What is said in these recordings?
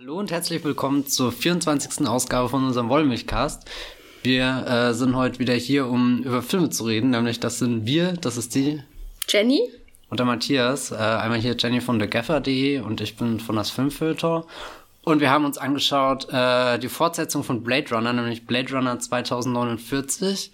Hallo und herzlich willkommen zur 24. Ausgabe von unserem Wollmilchcast. Wir äh, sind heute wieder hier, um über Filme zu reden, nämlich das sind wir, das ist die Jenny und der Matthias. Äh, einmal hier Jenny von thegaffer.de und ich bin von das Filmfilter. Und wir haben uns angeschaut äh, die Fortsetzung von Blade Runner, nämlich Blade Runner 2049.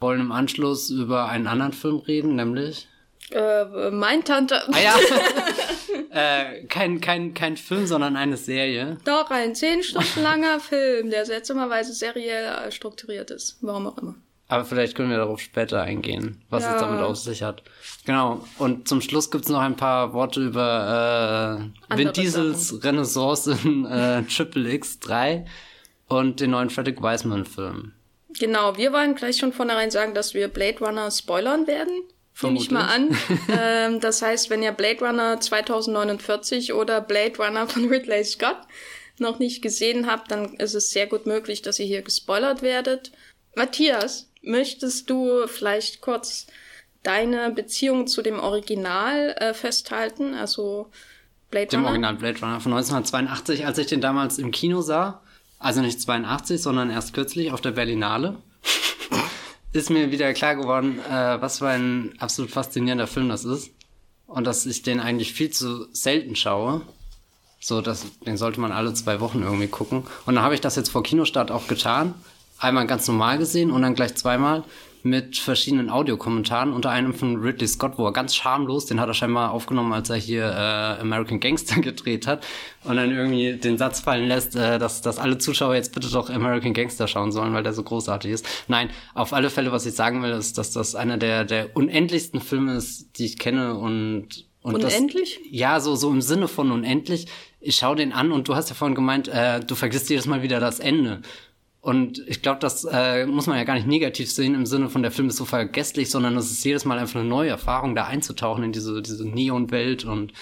Wollen im Anschluss über einen anderen Film reden, nämlich äh, mein Tante. Ah ja. äh, kein, kein, kein Film, sondern eine Serie. Doch, ein zehn Stunden langer Film, der seltsamerweise seriell strukturiert ist. Warum auch immer. Aber vielleicht können wir darauf später eingehen, was ja. es damit auf sich hat. Genau. Und zum Schluss gibt's noch ein paar Worte über äh, Vin Diesels Sachen. Renaissance in äh, Triple X3 und den neuen Frederick Wiseman-Film. Genau, wir wollen gleich schon vornherein sagen, dass wir Blade Runner spoilern werden. Nehme ich mal an. ähm, das heißt, wenn ihr Blade Runner 2049 oder Blade Runner von Ridley Scott noch nicht gesehen habt, dann ist es sehr gut möglich, dass ihr hier gespoilert werdet. Matthias, möchtest du vielleicht kurz deine Beziehung zu dem Original äh, festhalten? Also Blade dem Runner? Dem Original Blade Runner von 1982, als ich den damals im Kino sah. Also nicht 82, sondern erst kürzlich auf der Berlinale ist mir wieder klar geworden, äh, was für ein absolut faszinierender Film das ist. Und dass ich den eigentlich viel zu selten schaue. So, dass, den sollte man alle zwei Wochen irgendwie gucken. Und dann habe ich das jetzt vor Kinostart auch getan. Einmal ganz normal gesehen und dann gleich zweimal mit verschiedenen Audiokommentaren, unter einem von Ridley Scott, wo er ganz schamlos, den hat er scheinbar aufgenommen, als er hier äh, American Gangster gedreht hat und dann irgendwie den Satz fallen lässt, äh, dass, dass alle Zuschauer jetzt bitte doch American Gangster schauen sollen, weil der so großartig ist. Nein, auf alle Fälle, was ich sagen will, ist, dass das einer der, der unendlichsten Filme ist, die ich kenne und und unendlich? Das, ja, so, so im Sinne von unendlich. Ich schau den an und du hast ja vorhin gemeint, äh, du vergisst jedes Mal wieder das Ende. Und ich glaube, das äh, muss man ja gar nicht negativ sehen im Sinne von der Film ist so vergesslich, sondern es ist jedes Mal einfach eine neue Erfahrung, da einzutauchen in diese, diese Neon-Welt und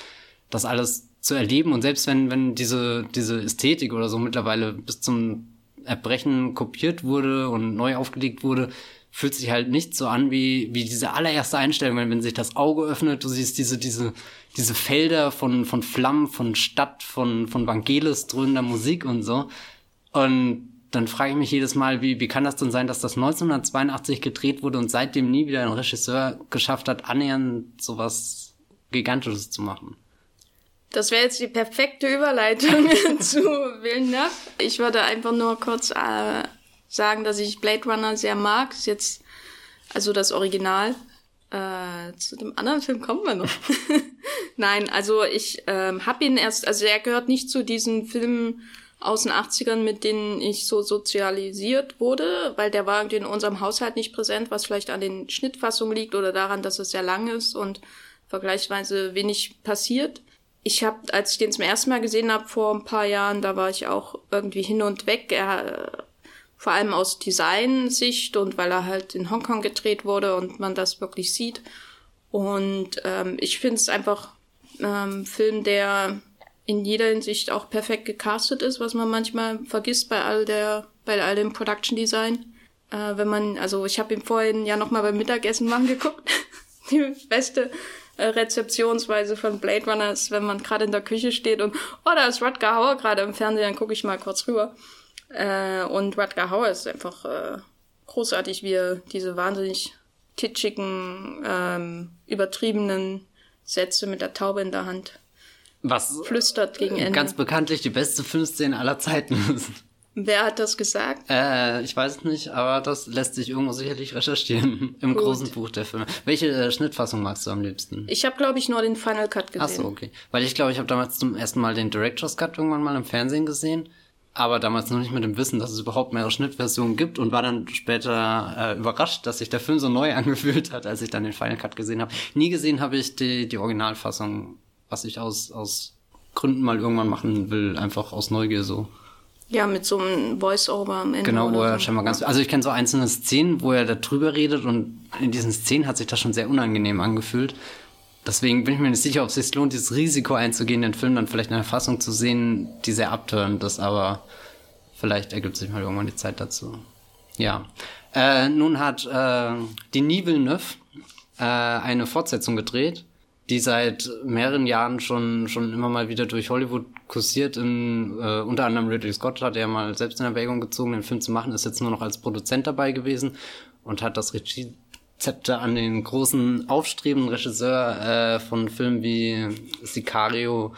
das alles zu erleben. Und selbst wenn, wenn diese, diese Ästhetik oder so mittlerweile bis zum Erbrechen kopiert wurde und neu aufgelegt wurde, fühlt sich halt nicht so an wie, wie diese allererste Einstellung, wenn, wenn sich das Auge öffnet, du siehst diese, diese, diese Felder von, von Flammen, von Stadt, von, von Vangelis dröhnender Musik und so. Und dann frage ich mich jedes Mal, wie, wie kann das denn sein, dass das 1982 gedreht wurde und seitdem nie wieder ein Regisseur geschafft hat, annähernd sowas Gigantisches zu machen? Das wäre jetzt die perfekte Überleitung zu Villeneuve. Ich würde einfach nur kurz äh, sagen, dass ich Blade Runner sehr mag. Ist jetzt also das Original. Äh, zu dem anderen Film kommen wir noch. Nein, also ich ähm, habe ihn erst, also er gehört nicht zu diesen Filmen aus den 80ern, mit denen ich so sozialisiert wurde, weil der war irgendwie in unserem Haushalt nicht präsent, was vielleicht an den Schnittfassungen liegt oder daran, dass es sehr lang ist und vergleichsweise wenig passiert. Ich habe, als ich den zum ersten Mal gesehen habe vor ein paar Jahren, da war ich auch irgendwie hin und weg. Er, vor allem aus Designsicht und weil er halt in Hongkong gedreht wurde und man das wirklich sieht. Und ähm, ich finde es einfach ähm, Film, der in jeder Hinsicht auch perfekt gecastet ist, was man manchmal vergisst bei all der, bei all dem Production Design. Äh, wenn man, also ich habe ihn vorhin ja nochmal beim Mittagessen machen geguckt. Die beste äh, Rezeptionsweise von Blade Runner ist, wenn man gerade in der Küche steht und oh, da ist Rutger Hauer gerade im Fernsehen, dann gucke ich mal kurz rüber. Äh, und Rutger Hauer ist einfach äh, großartig, wie er diese wahnsinnig kitschigen, ähm, übertriebenen Sätze mit der Taube in der Hand was flüstert gegen Ende. Ganz bekanntlich die beste Filmszene aller Zeiten ist. Wer hat das gesagt? Äh, ich weiß es nicht, aber das lässt sich irgendwo sicherlich recherchieren im Gut. großen Buch der Filme. Welche äh, Schnittfassung magst du am liebsten? Ich habe, glaube ich, nur den Final Cut gesehen. Ach so, okay. Weil ich glaube, ich habe damals zum ersten Mal den Director's Cut irgendwann mal im Fernsehen gesehen, aber damals noch nicht mit dem Wissen, dass es überhaupt mehrere Schnittversionen gibt und war dann später äh, überrascht, dass sich der Film so neu angefühlt hat, als ich dann den Final Cut gesehen habe. Nie gesehen habe ich die, die Originalfassung was ich aus, aus Gründen mal irgendwann machen will, einfach aus Neugier so. Ja, mit so einem Voice-Over am Ende. Genau, wo er so. scheinbar ganz. Also ich kenne so einzelne Szenen, wo er da drüber redet und in diesen Szenen hat sich das schon sehr unangenehm angefühlt. Deswegen bin ich mir nicht sicher, ob es sich lohnt, dieses Risiko einzugehen, den Film dann vielleicht in einer Fassung zu sehen, die sehr abturnt ist, aber vielleicht ergibt sich mal irgendwann die Zeit dazu. Ja. Äh, nun hat äh, die Villeneuve äh, eine Fortsetzung gedreht die seit mehreren Jahren schon, schon immer mal wieder durch Hollywood kursiert in, äh, unter anderem Ridley Scott hat er mal selbst in Erwägung gezogen, den Film zu machen, ist jetzt nur noch als Produzent dabei gewesen und hat das Regiezepter an den großen aufstrebenden Regisseur äh, von Filmen wie Sicario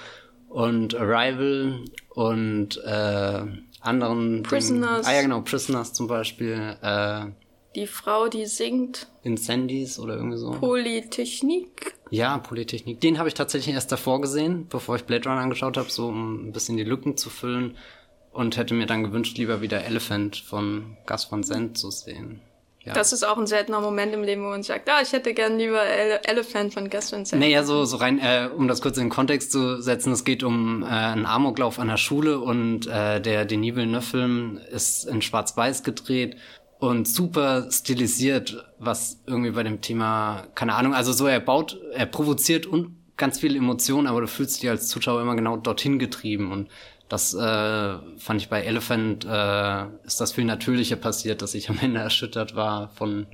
und Arrival und äh, anderen Prisoners. Dingen. Ah ja, genau, Prisoners zum Beispiel. Äh, die Frau, die singt. Incendies oder irgendwie so. Polytechnik. Ja, Polytechnik. Den habe ich tatsächlich erst davor gesehen, bevor ich Blade Runner angeschaut habe, so um ein bisschen die Lücken zu füllen. Und hätte mir dann gewünscht, lieber wieder Elephant von Gus Van Sant zu sehen. Ja. Das ist auch ein seltener Moment im Leben, wo man sagt, ah, ich hätte gern lieber Ele Elephant von Gus Van Sant. Naja, so, so rein, äh, um das kurz in den Kontext zu setzen, es geht um äh, einen Amoklauf an der Schule und äh, der Denis Villeneuve-Film ist in Schwarz-Weiß gedreht und super stilisiert, was irgendwie bei dem Thema, keine Ahnung, also so er baut, er provoziert und ganz viele Emotionen, aber du fühlst dich als Zuschauer immer genau dorthin getrieben und das äh, fand ich bei Elephant, äh, ist das viel natürlicher passiert, dass ich am Ende erschüttert war von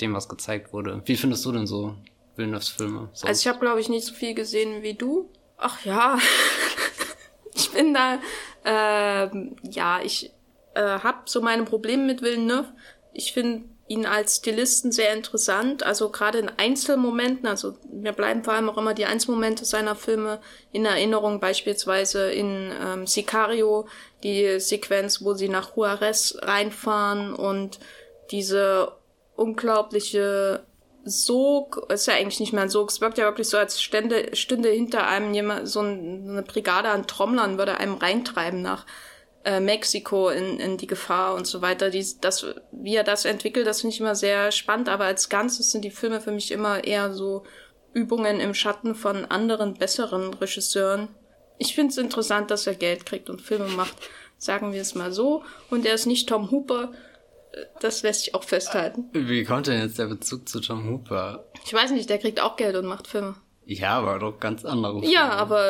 dem, was gezeigt wurde. Wie findest du denn so Villeneuves Filme? Sonst? Also ich habe, glaube ich, nicht so viel gesehen wie du. Ach ja, ich bin da, äh, ja, ich äh, habe so meine Probleme mit Villeneuve. Ich finde ihn als Stilisten sehr interessant, also gerade in Einzelmomenten, also mir bleiben vor allem auch immer die Einzelmomente seiner Filme in Erinnerung, beispielsweise in ähm, Sicario, die Sequenz, wo sie nach Juarez reinfahren und diese unglaubliche Sog, ist ja eigentlich nicht mehr ein Sog, es wirkt ja wirklich so, als stände, stünde hinter einem jemand, so eine Brigade an Trommlern würde einem reintreiben nach äh, Mexiko in, in die Gefahr und so weiter. Die, das, wie er das entwickelt, das finde ich immer sehr spannend, aber als Ganzes sind die Filme für mich immer eher so Übungen im Schatten von anderen, besseren Regisseuren. Ich finde es interessant, dass er Geld kriegt und Filme macht, sagen wir es mal so. Und er ist nicht Tom Hooper, das lässt sich auch festhalten. Wie kommt denn jetzt der Bezug zu Tom Hooper? Ich weiß nicht, der kriegt auch Geld und macht Filme. Ja, aber doch ganz andere. Ja, aber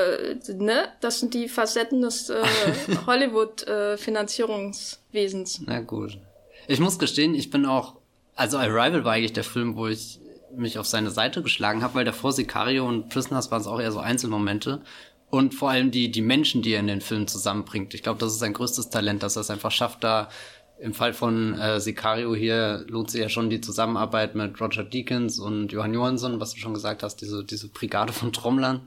ne, das sind die Facetten des äh, Hollywood-Finanzierungswesens. Äh, Na gut. Ich muss gestehen, ich bin auch, also Arrival war eigentlich der Film, wo ich mich auf seine Seite geschlagen habe, weil davor Sicario und Prisoners waren es auch eher so Einzelmomente. Und vor allem die, die Menschen, die er in den Film zusammenbringt. Ich glaube, das ist sein größtes Talent, dass er es einfach schafft, da im Fall von äh, Sicario hier lohnt sich ja schon die Zusammenarbeit mit Roger Deakins und Johann Johansson, was du schon gesagt hast, diese, diese Brigade von Trommlern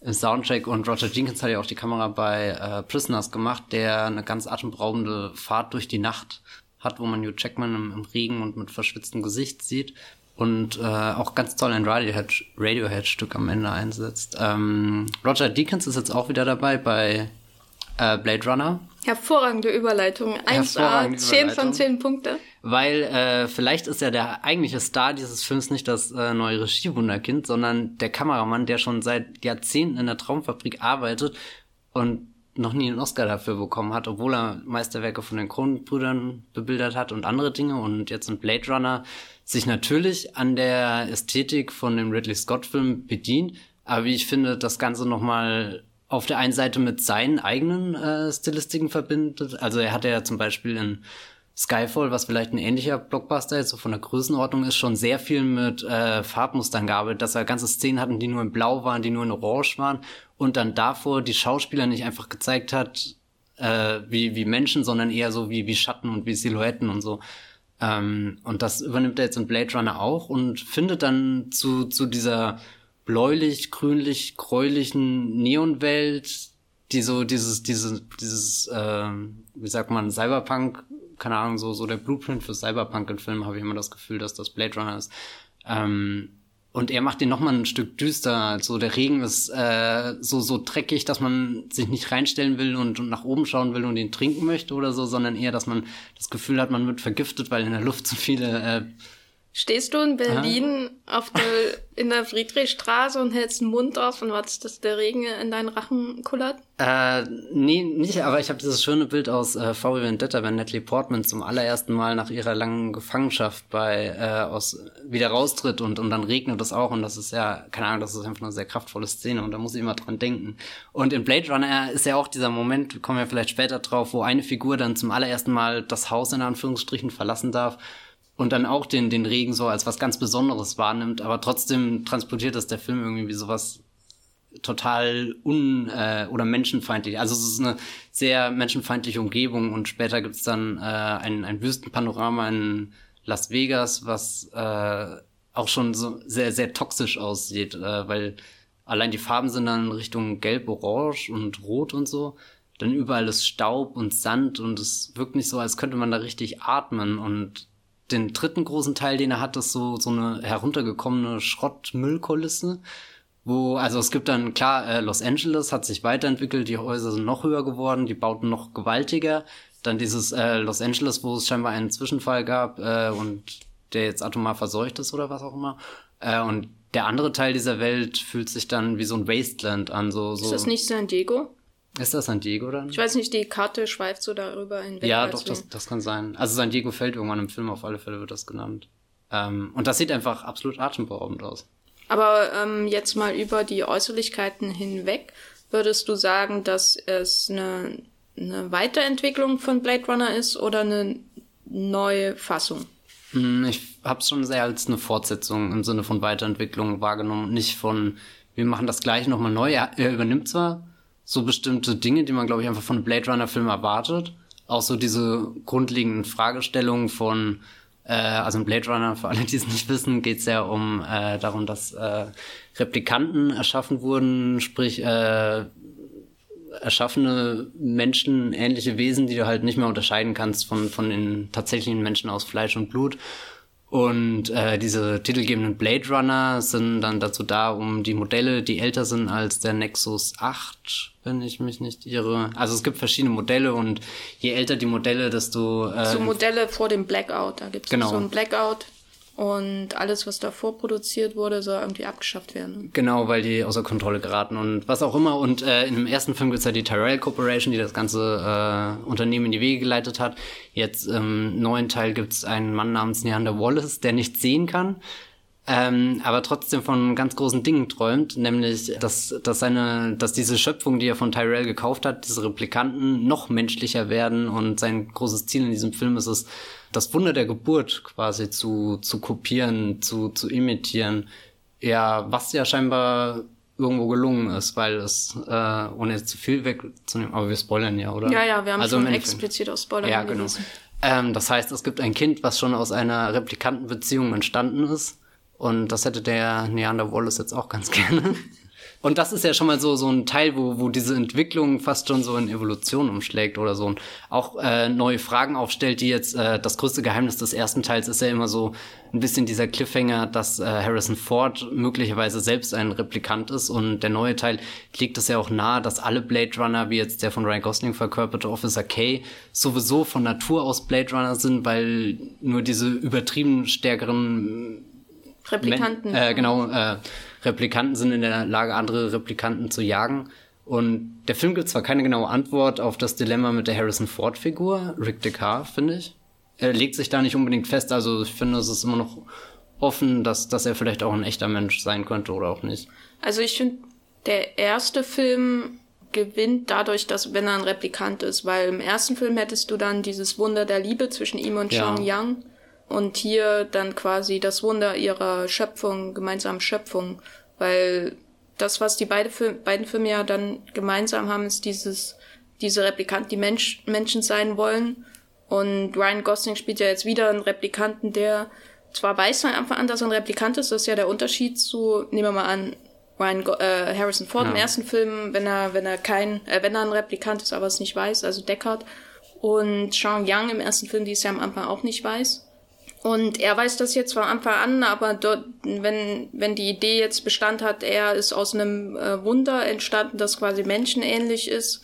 im Soundcheck. Und Roger Jenkins hat ja auch die Kamera bei äh, Prisoners gemacht, der eine ganz atemberaubende Fahrt durch die Nacht hat, wo man Hugh Jackman im, im Regen und mit verschwitztem Gesicht sieht. Und äh, auch ganz toll ein Radiohead-Stück Radiohead am Ende einsetzt. Ähm, Roger Deakins ist jetzt auch wieder dabei bei äh, Blade Runner. Hervorragende Überleitung. 1A, 10 von 10 Punkte. Weil äh, vielleicht ist ja der eigentliche Star dieses Films nicht das äh, neue Regiewunderkind, sondern der Kameramann, der schon seit Jahrzehnten in der Traumfabrik arbeitet und noch nie einen Oscar dafür bekommen hat, obwohl er Meisterwerke von den Kronenbrüdern bebildert hat und andere Dinge und jetzt in Blade Runner sich natürlich an der Ästhetik von dem Ridley Scott Film bedient, aber wie ich finde, das Ganze nochmal auf der einen Seite mit seinen eigenen äh, Stilistiken verbindet. Also er hat ja zum Beispiel in Skyfall, was vielleicht ein ähnlicher Blockbuster jetzt so von der Größenordnung ist, schon sehr viel mit äh, Farbmustern gearbeitet, dass er ganze Szenen hatten, die nur in Blau waren, die nur in Orange waren und dann davor die Schauspieler nicht einfach gezeigt hat, äh, wie, wie Menschen, sondern eher so wie, wie Schatten und wie Silhouetten und so. Ähm, und das übernimmt er jetzt in Blade Runner auch und findet dann zu, zu dieser bläulich, grünlich, gräulichen Neonwelt, die so dieses, dieses, dieses, ähm, wie sagt man, Cyberpunk, keine Ahnung, so, so der Blueprint für Cyberpunk in Filmen, habe ich immer das Gefühl, dass das Blade Runner ist. Ähm, und er macht den nochmal ein Stück düster. Also der Regen ist äh, so, so dreckig, dass man sich nicht reinstellen will und, und nach oben schauen will und ihn trinken möchte oder so, sondern eher, dass man das Gefühl hat, man wird vergiftet, weil in der Luft zu viele äh, Stehst du in Berlin ah. auf der, in der Friedrichstraße und hältst den Mund auf und wartest, dass der Regen in deinen Rachen kullert? Äh, nee, nicht, aber ich habe dieses schöne Bild aus äh, VW Vendetta, wenn Natalie Portman zum allerersten Mal nach ihrer langen Gefangenschaft bei äh, aus wieder raustritt und, und dann regnet es auch und das ist ja, keine Ahnung, das ist einfach eine sehr kraftvolle Szene und da muss ich immer dran denken. Und in Blade Runner ist ja auch dieser Moment, kommen wir vielleicht später drauf, wo eine Figur dann zum allerersten Mal das Haus in Anführungsstrichen verlassen darf und dann auch den, den Regen so als was ganz Besonderes wahrnimmt, aber trotzdem transportiert das der Film irgendwie wie sowas total un- äh, oder menschenfeindlich. Also es ist eine sehr menschenfeindliche Umgebung und später gibt's dann äh, ein, ein Wüstenpanorama in Las Vegas, was äh, auch schon so sehr, sehr toxisch aussieht, äh, weil allein die Farben sind dann in Richtung Gelb, Orange und Rot und so. Dann überall ist Staub und Sand und es wirkt nicht so, als könnte man da richtig atmen. Und den dritten großen Teil, den er hat, ist so, so eine heruntergekommene Schrottmüllkulisse. Wo, also es gibt dann, klar, äh, Los Angeles hat sich weiterentwickelt, die Häuser sind noch höher geworden, die Bauten noch gewaltiger. Dann dieses äh, Los Angeles, wo es scheinbar einen Zwischenfall gab äh, und der jetzt atomar verseucht ist oder was auch immer. Äh, und der andere Teil dieser Welt fühlt sich dann wie so ein Wasteland an. So, so. Ist das nicht San Diego? Ist das San Diego dann? Ich weiß nicht, die Karte schweift so darüber hinweg. Ja, doch, das, das kann sein. Also San Diego fällt irgendwann im Film, auf alle Fälle wird das genannt. Ähm, und das sieht einfach absolut atemberaubend aus. Aber ähm, jetzt mal über die Äußerlichkeiten hinweg, würdest du sagen, dass es eine, eine Weiterentwicklung von Blade Runner ist oder eine neue Fassung? Hm, Ich habe es schon sehr als eine Fortsetzung im Sinne von Weiterentwicklung wahrgenommen, nicht von wir machen das gleiche nochmal neu. Er, er übernimmt zwar so bestimmte Dinge, die man, glaube ich, einfach von Blade Runner-Film erwartet. Auch so diese grundlegenden Fragestellungen von, äh, also im Blade Runner, für alle, die es nicht wissen, geht es ja um äh, darum, dass äh, Replikanten erschaffen wurden, sprich äh, erschaffene Menschen, ähnliche Wesen, die du halt nicht mehr unterscheiden kannst von, von den tatsächlichen Menschen aus Fleisch und Blut. Und äh, diese titelgebenden Blade Runner sind dann dazu da, um die Modelle, die älter sind als der Nexus 8, wenn ich mich nicht irre. Also es gibt verschiedene Modelle und je älter die Modelle, desto äh, So Modelle vor dem Blackout. Da gibt es Genau. so ein Blackout und alles, was davor produziert wurde, soll irgendwie abgeschafft werden. Genau, weil die außer Kontrolle geraten und was auch immer. Und äh, in dem ersten Film gibt's ja die Tyrell Corporation, die das ganze äh, Unternehmen in die Wege geleitet hat. Jetzt im neuen Teil gibt's einen Mann namens Neander Wallace, der nichts sehen kann. Ähm, aber trotzdem von ganz großen Dingen träumt, nämlich, dass, dass seine, dass diese Schöpfung, die er von Tyrell gekauft hat, diese Replikanten noch menschlicher werden und sein großes Ziel in diesem Film ist es, das Wunder der Geburt quasi zu, zu kopieren, zu, zu imitieren. Ja, was ja scheinbar irgendwo gelungen ist, weil es, äh, ohne jetzt zu viel wegzunehmen, aber wir spoilern ja, oder? Ja, ja, wir haben Also schon explizit auf Spoiler ja, genau. Ähm, das heißt, es gibt ein Kind, was schon aus einer Replikantenbeziehung entstanden ist. Und das hätte der Neander Wallace jetzt auch ganz gerne. Und das ist ja schon mal so, so ein Teil, wo, wo diese Entwicklung fast schon so in Evolution umschlägt oder so. Und auch äh, neue Fragen aufstellt, die jetzt, äh, das größte Geheimnis des ersten Teils ist ja immer so ein bisschen dieser Cliffhanger, dass äh, Harrison Ford möglicherweise selbst ein Replikant ist. Und der neue Teil legt es ja auch nahe, dass alle Blade Runner, wie jetzt der von Ryan Gosling verkörperte Officer K, sowieso von Natur aus Blade Runner sind, weil nur diese übertrieben stärkeren Replikanten. Men äh, genau, äh, Replikanten sind in der Lage, andere Replikanten zu jagen. Und der Film gibt zwar keine genaue Antwort auf das Dilemma mit der Harrison Ford-Figur, Rick Descartes, finde ich. Er legt sich da nicht unbedingt fest, also ich finde, es ist immer noch offen, dass, dass er vielleicht auch ein echter Mensch sein könnte oder auch nicht. Also ich finde, der erste Film gewinnt dadurch, dass wenn er ein Replikant ist, weil im ersten Film hättest du dann dieses Wunder der Liebe zwischen ihm und Ja. Sean Young und hier dann quasi das Wunder ihrer Schöpfung, gemeinsamen Schöpfung, weil das, was die beide Fil beiden Filme ja dann gemeinsam haben, ist dieses, diese Replikanten, die Mensch, Menschen sein wollen. Und Ryan Gosling spielt ja jetzt wieder einen Replikanten, der zwar weiß von Anfang an, dass er ein Replikant ist, das ist ja der Unterschied zu, nehmen wir mal an, Ryan Go äh, Harrison Ford im Ja. ersten Film, wenn er, wenn er kein, äh, wenn er ein Replikant ist, aber es nicht weiß, also Deckard. Und Sean Young im ersten Film, die es ja am Anfang auch nicht weiß. Und er weiß das jetzt von Anfang an, aber dort, wenn, wenn die Idee jetzt Bestand hat, er ist aus einem äh, Wunder entstanden, das quasi menschenähnlich ist,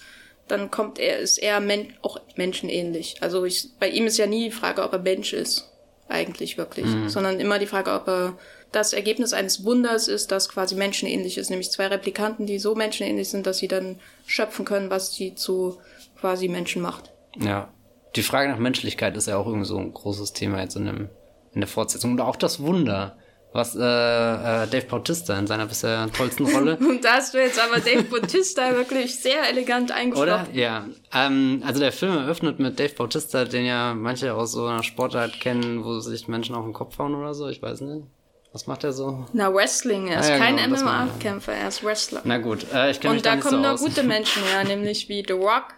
dann kommt er, ist er men auch menschenähnlich. Also ich, bei ihm ist ja nie die Frage, ob er Mensch ist, eigentlich wirklich, sondern immer die Frage, ob er das Ergebnis eines Wunders ist, das quasi menschenähnlich ist, nämlich zwei Replikanten, die so menschenähnlich sind, dass sie dann schöpfen können, was sie zu quasi Menschen macht. Ja. Die Frage nach Menschlichkeit ist ja auch irgendwie so ein großes Thema jetzt in, dem, in der Fortsetzung. Und auch das Wunder, was äh, äh, Dave Bautista in seiner bisher tollsten Rolle Und da hast du jetzt aber Dave Bautista wirklich sehr elegant Oder? eingeflochten. Ja. Ähm, also der Film eröffnet mit Dave Bautista, den ja manche aus so einer Sportart kennen, wo sich Menschen auf den Kopf hauen oder so, ich weiß nicht. Was macht er so? Na, Wrestling. Er ist ah, ja, kein genau, MMA-Kämpfer, er ist Wrestler. Na gut, äh, ich kenne mich da nicht so Und da kommen nur gute Menschen her, nämlich wie The Rock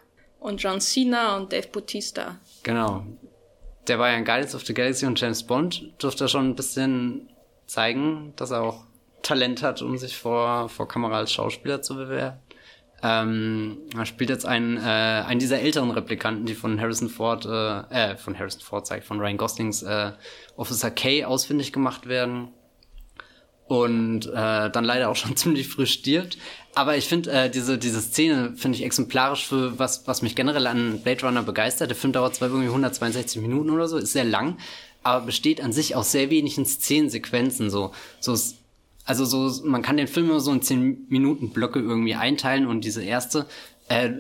und John Cena und Dave Bautista. Genau. Der war ja in Guardians of the Galaxy und James Bond durfte schon ein bisschen zeigen, dass er auch Talent hat, um sich vor, vor Kamera als Schauspieler zu bewerben. Ähm, er spielt jetzt einen, äh, einen dieser älteren Replikanten, die von Harrison Ford, äh, äh von Harrison Ford, ich, von Ryan Goslings äh, Officer K ausfindig gemacht werden und äh, dann leider auch schon ziemlich früh stirbt. Aber ich finde, äh, diese, diese Szene finde ich exemplarisch für was, was mich generell an Blade Runner begeistert. Der Film dauert zwar irgendwie 162 Minuten oder so, ist sehr lang, aber besteht an sich aus sehr wenigen Szenensequenzen. So, so also so, man kann den Film immer so in 10 Minuten Blöcke irgendwie einteilen und diese erste, äh,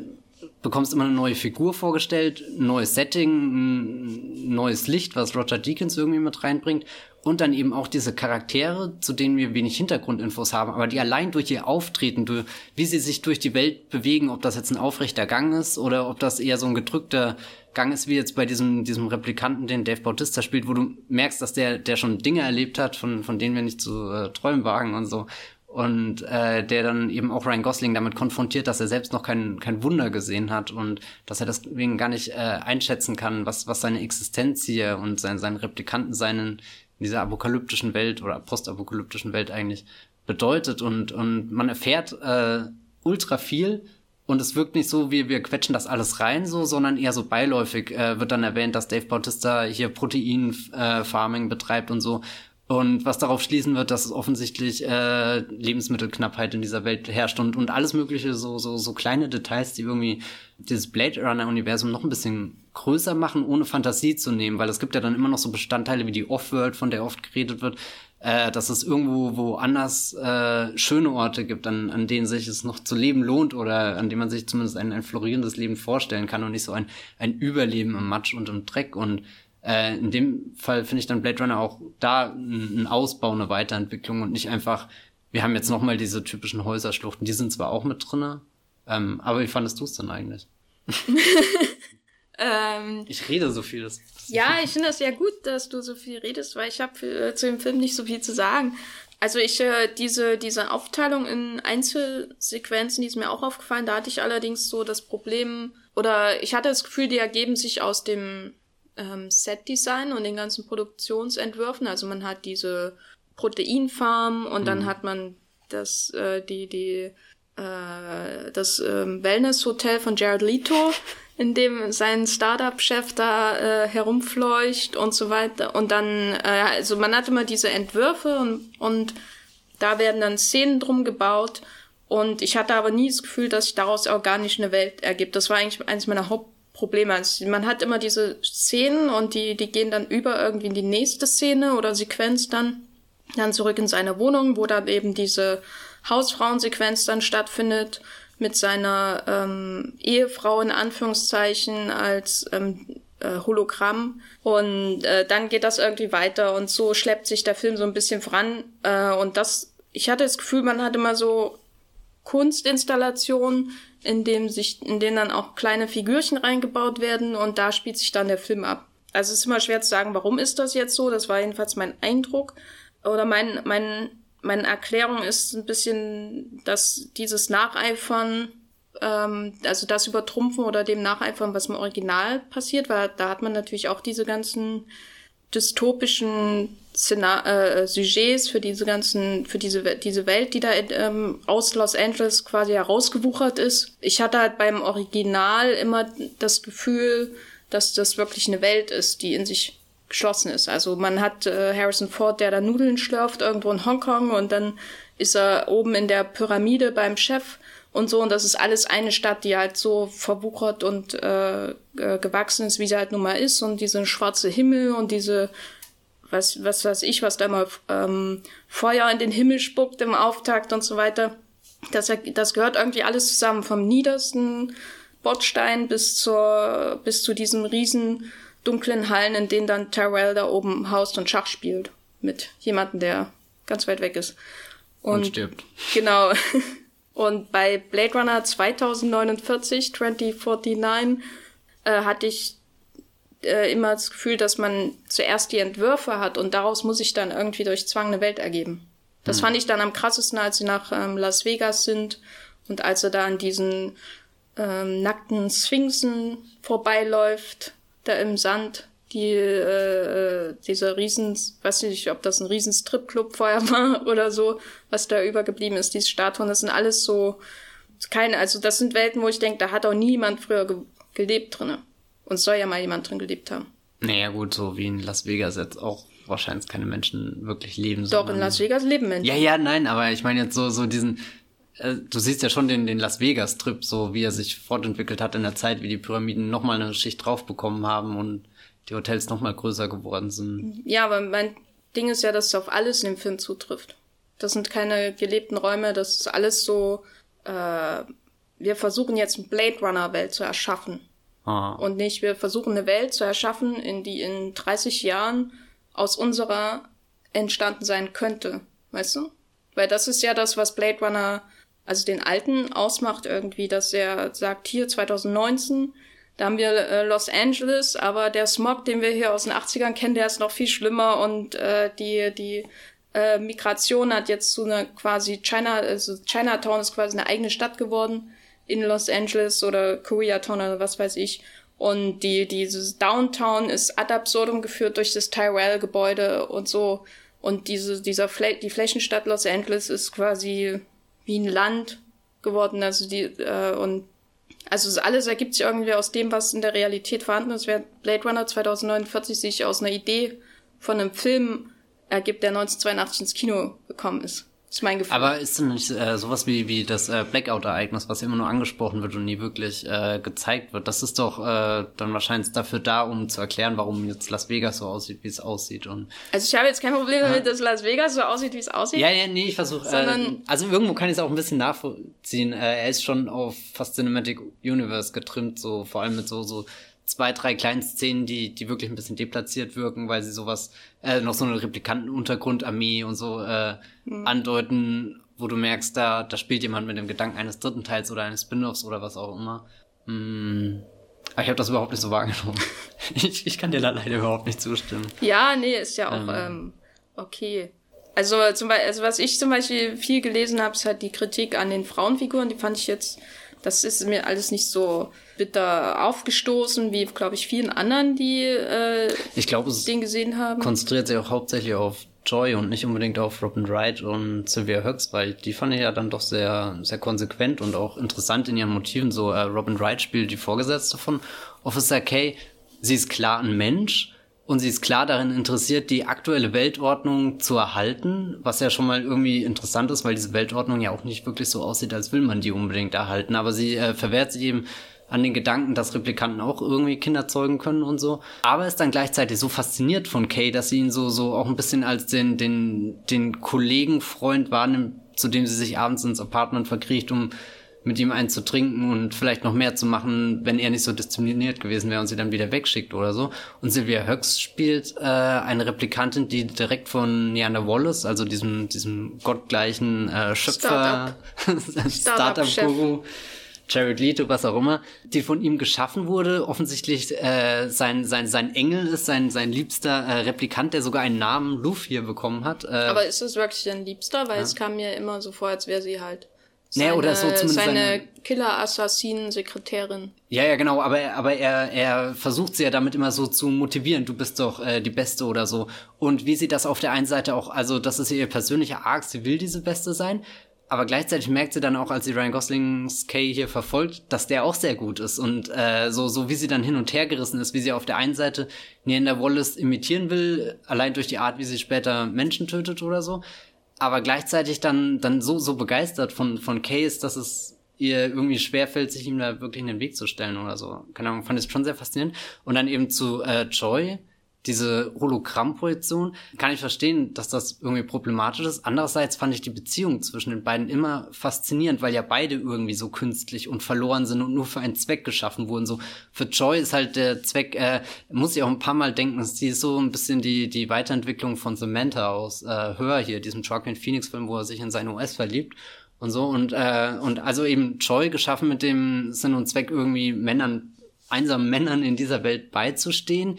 bekommst immer eine neue Figur vorgestellt, ein neues Setting, ein neues Licht, was Roger Deakins irgendwie mit reinbringt und dann eben auch diese Charaktere, zu denen wir wenig Hintergrundinfos haben, aber die allein durch ihr Auftreten, durch, wie sie sich durch die Welt bewegen, ob das jetzt ein aufrechter Gang ist oder ob das eher so ein gedrückter Gang ist, wie jetzt bei diesem, diesem Replikanten, den Dave Bautista spielt, wo du merkst, dass der, der schon Dinge erlebt hat, von, von denen wir nicht zu äh, träumen wagen und so. Und äh, der dann eben auch Ryan Gosling damit konfrontiert, dass er selbst noch kein, kein Wunder gesehen hat und dass er deswegen gar nicht äh, einschätzen kann, was, was seine Existenz hier und sein, sein Replikanten seinen in dieser apokalyptischen Welt oder postapokalyptischen Welt eigentlich bedeutet und, und man erfährt äh, ultra viel und es wirkt nicht so, wie wir quetschen das alles rein, so, sondern eher so beiläufig äh, wird dann erwähnt, dass Dave Bautista hier Protein-Farming äh, betreibt und so. Und was darauf schließen wird, dass es offensichtlich äh, Lebensmittelknappheit in dieser Welt herrscht und, und alles mögliche, so, so, so kleine Details, die irgendwie dieses Blade Runner-Universum noch ein bisschen größer machen, ohne Fantasie zu nehmen, weil es gibt ja dann immer noch so Bestandteile wie die Off-World, von der oft geredet wird, äh, dass es irgendwo woanders äh, schöne Orte gibt, an, an denen sich es noch zu leben lohnt oder an denen man sich zumindest ein, ein florierendes Leben vorstellen kann und nicht so ein, ein Überleben im Matsch und im Dreck. Und äh, in dem Fall finde ich dann Blade Runner auch da ein, Ausbau, eine Weiterentwicklung und nicht einfach, wir haben jetzt nochmal diese typischen Häuserschluchten, die sind zwar auch mit drinne, ähm, aber wie fandest du es denn eigentlich? Ähm, ich rede so viel. Das, das ja, ich finde das ja gut, dass du so viel redest, weil ich habe äh, zu dem Film nicht so viel zu sagen. Also ich, äh, diese, diese Aufteilung in Einzelsequenzen, die ist mir auch aufgefallen. Da hatte ich allerdings so das Problem, oder ich hatte das Gefühl, die ergeben sich aus dem ähm, Set-Design und den ganzen Produktionsentwürfen. Also man hat diese Proteinfarm und mhm. dann hat man das, äh, die, die, äh, das ähm, Wellness-Hotel von Jared Leto in dem sein Startup-Chef da äh, herumfleucht und so weiter. Und dann, äh, also man hat immer diese Entwürfe und, und da werden dann Szenen drum gebaut. Und ich hatte aber nie das Gefühl, dass sich daraus organisch eine Welt ergibt. Das war eigentlich eines meiner Hauptprobleme. Also man hat immer diese Szenen und die, die gehen dann über irgendwie in die nächste Szene oder Sequenz dann, dann zurück in seine Wohnung, wo dann eben diese Hausfrauensequenz dann stattfindet mit seiner ähm, Ehefrau in Anführungszeichen als ähm, äh, Hologramm. Und äh, dann geht das irgendwie weiter und so schleppt sich der Film so ein bisschen voran. Äh, und das, ich hatte das Gefühl, man hat immer so Kunstinstallationen, in dem sich, in denen dann auch kleine Figürchen reingebaut werden und da spielt sich dann der Film ab. Also es ist immer schwer zu sagen, warum ist das jetzt so? Das war jedenfalls mein Eindruck oder mein mein meine Erklärung ist ein bisschen, dass dieses Nacheifern, ähm, also das Übertrumpfen oder dem Nacheifern, was im Original passiert, weil da hat man natürlich auch diese ganzen dystopischen Szenar äh, Sujets für diese ganzen, für diese, diese Welt, die da ähm, aus Los Angeles quasi herausgewuchert ist. Ich hatte halt beim Original immer das Gefühl, dass das wirklich eine Welt ist, die in sich geschlossen ist. Also man hat äh, Harrison Ford, der da Nudeln schlürft irgendwo in Hongkong und dann ist er oben in der Pyramide beim Chef und so und das ist alles eine Stadt, die halt so verwuchert und äh, gewachsen ist, wie sie halt nun mal ist und diese schwarze Himmel und diese was was weiß ich, was da mal ähm, Feuer in den Himmel spuckt im Auftakt und so weiter. Das, das gehört irgendwie alles zusammen, vom niedersten Bordstein bis zur bis zu diesem riesen dunklen Hallen, in denen dann Tyrell da oben haust und Schach spielt. Mit jemandem, der ganz weit weg ist. Und, und stirbt. Genau. Und bei Blade Runner 2049, 2049, äh, hatte ich äh, immer das Gefühl, dass man zuerst die Entwürfe hat und daraus muss sich dann irgendwie durch Zwang eine Welt ergeben. Das hm. fand ich dann am krassesten, als sie nach ähm, Las Vegas sind und als er da an diesen ähm, nackten Sphinxen vorbeiläuft, da im Sand, die äh, äh dieser riesen, weiß nicht, ob das ein riesen Stripclub vorher war oder so, was da übergeblieben ist, diese Statuen, das sind alles so keine, also das sind Welten, wo ich denke, da hat auch niemand früher ge gelebt drinne. Und soll ja mal jemand drin gelebt haben. Naja, gut, so wie in Las Vegas jetzt auch wahrscheinlich keine Menschen wirklich leben. Doch, in Las Vegas leben Menschen. Ja, ja, nein, aber ich meine jetzt so, so diesen, du siehst ja schon den, den Las Vegas-Trip, so wie er sich fortentwickelt hat in der Zeit, wie die Pyramiden nochmal eine Schicht drauf bekommen haben und die Hotels nochmal größer geworden sind. Ja, aber mein Ding ist ja, dass es auf alles in dem Film zutrifft. Das sind keine gelebten Räume, das ist alles so, äh, wir versuchen jetzt eine Blade Runner-Welt zu erschaffen. Ah. Und nicht, wir versuchen eine Welt zu erschaffen, in die in 30 Jahren aus unserer entstanden sein könnte. Weißt du? Weil das ist ja das, was Blade Runner, also den alten, ausmacht irgendwie, dass er sagt, hier 2019, da haben wir äh, Los Angeles, aber der Smog, den wir hier aus den 80ern kennen, der ist noch viel schlimmer und äh, die, die äh, Migration hat jetzt zu einer quasi China, also Chinatown ist quasi eine eigene Stadt geworden in Los Angeles oder Koreatown oder was weiß ich. Und die, dieses Downtown ist ad absurdum geführt durch das Tyrell-Gebäude und so. Und diese, dieser Fl die Flächenstadt Los Angeles ist quasi wie ein Land geworden. Also die, äh, und also alles ergibt sich irgendwie aus dem, was in der Realität vorhanden ist. Während Blade Runner 2049 sich aus einer Idee von einem Film ergibt, der 1982 ins Kino gekommen ist. Ist mein Gefühl. Aber ist denn nicht äh, sowas wie, wie das äh, Blackout-Ereignis, was immer nur angesprochen wird und nie wirklich äh, gezeigt wird? Das ist doch äh, dann wahrscheinlich dafür da, um zu erklären, warum jetzt Las Vegas so aussieht, wie es aussieht. Und, also ich habe jetzt kein Problem damit, dass Las Vegas so aussieht, wie es aussieht. Ja, ja, nee, ich versuche. Äh, also irgendwo kann ich es auch ein bisschen nachvollziehen. Äh, er ist schon auf fast Cinematic Universe getrimmt, so vor allem mit so, so zwei, drei kleinen Szenen, die, die wirklich ein bisschen deplatziert wirken, weil sie sowas, äh, noch so eine Replikantenuntergrundarmee und so äh, mhm. andeuten, wo du merkst, da, da spielt jemand mit dem Gedanken eines dritten Teils oder eines Spin-offs oder was auch immer. Mm. Aber ich habe das überhaupt nicht so wahrgenommen. ich, ich kann dir da leider überhaupt nicht zustimmen. Ja, nee, ist ja auch ähm, ähm okay. Also, zum Beispiel, also was ich zum Beispiel viel gelesen habe, ist halt die Kritik an den Frauenfiguren. Die fand ich jetzt das ist mir alles nicht so bitter aufgestoßen, wie, glaube ich, vielen anderen, die äh, ich glaube, den gesehen haben. konzentriert sich auch hauptsächlich auf Joy und nicht unbedingt auf Robin Wright und Sylvia Hux, weil die fand ich ja dann doch sehr, sehr konsequent und auch interessant in ihren Motiven. So, äh, Robin Wright spielt die Vorgesetzte von Officer Kay. Sie ist klar ein Mensch, und sie ist klar darin interessiert, die aktuelle Weltordnung zu erhalten, was ja schon mal irgendwie interessant ist, weil diese Weltordnung ja auch nicht wirklich so aussieht, als will man die unbedingt erhalten. Aber sie äh, verwehrt sich eben an den Gedanken, dass Replikanten auch irgendwie Kinder zeugen können und so. Aber ist dann gleichzeitig so fasziniert von Kay, dass sie ihn so, so auch ein bisschen als den, den, den Kollegenfreund wahrnimmt, zu dem sie sich abends ins Apartment verkriecht, um mit ihm einen zu trinken und vielleicht noch mehr zu machen, wenn er nicht so diszipliniert gewesen wäre und sie dann wieder wegschickt oder so. Und Sylvia Höx spielt äh, eine Replikantin, die direkt von Neander Wallace, also diesem, diesem gottgleichen äh, Schöpfer, Startup-Guru, Jared Leto, was auch immer, die von ihm geschaffen wurde, offensichtlich äh, sein, sein, sein Engel ist, sein, sein liebster äh, Replikant, der sogar einen Namen Luffy hier bekommen hat. Äh, Aber ist es wirklich sein Liebster? Weil ja. es kam mir immer so vor, als wäre sie halt seine, nee, oder so zumindest seine, seine Killer-Assassinen-Sekretärin. Ja, ja, genau, aber, aber er, er versucht sie ja damit immer so zu motivieren, du bist doch äh, die Beste oder so. Und wie sie das auf der einen Seite auch, also das ist ihr persönlicher Arc, sie will diese Beste sein, aber gleichzeitig merkt sie dann auch, als sie Ryan Goslings Kay hier verfolgt, dass der auch sehr gut ist. Und äh, so, so wie sie dann hin und her gerissen ist, wie sie auf der einen Seite Neander Wallace imitieren will, allein durch die Art, wie sie später Menschen tötet oder so aber gleichzeitig dann, dann so, so begeistert von, von Case, dass es ihr irgendwie schwerfällt, sich ihm da wirklich in den Weg zu stellen oder so. Keine Ahnung, fand ich schon sehr faszinierend. Und dann eben zu äh, Joy, diese Hologrammprojektion, kann ich verstehen, dass das irgendwie problematisch ist. Andererseits fand ich die Beziehung zwischen den beiden immer faszinierend, weil ja beide irgendwie so künstlich und verloren sind und nur für einen Zweck geschaffen wurden. So für Joy ist halt der Zweck, äh, muss ich auch ein paar Mal denken, sie ist so ein bisschen die die Weiterentwicklung von Samantha aus äh, Hör hier, diesem Joaquin Phoenix Film, wo er sich in seine US verliebt und so und äh, und also eben Joy geschaffen mit dem Sinn und Zweck irgendwie Männern einsamen Männern in dieser Welt beizustehen,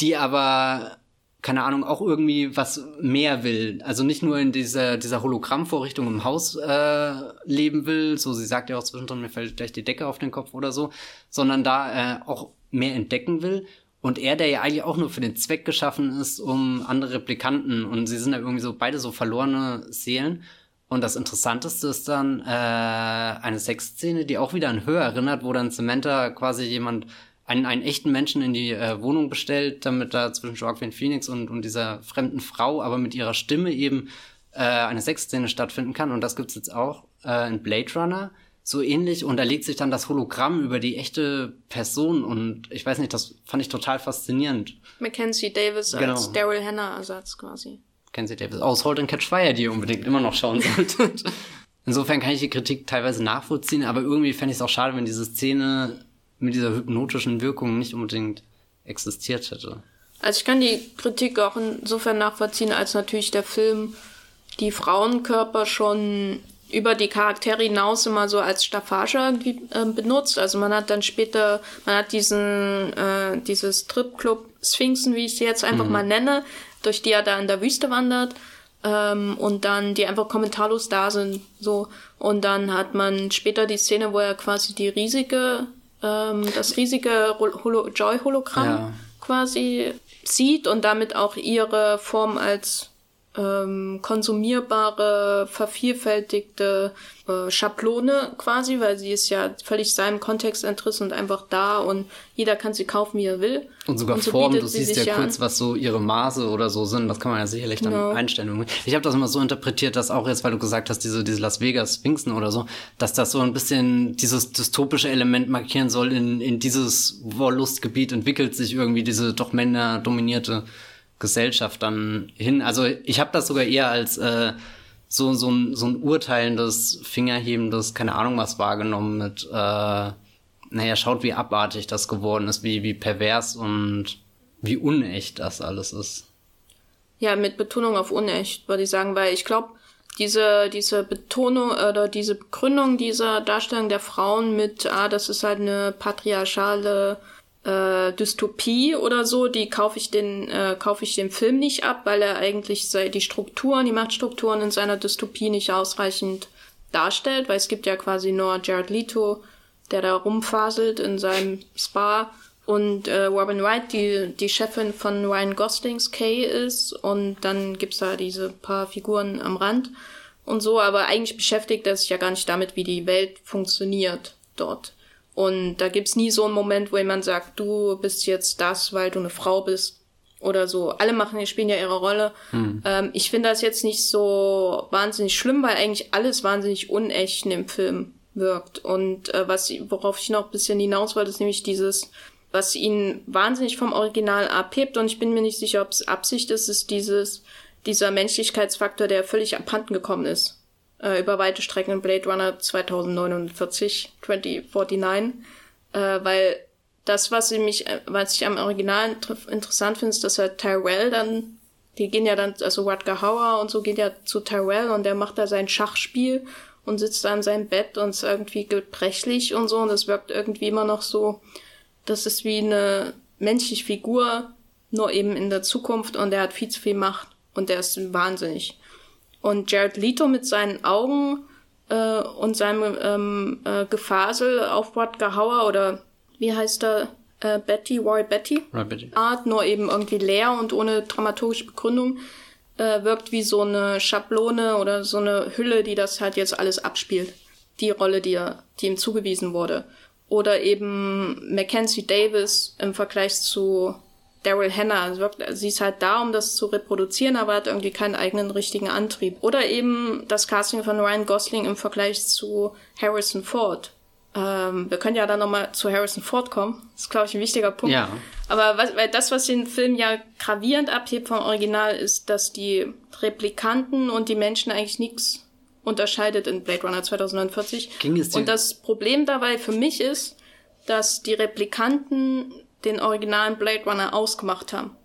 die aber keine Ahnung, auch irgendwie was mehr will. Also nicht nur in dieser, dieser Hologrammvorrichtung im Haus äh, leben will, so sie sagt ja auch zwischendrin, mir fällt gleich die Decke auf den Kopf oder so, sondern da äh, auch mehr entdecken will. Und er, der ja eigentlich auch nur für den Zweck geschaffen ist, um andere Replikanten, und sie sind ja irgendwie so beide so verlorene Seelen. Und das Interessanteste ist dann äh, eine Sexszene, die auch wieder an Höhe erinnert, wo dann Samantha quasi jemand einen, einen echten Menschen in die äh, Wohnung bestellt, damit da zwischen Joaquin Phoenix und, und dieser fremden Frau, aber mit ihrer Stimme eben äh, eine Sexszene stattfinden kann. Und das gibt's jetzt auch äh, in Blade Runner so ähnlich. Und da legt sich dann das Hologramm über die echte Person. Und ich weiß nicht, das fand ich total faszinierend. Mackenzie Davis genau. als Daryl Hannah-Ersatz quasi. Mackenzie Davis aus Halt and Catch Fire, die ihr unbedingt immer noch schauen solltet. Insofern kann ich die Kritik teilweise nachvollziehen, aber irgendwie fände ich es auch schade, wenn diese Szene mit dieser hypnotischen Wirkung nicht unbedingt existiert hätte. Also ich kann die Kritik auch insofern nachvollziehen, als natürlich der Film die Frauenkörper schon über die Charaktere hinaus immer so als Staffage irgendwie äh, benutzt. Also man hat dann später, man hat diesen, äh, dieses Stripclub Sphinxen, wie ich sie jetzt einfach mhm. mal nenne, durch die er da in der Wüste wandert. Ähm, und dann die einfach kommentarlos da sind, so. Und dann hat man später die Szene, wo er quasi die riesige ähm, das riesige Holo Joy-Hologramm ja. quasi sieht und damit auch ihre Form als ähm, konsumierbare, vervielfältigte äh, Schablone quasi, weil sie ist ja völlig seinem Kontext entrissen und einfach da und jeder kann sie kaufen, wie er will. Und sogar und so Formen, du siehst ja kurz, was so ihre Maße oder so sind, das kann man ja sicherlich dann genau. einstellen. Ich habe das immer so interpretiert, dass auch jetzt, weil du gesagt hast, diese, diese Las Vegas Sphinxen oder so, dass das so ein bisschen dieses dystopische Element markieren soll, in, in dieses Wollustgebiet entwickelt sich irgendwie diese doch männerdominierte Gesellschaft dann hin. Also ich habe das sogar eher als äh, so, so, ein, so ein urteilendes, fingerhebendes, keine Ahnung was wahrgenommen mit, äh, naja, schaut, wie abartig das geworden ist, wie, wie pervers und wie unecht das alles ist. Ja, mit Betonung auf unecht, würde ich sagen, weil ich glaube, diese, diese Betonung oder diese Begründung dieser Darstellung der Frauen mit, ah, das ist halt eine patriarchale äh, Dystopie oder so, die kaufe ich den äh, kaufe ich dem Film nicht ab, weil er eigentlich die Strukturen, die Machtstrukturen in seiner Dystopie nicht ausreichend darstellt, weil es gibt ja quasi nur Jared Leto, der da rumfaselt in seinem Spa und äh, Robin Wright, die die Chefin von Ryan Goslings Kay ist und dann gibt's da diese paar Figuren am Rand und so, aber eigentlich beschäftigt er sich ja gar nicht damit, wie die Welt funktioniert dort. Und da gibt's nie so einen Moment, wo jemand sagt, du bist jetzt das, weil du eine Frau bist oder so. Alle machen, die spielen ja ihre Rolle. Hm. Ähm, ich finde das jetzt nicht so wahnsinnig schlimm, weil eigentlich alles wahnsinnig unecht in dem Film wirkt. Und äh, was, worauf ich noch ein bisschen hinaus wollte, ist nämlich dieses, was ihn wahnsinnig vom Original abhebt. Und ich bin mir nicht sicher, ob es Absicht ist, ist dieses, dieser Menschlichkeitsfaktor, der völlig abhanden gekommen ist äh, über weite Strecken in Blade Runner 2049, 2049, äh, weil das, was ich mich, äh, was ich am Original interessant finde, ist, dass er Tyrell dann, die gehen ja dann, also Rutger Hauer und so geht ja zu Tyrell und der macht da sein Schachspiel und sitzt da in seinem Bett und ist irgendwie gebrechlich und so und das wirkt irgendwie immer noch so, das ist wie eine menschliche Figur, nur eben in der Zukunft und der hat viel zu viel Macht und der ist wahnsinnig. Und Jared Leto mit seinen Augen äh, und seinem ähm, äh, Gefasel auf Rutger Hauer oder wie heißt er? Äh, Betty, Roy Betty. Roy Betty. Art, nur eben irgendwie leer und ohne dramaturgische Begründung äh, wirkt wie so eine Schablone oder so eine Hülle, die das halt jetzt alles abspielt. Die Rolle, die, er, die ihm zugewiesen wurde. Oder eben Mackenzie Davis im Vergleich zu Daryl Hannah. Sie ist halt da, um das zu reproduzieren, aber hat irgendwie keinen eigenen richtigen Antrieb. Oder eben das Casting von Ryan Gosling im Vergleich zu Harrison Ford. Ähm, wir können ja dann nochmal zu Harrison Ford kommen. Das ist, glaube ich, ein wichtiger Punkt. Ja. Aber was, weil das, was den Film ja gravierend abhebt vom Original, ist, dass die Replikanten und die Menschen eigentlich nichts unterscheidet in Blade Runner 2049. Ging es dir? Und das Problem dabei für mich ist, dass die Replikanten den originalen Blade Runner ausgemacht haben.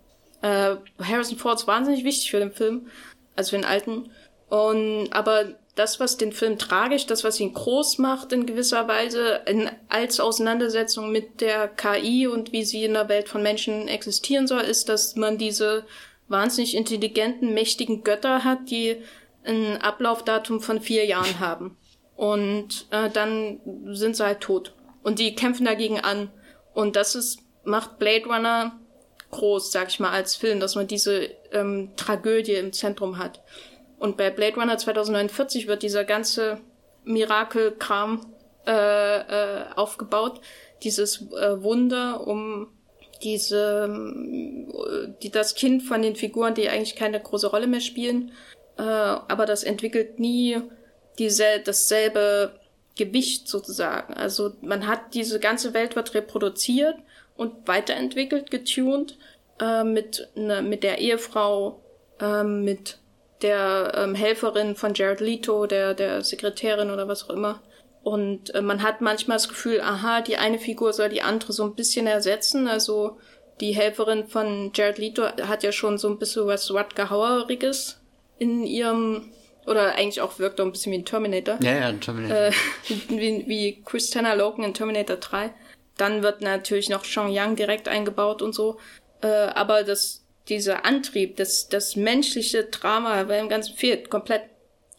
Äh, Harrison Ford ist wahnsinnig wichtig für den Film, also für den alten. Und aber das, was den Film tragisch, das, was ihn groß macht in gewisser Weise, in, als Auseinandersetzung mit der KI und wie sie in der Welt von Menschen existieren soll, ist, dass man diese wahnsinnig intelligenten, mächtigen Götter hat, die ein Ablaufdatum von vier Jahren haben. Und äh, dann sind sie halt tot. Und die kämpfen dagegen an. Und das ist, macht Blade Runner groß, sag ich mal, als Film, dass man diese ähm, Tragödie im Zentrum hat. Und bei Blade Runner 2049 wird dieser ganze Mirakelkram äh, äh, aufgebaut, dieses äh, Wunder um diese, die, das Kind von den Figuren, die eigentlich keine große Rolle mehr spielen, äh, aber das entwickelt nie diese, dasselbe Gewicht sozusagen. Also man hat diese ganze Welt wird reproduziert und weiterentwickelt, getuned äh, mit, ne, mit der Ehefrau, äh, mit der ähm, Helferin von Jared Leto, der, der Sekretärin oder was auch immer. Und äh, man hat manchmal das Gefühl, aha, die eine Figur soll die andere so ein bisschen ersetzen. Also die Helferin von Jared Leto hat ja schon so ein bisschen was Rutger Haueriges in ihrem oder eigentlich auch wirkt auch ein bisschen wie ein Terminator. Ja, ja, ein Terminator. Äh, wie, wie Christina Logan in Terminator 3. Dann wird natürlich noch Sean Young direkt eingebaut und so. Äh, aber das, dieser Antrieb, das, das menschliche Drama bei dem Ganzen fehlt komplett.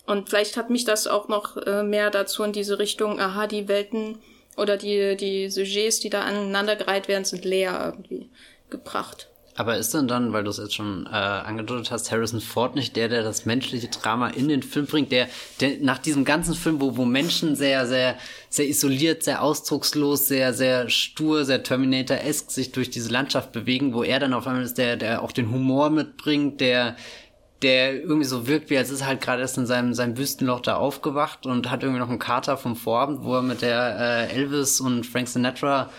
Und vielleicht hat mich das auch noch äh, mehr dazu in diese Richtung, aha, die Welten oder die, die Sujets, die da aneinandergereiht werden, sind leer irgendwie gebracht. Aber ist denn dann, weil du es jetzt schon äh, angedeutet hast, Harrison Ford nicht der, der das menschliche Drama in den Film bringt, der, der nach diesem ganzen Film, wo, wo Menschen sehr, sehr, sehr isoliert, sehr ausdruckslos, sehr, sehr stur, sehr Terminator-esk sich durch diese Landschaft bewegen, wo er dann auf einmal ist, der, der auch den Humor mitbringt, der, der irgendwie so wirkt, wie als ist er halt gerade erst in seinem, seinem Wüstenloch da aufgewacht und hat irgendwie noch einen Kater vom Vorabend, wo er mit der äh, Elvis und Frank Sinatra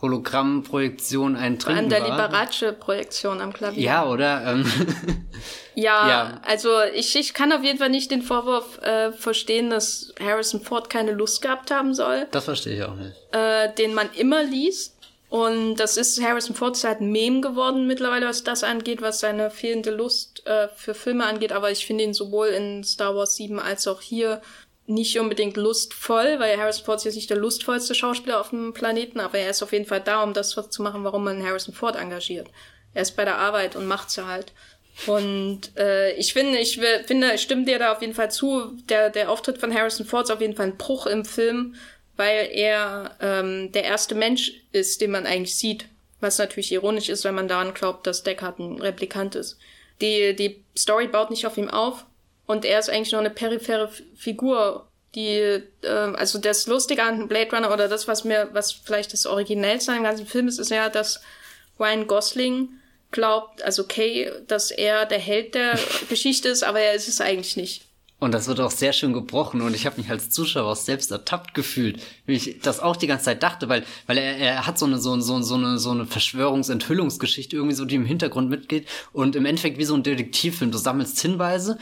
Hologrammprojektion ein Trinken An der Liberace-Projektion am Klavier. Ja, oder? Ähm. ja, ja, also ich, ich kann auf jeden Fall nicht den Vorwurf äh, verstehen, dass Harrison Ford keine Lust gehabt haben soll. Das verstehe ich auch nicht. Äh, den man immer liest. Und das ist Harrison Ford ist halt ein Meme geworden mittlerweile, was das angeht, was seine fehlende Lust äh, für Filme angeht. Aber ich finde ihn sowohl in Star Wars 7 als auch hier nicht unbedingt lustvoll, weil Harrison Ford ist jetzt nicht der lustvollste Schauspieler auf dem Planeten, aber er ist auf jeden Fall da, um das zu machen, warum man Harrison Ford engagiert. Er ist bei der Arbeit und macht's ja halt. Und äh, ich finde, ich finde, ich stimme dir da auf jeden Fall zu. Der, der Auftritt von Harrison Ford ist auf jeden Fall ein Bruch im Film, weil er ähm, der erste Mensch ist, den man eigentlich sieht. Was natürlich ironisch ist, wenn man daran glaubt, dass Deckard ein Replikant ist. Die, die Story baut nicht auf ihm auf, und er ist eigentlich nur eine periphere Figur, die, äh, also das Lustige an Blade Runner oder das, was mir, was vielleicht das Originellste an dem ganzen Film ist, ist ja, dass Ryan Gosling glaubt, also Kay, dass er der Held der Geschichte ist, aber er ist es eigentlich nicht. Und das wird auch sehr schön gebrochen und ich habe mich als Zuschauer auch selbst ertappt gefühlt, wie ich das auch die ganze Zeit dachte, weil weil er, er hat so eine so, so, so eine so eine Verschwörungsenthüllungsgeschichte irgendwie so die im Hintergrund mitgeht und im Endeffekt wie so ein Detektivfilm, du sammelst Hinweise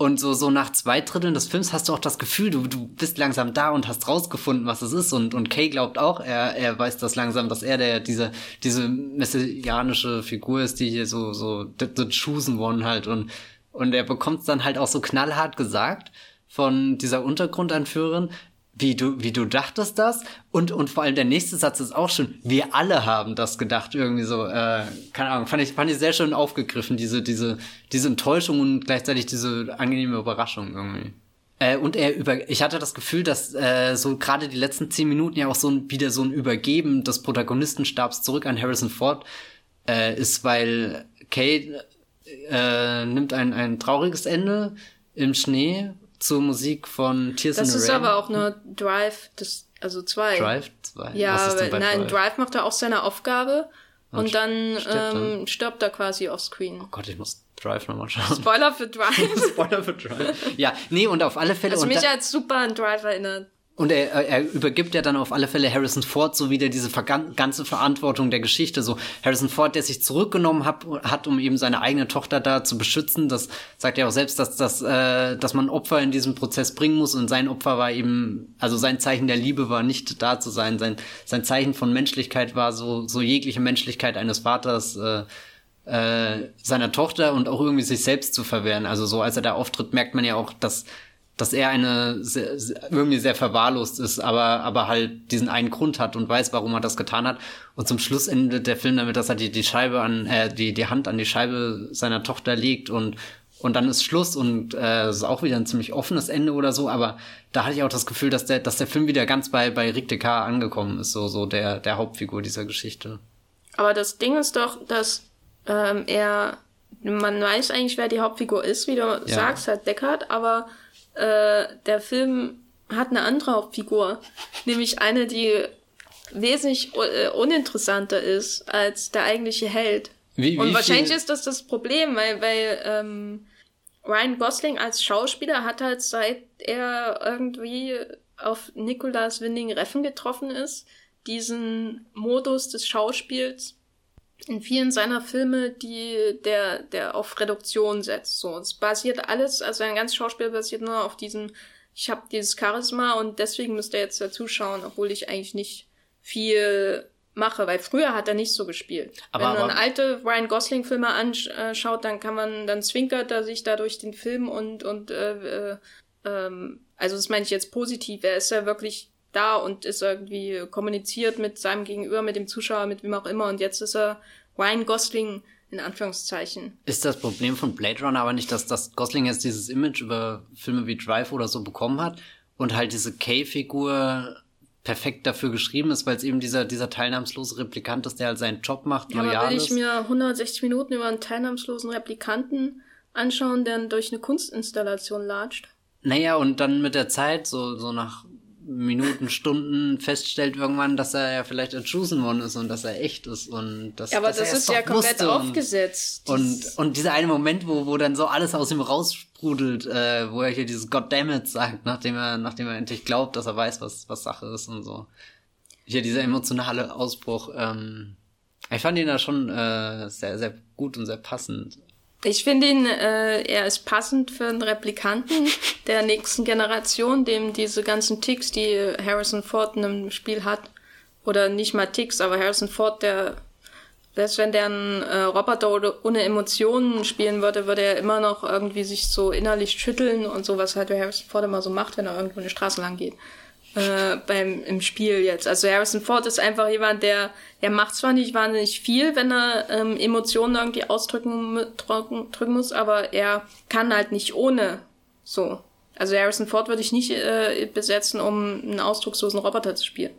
und so, so nach zwei Dritteln des Films hast du auch das Gefühl, du, du bist langsam da und hast rausgefunden, was es ist. Und, und Kay glaubt auch, er, er weiß das langsam, dass er der, diese, diese messianische Figur ist, die hier so, so, the, chosen one halt. Und, und er bekommt es dann halt auch so knallhart gesagt von dieser Untergrundanführerin, wie du, wie du dachtest das. Und, und vor allem der nächste Satz ist auch schon, wir alle haben das gedacht, irgendwie so, äh, keine Ahnung, fand ich, fand ich sehr schön aufgegriffen, diese, diese, diese Enttäuschung und gleichzeitig diese angenehme Überraschung irgendwie. Äh, und er über, ich hatte das Gefühl, dass äh, so gerade die letzten zehn Minuten ja auch so ein, wieder so ein Übergeben des Protagonistenstabs zurück an Harrison Ford äh, ist, weil Kate äh, nimmt ein, ein trauriges Ende im Schnee zur Musik von Tears das in the Rain. Das ist aber auch nur Drive, das, also zwei. Drive 2? Ja, nein, Drive? Drive macht er auch seine Aufgabe und, und dann, stirbt, ähm, stirbt er quasi offscreen. Oh Gott, ich muss Drive nochmal schauen. Spoiler für Drive. Spoiler für Drive. Ja, nee, und auf alle Fälle. Also mich als super an Drive erinnert. Und er, er übergibt ja dann auf alle Fälle Harrison Ford so wieder diese ganze Verantwortung der Geschichte. So Harrison Ford, der sich zurückgenommen hat, hat, um eben seine eigene Tochter da zu beschützen. Das sagt er auch selbst, dass, dass, äh, dass man Opfer in diesem Prozess bringen muss. Und sein Opfer war eben, also sein Zeichen der Liebe war nicht da zu sein. Sein, sein Zeichen von Menschlichkeit war so, so jegliche Menschlichkeit eines Vaters. Äh, äh, seiner Tochter und auch irgendwie sich selbst zu verwehren. Also so als er da auftritt, merkt man ja auch, dass dass er eine sehr, sehr, irgendwie sehr verwahrlost ist, aber aber halt diesen einen Grund hat und weiß, warum er das getan hat. Und zum Schluss endet der Film damit, dass er die, die Scheibe an äh, die die Hand an die Scheibe seiner Tochter legt und und dann ist Schluss und äh, ist auch wieder ein ziemlich offenes Ende oder so, aber da hatte ich auch das Gefühl, dass der, dass der Film wieder ganz bei, bei Rick Descartes angekommen ist, so, so der, der Hauptfigur dieser Geschichte. Aber das Ding ist doch, dass ähm, er, man weiß eigentlich, wer die Hauptfigur ist, wie du ja. sagst, halt Deckard, aber äh, der Film hat eine andere Hauptfigur, nämlich eine, die wesentlich äh, uninteressanter ist als der eigentliche Held. Wie, wie Und wahrscheinlich ist das das Problem, weil, weil ähm, Ryan Gosling als Schauspieler hat halt seit er irgendwie auf Nicolas Winding Reffen getroffen ist, diesen Modus des Schauspiels in vielen seiner Filme, die der der auf Reduktion setzt. So, es basiert alles, also ein ganzes Schauspiel basiert nur auf diesem, ich habe dieses Charisma und deswegen müsst ihr jetzt dazuschauen, obwohl ich eigentlich nicht viel mache, weil früher hat er nicht so gespielt. Aber, Wenn man alte Ryan Gosling Filme anschaut, dann kann man, dann zwinkert er sich da durch den Film und und äh, äh, ähm, also das meine ich jetzt positiv. Er ist ja wirklich da und ist irgendwie kommuniziert mit seinem Gegenüber, mit dem Zuschauer, mit wem auch immer. Und jetzt ist er Ryan Gosling in Anführungszeichen. Ist das Problem von Blade Runner aber nicht, dass das Gosling jetzt dieses Image über Filme wie Drive oder so bekommen hat und halt diese K-Figur perfekt dafür geschrieben ist, weil es eben dieser, dieser teilnahmslose Replikant ist, der halt seinen Job macht, ja, loyal aber will ich mir 160 Minuten über einen teilnahmslosen Replikanten anschauen, der durch eine Kunstinstallation latscht? Naja, und dann mit der Zeit, so, so nach Minuten, Stunden feststellt irgendwann, dass er ja vielleicht ein Chosen One ist und dass er echt ist und dass, ja, aber dass das ist ja komplett aufgesetzt. Und, und dieser eine Moment, wo, wo dann so alles aus ihm raussprudelt, äh, wo er hier dieses Goddammit sagt, nachdem er, nachdem er endlich glaubt, dass er weiß, was, was Sache ist und so. Hier dieser emotionale Ausbruch, ähm, ich fand ihn da schon äh, sehr, sehr gut und sehr passend. Ich finde ihn, äh, er ist passend für einen Replikanten der nächsten Generation, dem diese ganzen Ticks, die Harrison Ford in einem Spiel hat, oder nicht mal Ticks, aber Harrison Ford, der, selbst wenn der einen äh, Roboter ohne Emotionen spielen würde, würde er immer noch irgendwie sich so innerlich schütteln und so, was halt Harrison Ford immer so macht, wenn er irgendwo eine Straße lang geht äh, beim im Spiel jetzt. Also Harrison Ford ist einfach jemand, der der macht zwar nicht wahnsinnig viel, wenn er ähm, Emotionen irgendwie ausdrücken drücken, drücken muss, aber er kann halt nicht ohne so. Also Harrison Ford würde ich nicht äh, besetzen, um einen ausdruckslosen Roboter zu spielen.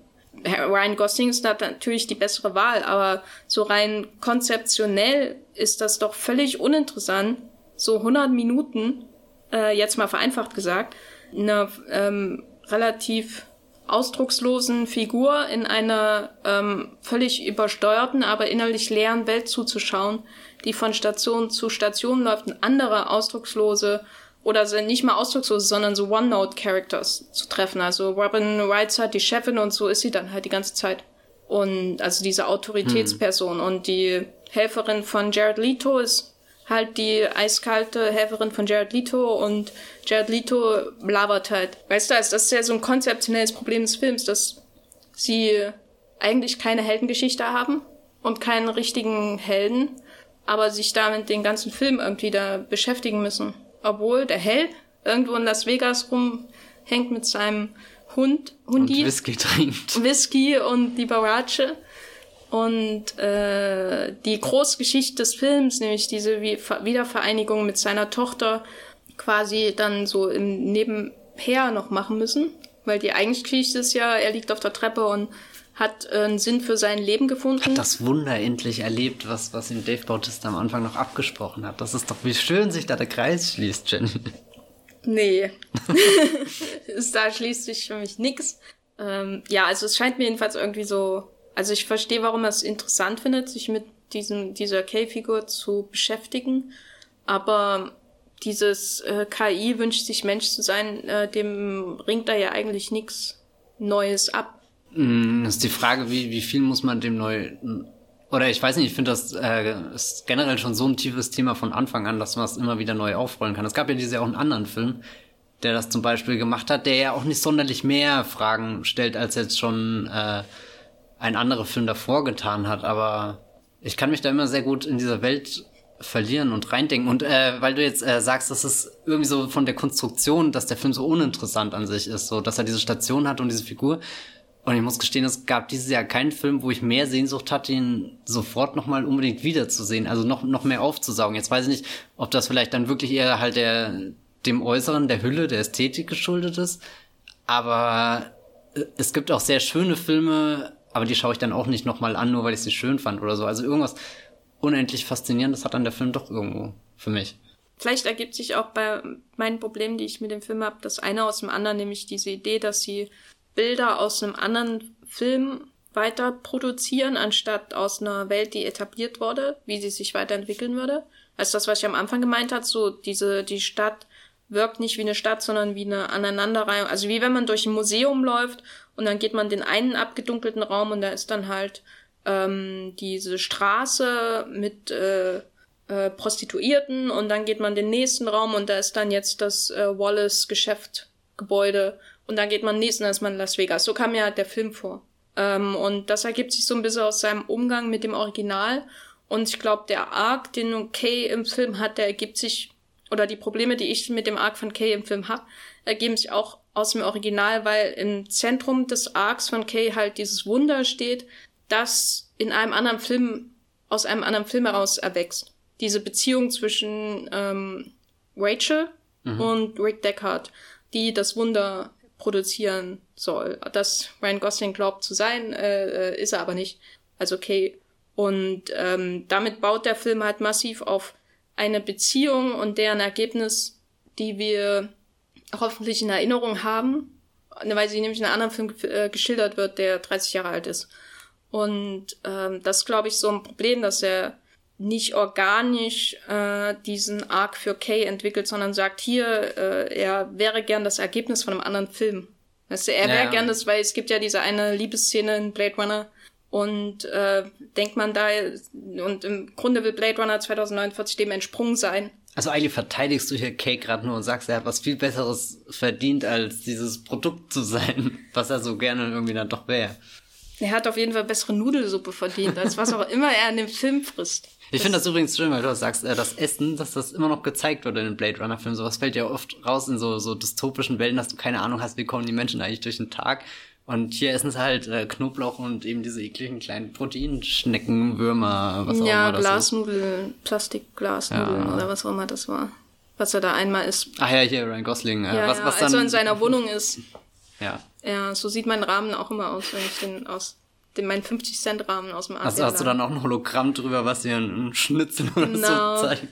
Ryan Gosling ist natürlich die bessere Wahl, aber so rein konzeptionell ist das doch völlig uninteressant, so 100 Minuten, äh, jetzt mal vereinfacht gesagt, eine ähm, relativ ausdruckslosen Figur in einer ähm, völlig übersteuerten, aber innerlich leeren Welt zuzuschauen, die von Station zu Station läuft, und andere ausdruckslose oder nicht mal ausdruckslose, sondern so One-Note-Characters zu treffen. Also Robin Wrights halt die Chefin und so ist sie dann halt die ganze Zeit. Und also diese Autoritätsperson hm. und die Helferin von Jared Leto ist halt die eiskalte Helferin von Jared Leto und Jared Leto labert halt. Weißt du, also das ist ja so ein konzeptionelles Problem des Films, dass sie eigentlich keine Heldengeschichte haben und keinen richtigen Helden, aber sich damit den ganzen Film irgendwie da beschäftigen müssen. Obwohl der Held irgendwo in Las Vegas rumhängt mit seinem Hund, Hundi. Und Whisky trinkt. Whisky und die Barace. Und äh, die Großgeschichte des Films, nämlich diese Wiedervereinigung mit seiner Tochter, quasi dann so im Nebenher noch machen müssen. Weil die eigentliche Geschichte ist ja, er liegt auf der Treppe und hat äh, einen Sinn für sein Leben gefunden. Hat das Wunder endlich erlebt, was, was ihm Dave Bautista am Anfang noch abgesprochen hat. Das ist doch, wie schön sich da der Kreis schließt, Jenny. Nee. da schließt sich für mich nix. Ähm, ja, also es scheint mir jedenfalls irgendwie so also ich verstehe, warum er es interessant findet, sich mit diesem, dieser K-Figur zu beschäftigen. Aber dieses äh, KI wünscht sich Mensch zu sein, äh, dem ringt da ja eigentlich nichts Neues ab. Mm, das ist die Frage, wie, wie viel muss man dem neu oder ich weiß nicht, ich finde das äh, ist generell schon so ein tiefes Thema von Anfang an, dass man es immer wieder neu aufrollen kann. Es gab ja diese auch einen anderen Film, der das zum Beispiel gemacht hat, der ja auch nicht sonderlich mehr Fragen stellt als jetzt schon äh, ein anderer Film davor getan hat, aber ich kann mich da immer sehr gut in dieser Welt verlieren und reindenken. Und äh, weil du jetzt äh, sagst, dass es irgendwie so von der Konstruktion, dass der Film so uninteressant an sich ist, so dass er diese Station hat und diese Figur. Und ich muss gestehen, es gab dieses Jahr keinen Film, wo ich mehr Sehnsucht hatte, ihn sofort nochmal unbedingt wiederzusehen, also noch, noch mehr aufzusaugen. Jetzt weiß ich nicht, ob das vielleicht dann wirklich eher halt der, dem Äußeren, der Hülle, der Ästhetik geschuldet ist. Aber äh, es gibt auch sehr schöne Filme, aber die schaue ich dann auch nicht nochmal an, nur weil ich sie schön fand oder so. Also irgendwas unendlich faszinierendes hat dann der Film doch irgendwo für mich. Vielleicht ergibt sich auch bei meinen Problemen, die ich mit dem Film habe, das eine aus dem anderen, nämlich diese Idee, dass sie Bilder aus einem anderen Film weiter produzieren, anstatt aus einer Welt, die etabliert wurde, wie sie sich weiterentwickeln würde. Also das, was ich am Anfang gemeint hat, so diese, die Stadt wirkt nicht wie eine Stadt, sondern wie eine Aneinanderreihung. Also wie wenn man durch ein Museum läuft und dann geht man den einen abgedunkelten Raum und da ist dann halt ähm, diese Straße mit äh, äh, Prostituierten und dann geht man den nächsten Raum und da ist dann jetzt das äh, Wallace Geschäftgebäude und dann geht man nächsten, da ist man Las Vegas. So kam mir der Film vor. Ähm, und das ergibt sich so ein bisschen aus seinem Umgang mit dem Original. Und ich glaube, der Arc, den Kay im Film hat, der ergibt sich oder die Probleme, die ich mit dem Arc von Kay im Film habe, ergeben sich auch aus dem Original, weil im Zentrum des Arcs von Kay halt dieses Wunder steht, das in einem anderen Film, aus einem anderen Film heraus erwächst. Diese Beziehung zwischen ähm, Rachel mhm. und Rick Deckard, die das Wunder produzieren soll. Das Ryan Gosling glaubt zu sein, äh, äh ist er aber nicht. Also Kay. Und ähm, damit baut der Film halt massiv auf eine Beziehung und deren Ergebnis, die wir hoffentlich in Erinnerung haben, weil sie nämlich in einem anderen Film äh, geschildert wird, der 30 Jahre alt ist. Und ähm, das glaube ich so ein Problem, dass er nicht organisch äh, diesen Arc für Kay entwickelt, sondern sagt hier, äh, er wäre gern das Ergebnis von einem anderen Film. Weißt du, er wäre ja. gern das, weil es gibt ja diese eine Liebesszene in Blade Runner, und äh, denkt man da, und im Grunde will Blade Runner 2049 dem entsprungen sein. Also eigentlich verteidigst du hier Kate gerade nur und sagst, er hat was viel Besseres verdient, als dieses Produkt zu sein, was er so gerne irgendwie dann doch wäre. Er hat auf jeden Fall bessere Nudelsuppe verdient, als was auch immer er in dem Film frisst. Ich finde das übrigens schön, weil du sagst, äh, das Essen, dass das immer noch gezeigt wird in den Blade Runner Filmen. Sowas fällt ja oft raus in so, so dystopischen Welten, dass du keine Ahnung hast, wie kommen die Menschen eigentlich durch den Tag. Und hier essen sie halt äh, Knoblauch und eben diese ekligen kleinen Proteinschnecken, Würmer, was auch ja, immer das Glasnudeln, Plastikglasnudeln ja. oder was auch immer das war. Was er da einmal isst. Ach ja, hier Ryan Gosling. Äh, ja, was, ja, was dann, als er in seiner Wohnung ist. Ja. Ja, so sieht mein Rahmen auch immer aus, wenn ich den aus den meinen 50 Cent Rahmen aus dem Asien Also hast du dann auch ein Hologramm drüber, was dir ein Schnitzel oder genau. so zeigt?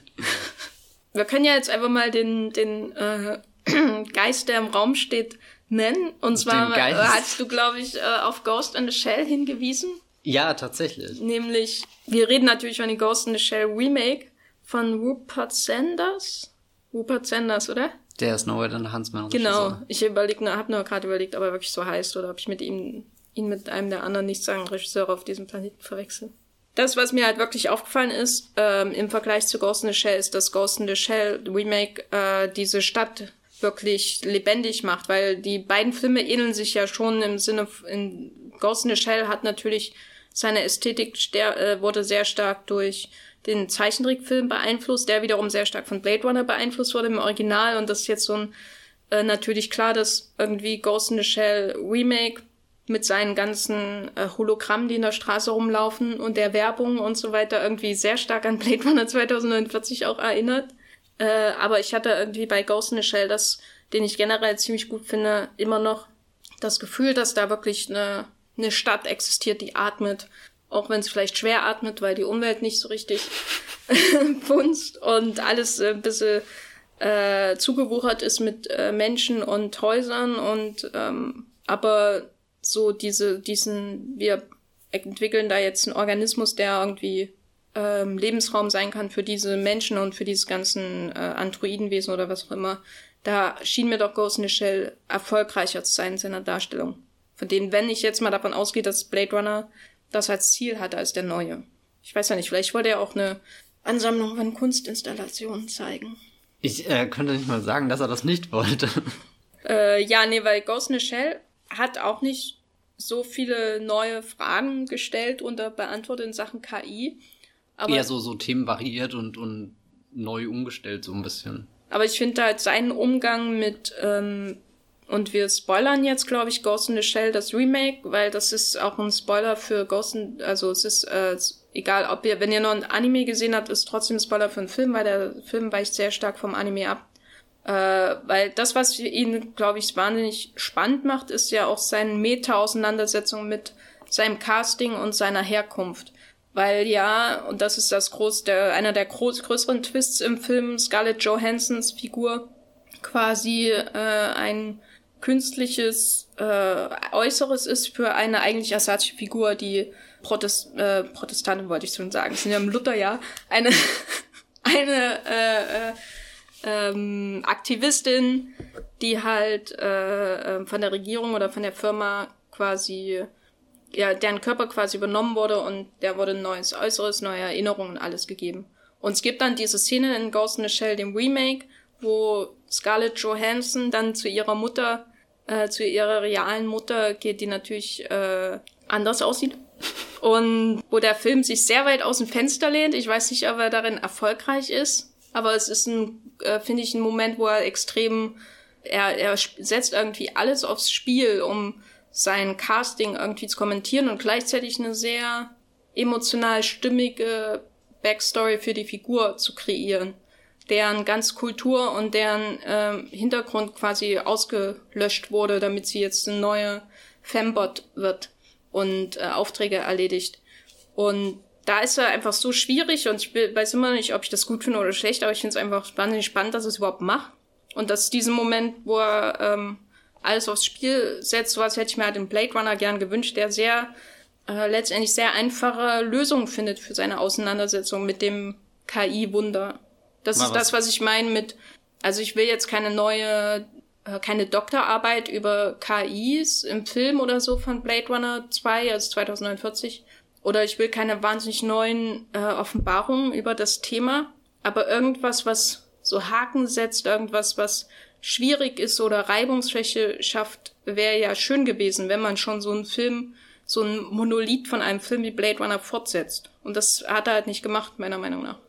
Wir können ja jetzt einfach mal den den äh, Geist, der im Raum steht, nennen. Und zwar hast du, glaube ich, äh, auf Ghost in the Shell hingewiesen. Ja, tatsächlich. Nämlich, wir reden natürlich von dem Ghost in the Shell Remake von Rupert Sanders. Rupert Sanders, oder? Der ist Nowhere in Huntsman. Genau. Ich überleg, habe nur gerade überlegt, ob er wirklich so heißt oder ob ich mit ihm ihn mit einem der anderen nicht sagen Regisseure auf diesem Planeten verwechsel. Das, was mir halt wirklich aufgefallen ist, ähm, im Vergleich zu Ghost in the Shell, ist, dass Ghost in the Shell Remake äh, diese Stadt wirklich lebendig macht, weil die beiden Filme ähneln sich ja schon im Sinne, in Ghost in the Shell hat natürlich seine Ästhetik äh, wurde sehr stark durch den Zeichentrickfilm beeinflusst, der wiederum sehr stark von Blade Runner beeinflusst wurde im Original und das ist jetzt so ein äh, natürlich klar, dass irgendwie Ghost in the Shell Remake mit seinen ganzen äh, Hologrammen, die in der Straße rumlaufen und der Werbung und so weiter irgendwie sehr stark an Blade Runner 2049 auch erinnert. Äh, aber ich hatte irgendwie bei Ghost in the Shell, das, den ich generell ziemlich gut finde, immer noch das Gefühl, dass da wirklich eine, eine Stadt existiert, die atmet. Auch wenn es vielleicht schwer atmet, weil die Umwelt nicht so richtig funzt und alles ein bisschen äh, zugewuchert ist mit äh, Menschen und Häusern und ähm, aber so diese, diesen, wir entwickeln da jetzt einen Organismus, der irgendwie ähm, Lebensraum sein kann für diese Menschen und für diese ganzen äh, Androidenwesen oder was auch immer, da schien mir doch Ghost in the Shell erfolgreicher zu sein in seiner Darstellung. Von dem, wenn ich jetzt mal davon ausgehe, dass Blade Runner das als Ziel hatte als der neue. Ich weiß ja nicht, vielleicht wollte er auch eine Ansammlung von Kunstinstallationen zeigen. Ich äh, könnte nicht mal sagen, dass er das nicht wollte. Äh, ja, nee, weil Ghost in the Shell hat auch nicht so viele neue Fragen gestellt und beantwortet in Sachen KI. Aber eher so, so Themen variiert und, und neu umgestellt, so ein bisschen. Aber ich finde halt seinen Umgang mit, ähm, und wir spoilern jetzt, glaube ich, Ghost in the Shell, das Remake, weil das ist auch ein Spoiler für Ghost in, also es ist, äh, egal, ob ihr, wenn ihr noch ein Anime gesehen habt, ist trotzdem ein Spoiler für einen Film, weil der Film weicht sehr stark vom Anime ab. Äh, weil das, was ihn, glaube ich, wahnsinnig spannend macht, ist ja auch seine Meta-Auseinandersetzung mit seinem Casting und seiner Herkunft. Weil ja, und das ist das groß, der, einer der groß, größeren Twists im Film, Scarlett Johansons Figur quasi äh, ein künstliches äh, Äußeres ist für eine eigentlich asiatische Figur, die Protest, äh, Protestantin wollte ich schon sagen, sind ja im Lutherjahr, eine, eine äh, äh, ähm, Aktivistin, die halt äh, äh, von der Regierung oder von der Firma quasi ja, deren Körper quasi übernommen wurde und der wurde ein neues Äußeres, neue Erinnerungen und alles gegeben. Und es gibt dann diese Szene in Ghost in the Shell, dem Remake, wo Scarlett Johansson dann zu ihrer Mutter, äh, zu ihrer realen Mutter geht, die natürlich äh, anders aussieht. Und wo der Film sich sehr weit aus dem Fenster lehnt. Ich weiß nicht, ob er darin erfolgreich ist, aber es ist ein, äh, finde ich, ein Moment, wo er extrem, er, er setzt irgendwie alles aufs Spiel, um sein Casting irgendwie zu kommentieren und gleichzeitig eine sehr emotional stimmige Backstory für die Figur zu kreieren, deren ganz Kultur und deren ähm, Hintergrund quasi ausgelöscht wurde, damit sie jetzt eine neue Fembot wird und äh, Aufträge erledigt. Und da ist er einfach so schwierig und ich weiß immer nicht, ob ich das gut finde oder schlecht, aber ich finde es einfach wahnsinnig spannend, dass er es überhaupt macht. Und dass diesen Moment, wo er ähm, alles aufs Spiel setzt. Sowas hätte ich mir halt im Blade Runner gern gewünscht, der sehr äh, letztendlich sehr einfache Lösungen findet für seine Auseinandersetzung mit dem KI-Wunder. Das Mal ist was. das, was ich meine mit, also ich will jetzt keine neue, äh, keine Doktorarbeit über KIs im Film oder so von Blade Runner 2, also 2049. Oder ich will keine wahnsinnig neuen äh, Offenbarungen über das Thema, aber irgendwas, was so Haken setzt, irgendwas, was schwierig ist oder Reibungsfläche schafft, wäre ja schön gewesen, wenn man schon so einen Film, so ein Monolith von einem Film wie Blade Runner fortsetzt. Und das hat er halt nicht gemacht, meiner Meinung nach.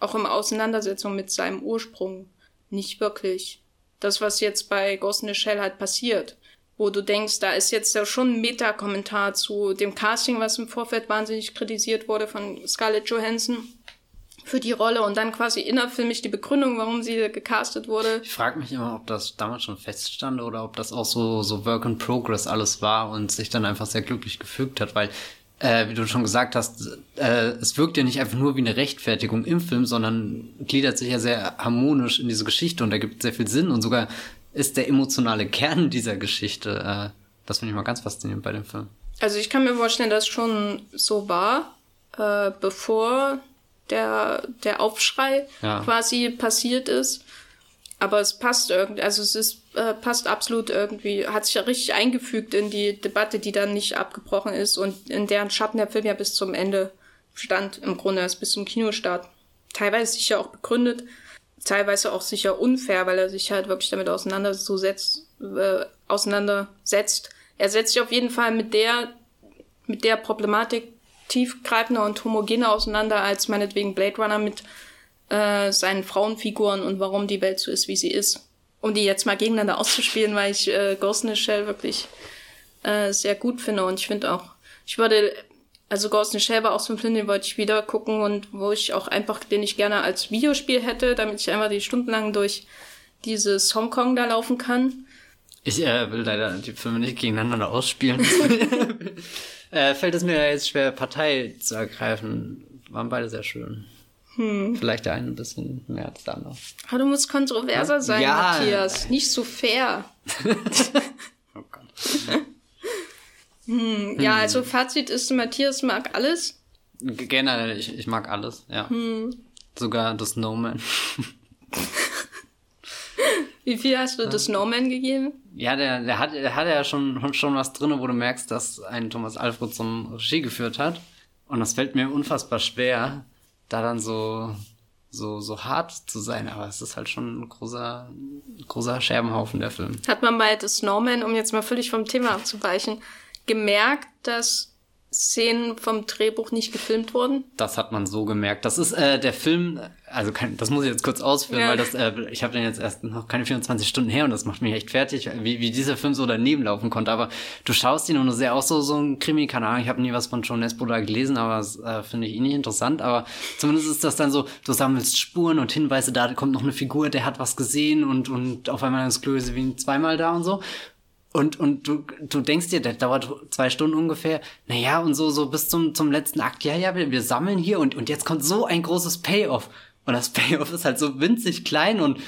Auch im Auseinandersetzung mit seinem Ursprung. Nicht wirklich. Das, was jetzt bei Ghost in the Shell halt passiert. Wo du denkst, da ist jetzt ja schon ein Meta-Kommentar zu dem Casting, was im Vorfeld wahnsinnig kritisiert wurde von Scarlett Johansson für die Rolle und dann quasi innerfilmig die Begründung, warum sie gecastet wurde. Ich frage mich immer, ob das damals schon feststand oder ob das auch so, so Work in Progress alles war und sich dann einfach sehr glücklich gefügt hat, weil äh, wie du schon gesagt hast, äh, es wirkt ja nicht einfach nur wie eine Rechtfertigung im Film, sondern gliedert sich ja sehr harmonisch in diese Geschichte und ergibt sehr viel Sinn und sogar ist der emotionale Kern dieser Geschichte. Äh, das finde ich mal ganz faszinierend bei dem Film. Also ich kann mir vorstellen, dass es schon so war, äh, bevor der, der Aufschrei ja. quasi passiert ist. Aber es passt irgendwie, also es ist, äh, passt absolut irgendwie, hat sich ja richtig eingefügt in die Debatte, die dann nicht abgebrochen ist und in deren Schatten der Film ja bis zum Ende stand, im Grunde erst bis zum Kinostart. Teilweise sicher auch begründet, teilweise auch sicher unfair, weil er sich halt wirklich damit auseinandersetzt, äh, auseinandersetzt. Er setzt sich auf jeden Fall mit der, mit der Problematik tiefgreifender und homogener auseinander als meinetwegen Blade Runner mit äh, seinen Frauenfiguren und warum die Welt so ist, wie sie ist. Um die jetzt mal gegeneinander auszuspielen, weil ich äh, Ghost in the Shell wirklich äh, sehr gut finde und ich finde auch, ich würde, also Ghost in the Shell war auch so ein Film, den wollte ich wieder gucken und wo ich auch einfach, den ich gerne als Videospiel hätte, damit ich einfach die stundenlang durch dieses Hongkong da laufen kann. Ich äh, will leider die Filme nicht gegeneinander ausspielen. äh, fällt es mir jetzt schwer, Partei zu ergreifen. Waren beide sehr schön. Hm. Vielleicht der eine ein bisschen mehr als der andere. Aber ah, du musst kontroverser sein, ja. Matthias. Nicht so fair. oh Gott. hm. Ja, hm. also Fazit ist, Matthias mag alles. Generell, ich, ich mag alles, ja. Hm. Sogar das Snowman. Wie viel hast du The Snowman gegeben? Ja, der, der, hat, der hat ja schon, schon was drin, wo du merkst, dass ein Thomas Alfred zum Regie geführt hat. Und das fällt mir unfassbar schwer, da dann so, so, so hart zu sein. Aber es ist halt schon ein großer, großer Scherbenhaufen, der Film. Hat man bei The Snowman, um jetzt mal völlig vom Thema abzuweichen, gemerkt, dass Szenen vom Drehbuch nicht gefilmt wurden? Das hat man so gemerkt. Das ist äh, der Film, also kann, das muss ich jetzt kurz ausführen, ja. weil das, äh, ich habe den jetzt erst noch keine 24 Stunden her und das macht mich echt fertig, wie, wie dieser Film so daneben laufen konnte. Aber du schaust ihn und du siehst auch so so ein Krimi, keine Ahnung, ich habe nie was von John Espoda gelesen, aber das äh, finde ich eh nicht interessant. Aber zumindest ist das dann so, du sammelst Spuren und Hinweise, da kommt noch eine Figur, der hat was gesehen und und auf einmal ist Chloe wie zweimal da und so. Und, und du, du denkst dir, das dauert zwei Stunden ungefähr. Naja, und so, so bis zum, zum letzten Akt. Ja, ja, wir, wir sammeln hier und, und jetzt kommt so ein großes Payoff. Und das Payoff ist halt so winzig klein und,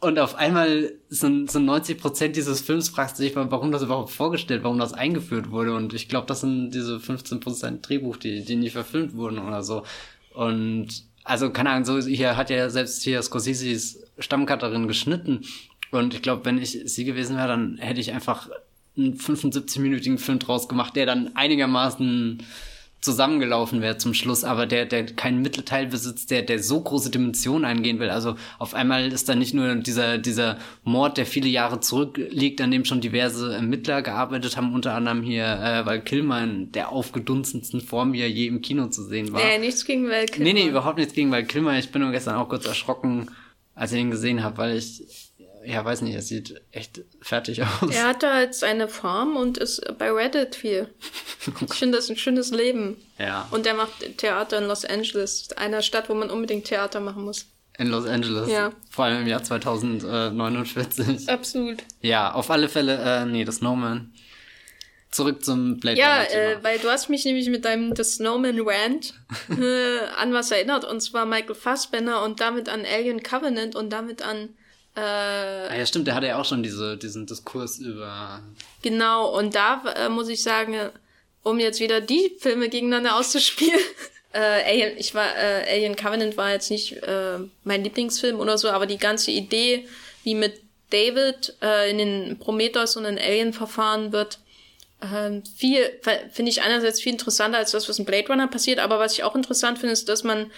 und auf einmal sind, sind 90 Prozent dieses Films, fragst du dich mal, warum das überhaupt vorgestellt, warum das eingeführt wurde. Und ich glaube, das sind diese 15 Prozent Drehbuch, die, die nie verfilmt wurden oder so. Und also, keine Ahnung, so hier hat ja selbst hier Scorsese's Stammcutterin geschnitten. Und ich glaube, wenn ich sie gewesen wäre, dann hätte ich einfach einen 75-minütigen Film draus gemacht, der dann einigermaßen zusammengelaufen wäre zum Schluss, aber der, der keinen Mittelteil besitzt, der, der so große Dimensionen eingehen will. Also auf einmal ist da nicht nur dieser, dieser Mord, der viele Jahre zurückliegt, an dem schon diverse Ermittler gearbeitet haben, unter anderem hier, äh, weil Kilmer in der aufgedunsensten Form, wie er je im Kino zu sehen war. Nee, nichts gegen Val Kilmer. Nee, nee, überhaupt nichts gegen Val Kilmer. Ich bin nur gestern auch kurz erschrocken, als ich ihn gesehen habe, weil ich ja, weiß nicht, er sieht echt fertig aus. Er hat da jetzt eine Farm und ist bei Reddit viel. Ich finde das ein schönes Leben. Ja. Und er macht Theater in Los Angeles, einer Stadt, wo man unbedingt Theater machen muss. In Los Angeles. Ja. Vor allem im Jahr 2049. Absolut. Ja, auf alle Fälle, äh, nee, das Snowman. Zurück zum Blade Ja, äh, weil du hast mich nämlich mit deinem The Snowman Rant äh, an was erinnert, und zwar Michael Fassbender und damit an Alien Covenant und damit an äh, ah ja, stimmt, der hatte ja auch schon diese, diesen Diskurs über. Genau, und da äh, muss ich sagen, um jetzt wieder die Filme gegeneinander auszuspielen. äh, Alien, ich war, äh, Alien Covenant war jetzt nicht äh, mein Lieblingsfilm oder so, aber die ganze Idee, wie mit David äh, in den Prometheus und in Alien verfahren wird, äh, viel, finde ich einerseits viel interessanter als das, was in Blade Runner passiert, aber was ich auch interessant finde, ist, dass man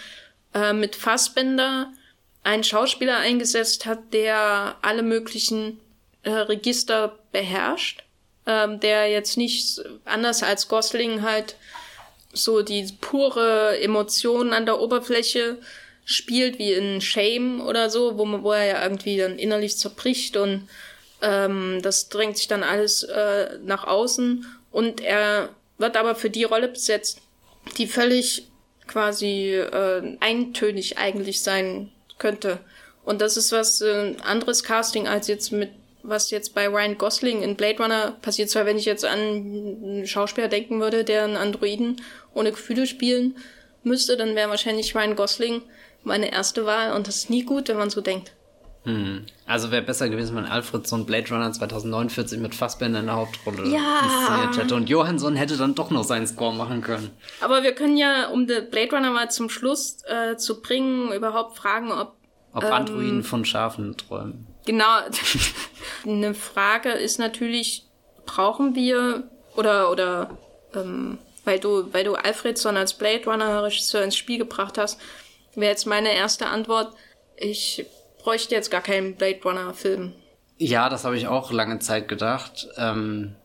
äh, mit Fassbender einen Schauspieler eingesetzt hat, der alle möglichen äh, Register beherrscht, ähm, der jetzt nicht anders als Gosling halt so die pure Emotion an der Oberfläche spielt, wie in Shame oder so, wo, wo er ja irgendwie dann innerlich zerbricht und ähm, das drängt sich dann alles äh, nach außen. Und er wird aber für die Rolle besetzt, die völlig quasi äh, eintönig eigentlich sein könnte. Und das ist was äh, anderes Casting als jetzt mit was jetzt bei Ryan Gosling in Blade Runner passiert. Zwar, wenn ich jetzt an einen Schauspieler denken würde, der einen Androiden ohne Gefühle spielen müsste, dann wäre wahrscheinlich Ryan Gosling meine erste Wahl. Und das ist nie gut, wenn man so denkt. Hm. Also wäre besser gewesen, wenn Alfred so ein Blade Runner 2049 mit Fassbender in der Hauptrolle ja. inszeniert hätte. Und Johansson hätte dann doch noch seinen Score machen können. Aber wir können ja, um den Blade Runner mal zum Schluss äh, zu bringen, überhaupt fragen, ob... Ob ähm, Androiden von Schafen träumen. Genau. Eine Frage ist natürlich, brauchen wir oder oder ähm, weil du weil du Alfredson als Blade Runner Regisseur ins Spiel gebracht hast, wäre jetzt meine erste Antwort. Ich bräuchte jetzt gar keinen Blade Runner-Film. Ja, das habe ich auch lange Zeit gedacht. Ähm,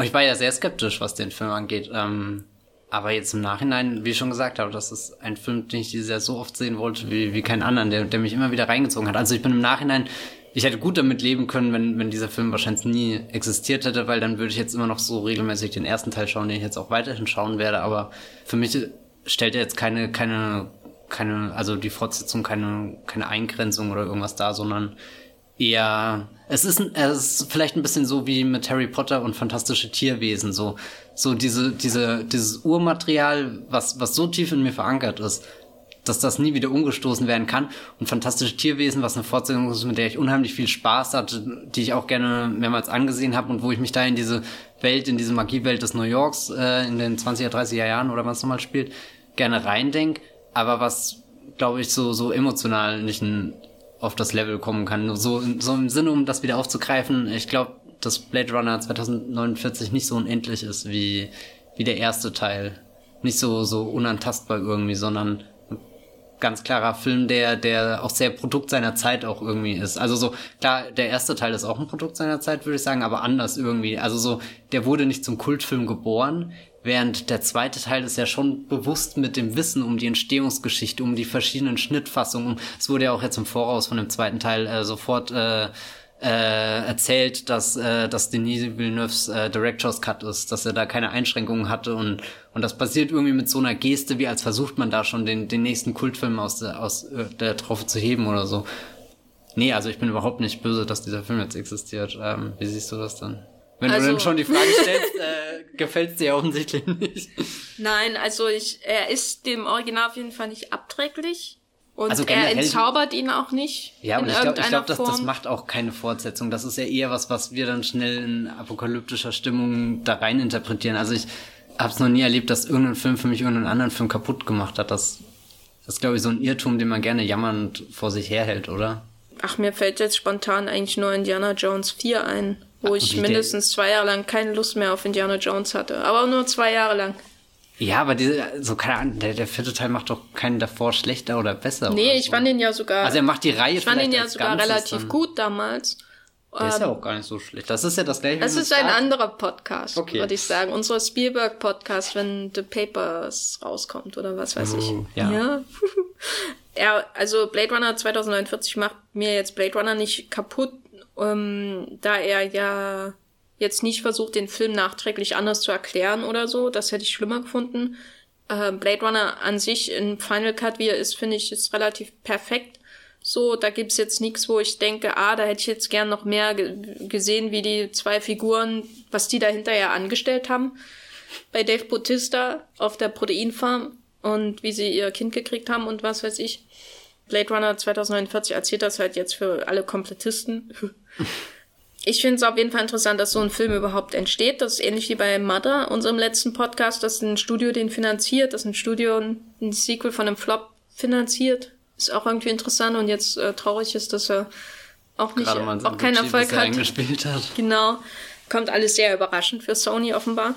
ich war ja sehr skeptisch, was den Film angeht. Ähm, aber jetzt im Nachhinein, wie ich schon gesagt habe, das ist ein Film, den ich dieses Jahr so oft sehen wollte, wie, wie keinen anderen, der, der mich immer wieder reingezogen hat. Also ich bin im Nachhinein, ich hätte gut damit leben können, wenn, wenn dieser Film wahrscheinlich nie existiert hätte, weil dann würde ich jetzt immer noch so regelmäßig den ersten Teil schauen, den ich jetzt auch weiterhin schauen werde. Aber für mich stellt er jetzt keine, keine keine, also die Fortsetzung keine, keine Eingrenzung oder irgendwas da, sondern eher, es ist, es ist vielleicht ein bisschen so wie mit Harry Potter und fantastische Tierwesen, so, so diese, diese, dieses Urmaterial, was, was so tief in mir verankert ist, dass das nie wieder umgestoßen werden kann. Und fantastische Tierwesen, was eine Fortsetzung ist, mit der ich unheimlich viel Spaß hatte, die ich auch gerne mehrmals angesehen habe und wo ich mich da in diese Welt, in diese Magiewelt des New Yorks äh, in den 20er, 30er Jahren oder was nochmal spielt, gerne reindenk aber was, glaube ich, so, so emotional nicht ein, auf das Level kommen kann. So, so im Sinne, um das wieder aufzugreifen, ich glaube, dass Blade Runner 2049 nicht so unendlich ist wie, wie der erste Teil. Nicht so, so unantastbar irgendwie, sondern ganz klarer Film, der, der auch sehr Produkt seiner Zeit auch irgendwie ist. Also so, klar, der erste Teil ist auch ein Produkt seiner Zeit, würde ich sagen, aber anders irgendwie. Also so, der wurde nicht zum Kultfilm geboren, Während der zweite Teil ist ja schon bewusst mit dem Wissen um die Entstehungsgeschichte, um die verschiedenen Schnittfassungen. Es wurde ja auch jetzt im Voraus von dem zweiten Teil äh, sofort äh, äh, erzählt, dass, äh, dass Denis Villeneuves äh, Director's Cut ist, dass er da keine Einschränkungen hatte und, und das passiert irgendwie mit so einer Geste, wie als versucht man da schon den, den nächsten Kultfilm aus der, aus äh, der Tropfe zu heben oder so. Nee, also ich bin überhaupt nicht böse, dass dieser Film jetzt existiert. Ähm, wie siehst du das dann? Wenn also, du dann schon die Frage stellst, äh, gefällt es dir offensichtlich nicht. Nein, also ich, er ist dem Original auf jeden Fall nicht abträglich. Und also er entzaubert ihn auch nicht. Ja, aber ich glaube, glaub, das, das macht auch keine Fortsetzung. Das ist ja eher was, was wir dann schnell in apokalyptischer Stimmung da rein interpretieren. Also ich habe es noch nie erlebt, dass irgendein Film für mich irgendeinen anderen Film kaputt gemacht hat. Das, das ist, glaube ich, so ein Irrtum, den man gerne jammernd vor sich herhält, oder? Ach, mir fällt jetzt spontan eigentlich nur Indiana Jones 4 ein, wo ich mindestens zwei Jahre lang keine Lust mehr auf Indiana Jones hatte. Aber nur zwei Jahre lang. Ja, aber diese, so keine Ahnung, der, der vierte Teil macht doch keinen davor schlechter oder besser. Nee, oder ich so. fand ihn ja sogar. Also er macht die Reihe Ich fand ihn ja sogar relativ dann. gut damals. Der ist ja ähm, auch gar nicht so schlecht. Das ist ja das gleiche. Das ist ein anderer Podcast, okay. würde ich sagen. Unser Spielberg-Podcast, wenn The Papers rauskommt oder was weiß ich. Oh, ja. ja. ja, also Blade Runner 2049 macht mir jetzt Blade Runner nicht kaputt, ähm, da er ja jetzt nicht versucht, den Film nachträglich anders zu erklären oder so. Das hätte ich schlimmer gefunden. Äh, Blade Runner an sich in Final Cut, wie er ist, finde ich, ist relativ perfekt. So, da gibt's jetzt nichts, wo ich denke, ah, da hätte ich jetzt gern noch mehr gesehen, wie die zwei Figuren, was die da hinterher angestellt haben. Bei Dave Bautista auf der Proteinfarm und wie sie ihr Kind gekriegt haben und was weiß ich. Blade Runner 2049 erzählt das halt jetzt für alle Komplettisten. ich finde es auf jeden Fall interessant, dass so ein Film überhaupt entsteht. Das ist ähnlich wie bei Mother, unserem letzten Podcast, dass ein Studio den finanziert, dass ein Studio ein Sequel von einem Flop finanziert. Ist auch irgendwie interessant und jetzt äh, traurig ist, dass er auch nicht, auch keinen Erfolg hat. hat. Genau. Kommt alles sehr überraschend für Sony offenbar.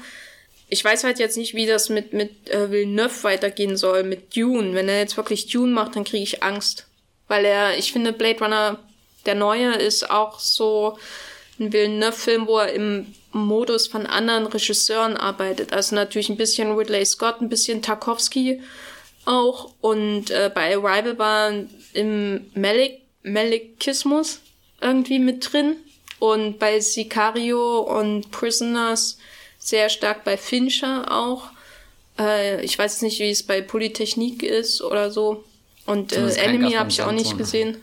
Ich weiß halt jetzt nicht, wie das mit, mit äh, Villeneuve weitergehen soll, mit Dune. Wenn er jetzt wirklich Dune macht, dann kriege ich Angst. Weil er, ich finde, Blade Runner, der neue, ist auch so, ein Villeneuve-Film, wo er im Modus von anderen Regisseuren arbeitet. Also natürlich ein bisschen Ridley Scott, ein bisschen Tarkovsky auch. Und äh, bei Arrival war im Malik Malikismus irgendwie mit drin. Und bei Sicario und Prisoners sehr stark bei Fincher auch. Äh, ich weiß nicht, wie es bei Polytechnik ist oder so. Und äh, Enemy habe ich auch nicht gesehen.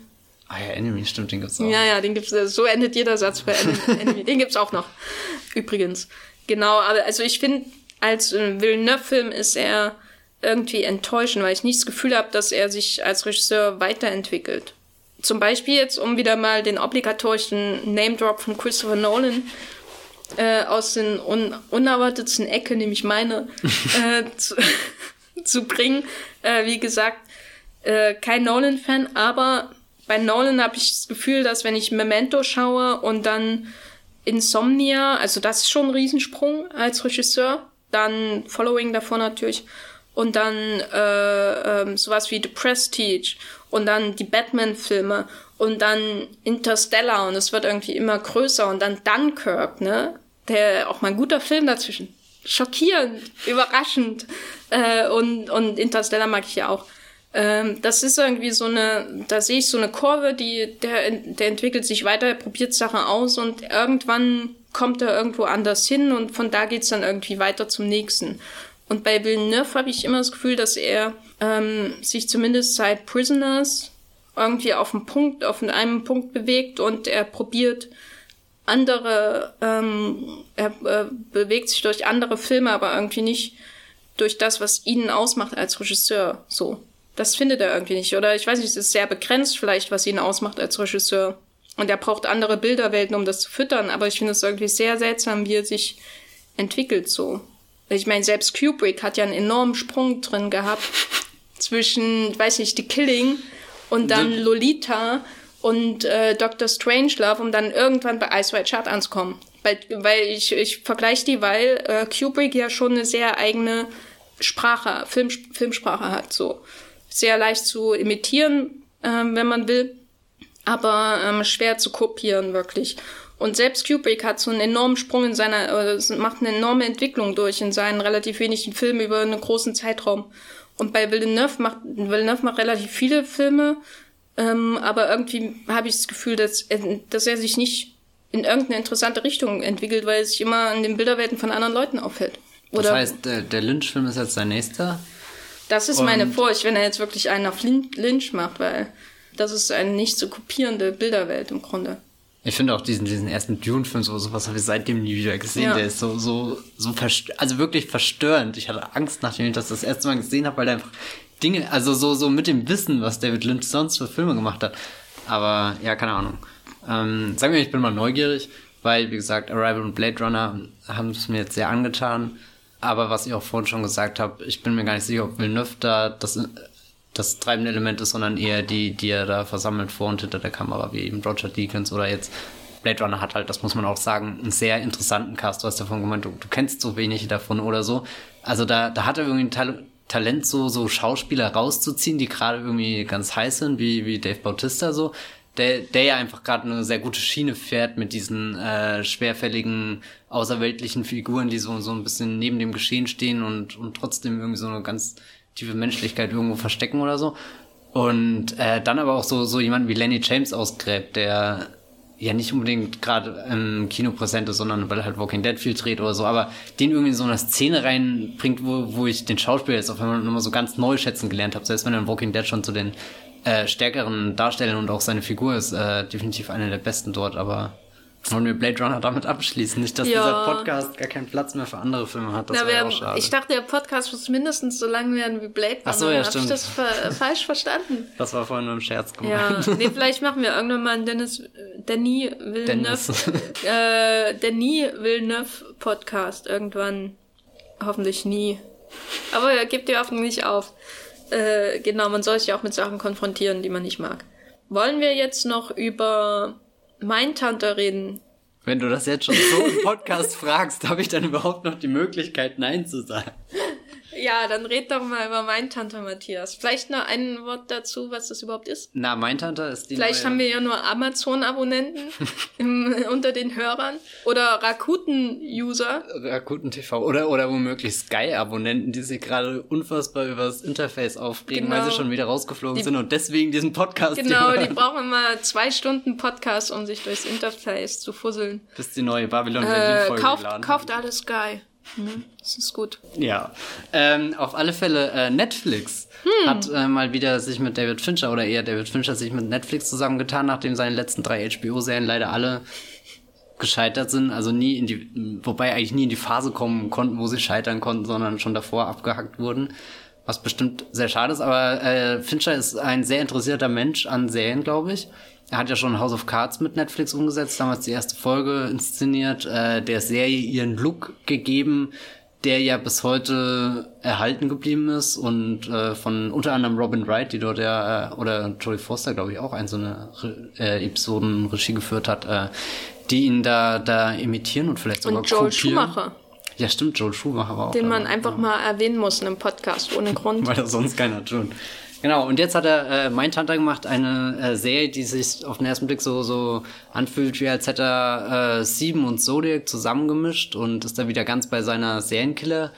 Ah ja, Enemy, stimmt, den gibt's auch. Ja, ja, den gibt's, so endet jeder Satz bei Enemy. den gibt's auch noch. Übrigens. Genau, aber also ich finde, als Villeneuve-Film ist er irgendwie enttäuschend, weil ich nicht das Gefühl habe, dass er sich als Regisseur weiterentwickelt. Zum Beispiel jetzt, um wieder mal den obligatorischen Name-Drop von Christopher Nolan äh, aus den un unerwartetsten Ecke, nämlich meine, äh, zu, zu bringen. Äh, wie gesagt, äh, kein Nolan-Fan, aber bei Nolan habe ich das Gefühl, dass wenn ich Memento schaue und dann Insomnia, also das ist schon ein Riesensprung als Regisseur, dann Following davor natürlich und dann äh, äh, sowas wie The Prestige und dann die Batman-Filme und dann Interstellar und es wird irgendwie immer größer und dann Dunkirk, ne? Der auch mal ein guter Film dazwischen. Schockierend, überraschend. Äh, und, und Interstellar mag ich ja auch. Ähm, das ist irgendwie so eine, da sehe ich so eine Kurve, die, der, der entwickelt sich weiter, probiert Sachen aus und irgendwann kommt er irgendwo anders hin und von da geht's dann irgendwie weiter zum nächsten. Und bei Villeneuve habe ich immer das Gefühl, dass er ähm, sich zumindest seit Prisoners irgendwie auf einen Punkt, auf einen Punkt bewegt und er probiert andere, ähm, er äh, bewegt sich durch andere Filme, aber irgendwie nicht durch das, was ihn ausmacht als Regisseur. So. Das findet er irgendwie nicht. Oder ich weiß nicht, es ist sehr begrenzt vielleicht, was ihn ausmacht als Regisseur. Und er braucht andere Bilderwelten, um das zu füttern. Aber ich finde es irgendwie sehr seltsam, wie er sich entwickelt so. Ich meine, selbst Kubrick hat ja einen enormen Sprung drin gehabt zwischen, weiß nicht, The Killing und dann Lolita und äh, Dr. Strangelove, um dann irgendwann bei Ice White Shut anzukommen. Weil, weil ich, ich vergleiche die, weil äh, Kubrick ja schon eine sehr eigene Sprache, Film, Filmsprache hat, so sehr leicht zu imitieren, ähm, wenn man will, aber ähm, schwer zu kopieren wirklich. Und selbst Kubrick hat so einen enormen Sprung in seiner, äh, macht eine enorme Entwicklung durch in seinen relativ wenigen Filmen über einen großen Zeitraum. Und bei Villeneuve macht, Villeneuve macht relativ viele Filme, ähm, aber irgendwie habe ich das Gefühl, dass, dass er sich nicht in irgendeine interessante Richtung entwickelt, weil er sich immer in den Bilderwelten von anderen Leuten aufhält. Oder das heißt, der Lynch-Film ist jetzt sein nächster? Das ist Und meine Furcht, wenn er jetzt wirklich einen auf Lynch macht, weil das ist eine nicht zu kopierende Bilderwelt im Grunde. Ich finde auch diesen, diesen ersten Dune-Film, so, sowas habe ich seitdem nie wieder gesehen. Ja. Der ist so, so, so, also wirklich verstörend. Ich hatte Angst, nachdem ich das das erste Mal gesehen habe, weil er einfach Dinge, also so, so mit dem Wissen, was David Lynch sonst für Filme gemacht hat. Aber ja, keine Ahnung. Ähm, sagen wir, ich bin mal neugierig, weil, wie gesagt, Arrival und Blade Runner haben es mir jetzt sehr angetan. Aber was ich auch vorhin schon gesagt habe, ich bin mir gar nicht sicher, ob Villeneuve da das, das treibende Element ist, sondern eher die, die er da versammelt vor und hinter der Kamera, wie eben Roger Deakins oder jetzt Blade Runner hat halt, das muss man auch sagen, einen sehr interessanten Cast. Du hast davon gemeint, du, du kennst so wenig davon oder so. Also da, da hat er irgendwie ein Tal Talent, so, so Schauspieler rauszuziehen, die gerade irgendwie ganz heiß sind, wie, wie Dave Bautista so der, der ja einfach gerade eine sehr gute Schiene fährt mit diesen äh, schwerfälligen außerweltlichen Figuren, die so, so ein bisschen neben dem Geschehen stehen und, und trotzdem irgendwie so eine ganz tiefe Menschlichkeit irgendwo verstecken oder so. Und äh, dann aber auch so, so jemand wie Lenny James ausgräbt, der ja nicht unbedingt gerade im Kino präsent ist, sondern weil er halt Walking Dead viel dreht oder so, aber den irgendwie in so eine Szene reinbringt, wo, wo ich den Schauspieler jetzt auf einmal nochmal so ganz neu schätzen gelernt habe, selbst wenn er in Walking Dead schon zu den äh, stärkeren darstellen und auch seine Figur ist äh, definitiv eine der besten dort, aber wollen wir Blade Runner damit abschließen? Nicht, dass ja. dieser Podcast gar keinen Platz mehr für andere Filme hat. Das Na, wir, auch schade. Ich dachte, der Podcast muss mindestens so lang werden wie Blade Runner. Ach so, ja, stimmt. Hab ich das fa falsch verstanden? Das war vorhin nur ein Scherz gemeint. Ja, nee, vielleicht machen wir irgendwann mal einen Dennis, Denis Villeneuve, äh, Denis Villeneuve Podcast irgendwann. Hoffentlich nie. Aber er gibt die Hoffnung nicht auf. Äh, genau, man soll sich auch mit Sachen konfrontieren, die man nicht mag. Wollen wir jetzt noch über mein Tante reden? Wenn du das jetzt schon so im Podcast fragst, habe ich dann überhaupt noch die Möglichkeit, Nein zu sagen? Ja, dann red doch mal über mein Tante Matthias. Vielleicht noch ein Wort dazu, was das überhaupt ist. Na, mein Tante ist die Vielleicht neue... haben wir ja nur Amazon-Abonnenten unter den Hörern oder Rakuten-User. Rakuten TV oder, oder womöglich Sky-Abonnenten, die sich gerade unfassbar über das Interface aufregen, genau. weil sie genau. schon wieder rausgeflogen die, sind und deswegen diesen Podcast Genau, die brauchen immer zwei Stunden Podcast, um sich durchs Interface zu fusseln. Bis die neue Babylon-Folge äh, kauft, kauft alles Sky. Mhm, das ist gut. Ja. Ähm, auf alle Fälle, äh, Netflix hm. hat äh, mal wieder sich mit David Fincher oder eher David Fincher sich mit Netflix zusammengetan, nachdem seine letzten drei HBO-Serien leider alle gescheitert sind, also nie in die, wobei eigentlich nie in die Phase kommen konnten, wo sie scheitern konnten, sondern schon davor abgehackt wurden. Was bestimmt sehr schade ist, aber äh, Fincher ist ein sehr interessierter Mensch an Serien, glaube ich. Er hat ja schon House of Cards mit Netflix umgesetzt, damals die erste Folge inszeniert, äh, der Serie ihren Look gegeben, der ja bis heute erhalten geblieben ist und äh, von unter anderem Robin Wright, die dort ja, äh, oder Joey Foster, glaube ich, auch einzelne äh, Episoden Regie geführt hat, äh, die ihn da, da imitieren und vielleicht sogar und Joel kopieren. Schumacher. Ja, stimmt, Joel Schumacher war auch. Den man einfach ja. mal erwähnen muss in einem Podcast, ohne Grund. Weil das sonst keiner tut. Genau, und jetzt hat er äh, Mein Tante gemacht, eine äh, Serie, die sich auf den ersten Blick so, so anfühlt, wie als hätte er äh, Sieben und Zodiac zusammengemischt und ist da wieder ganz bei seiner Serienkiller.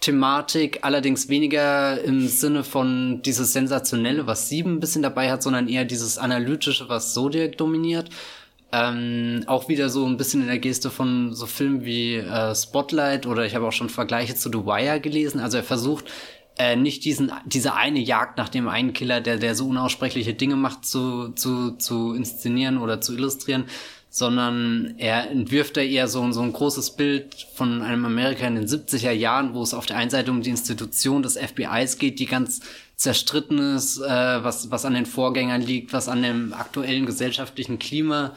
Thematik, allerdings weniger im Sinne von dieses Sensationelle, was Sieben ein bisschen dabei hat, sondern eher dieses Analytische, was Zodiac dominiert. Ähm, auch wieder so ein bisschen in der Geste von so Filmen wie äh, Spotlight oder ich habe auch schon Vergleiche zu The Wire gelesen. Also er versucht äh, nicht diesen, diese eine Jagd nach dem einen Killer, der, der so unaussprechliche Dinge macht, zu, zu, zu inszenieren oder zu illustrieren, sondern er entwirft da eher so, so ein großes Bild von einem Amerika in den 70er Jahren, wo es auf der einen Seite um die Institution des FBIs geht, die ganz zerstritten ist, äh, was, was an den Vorgängern liegt, was an dem aktuellen gesellschaftlichen Klima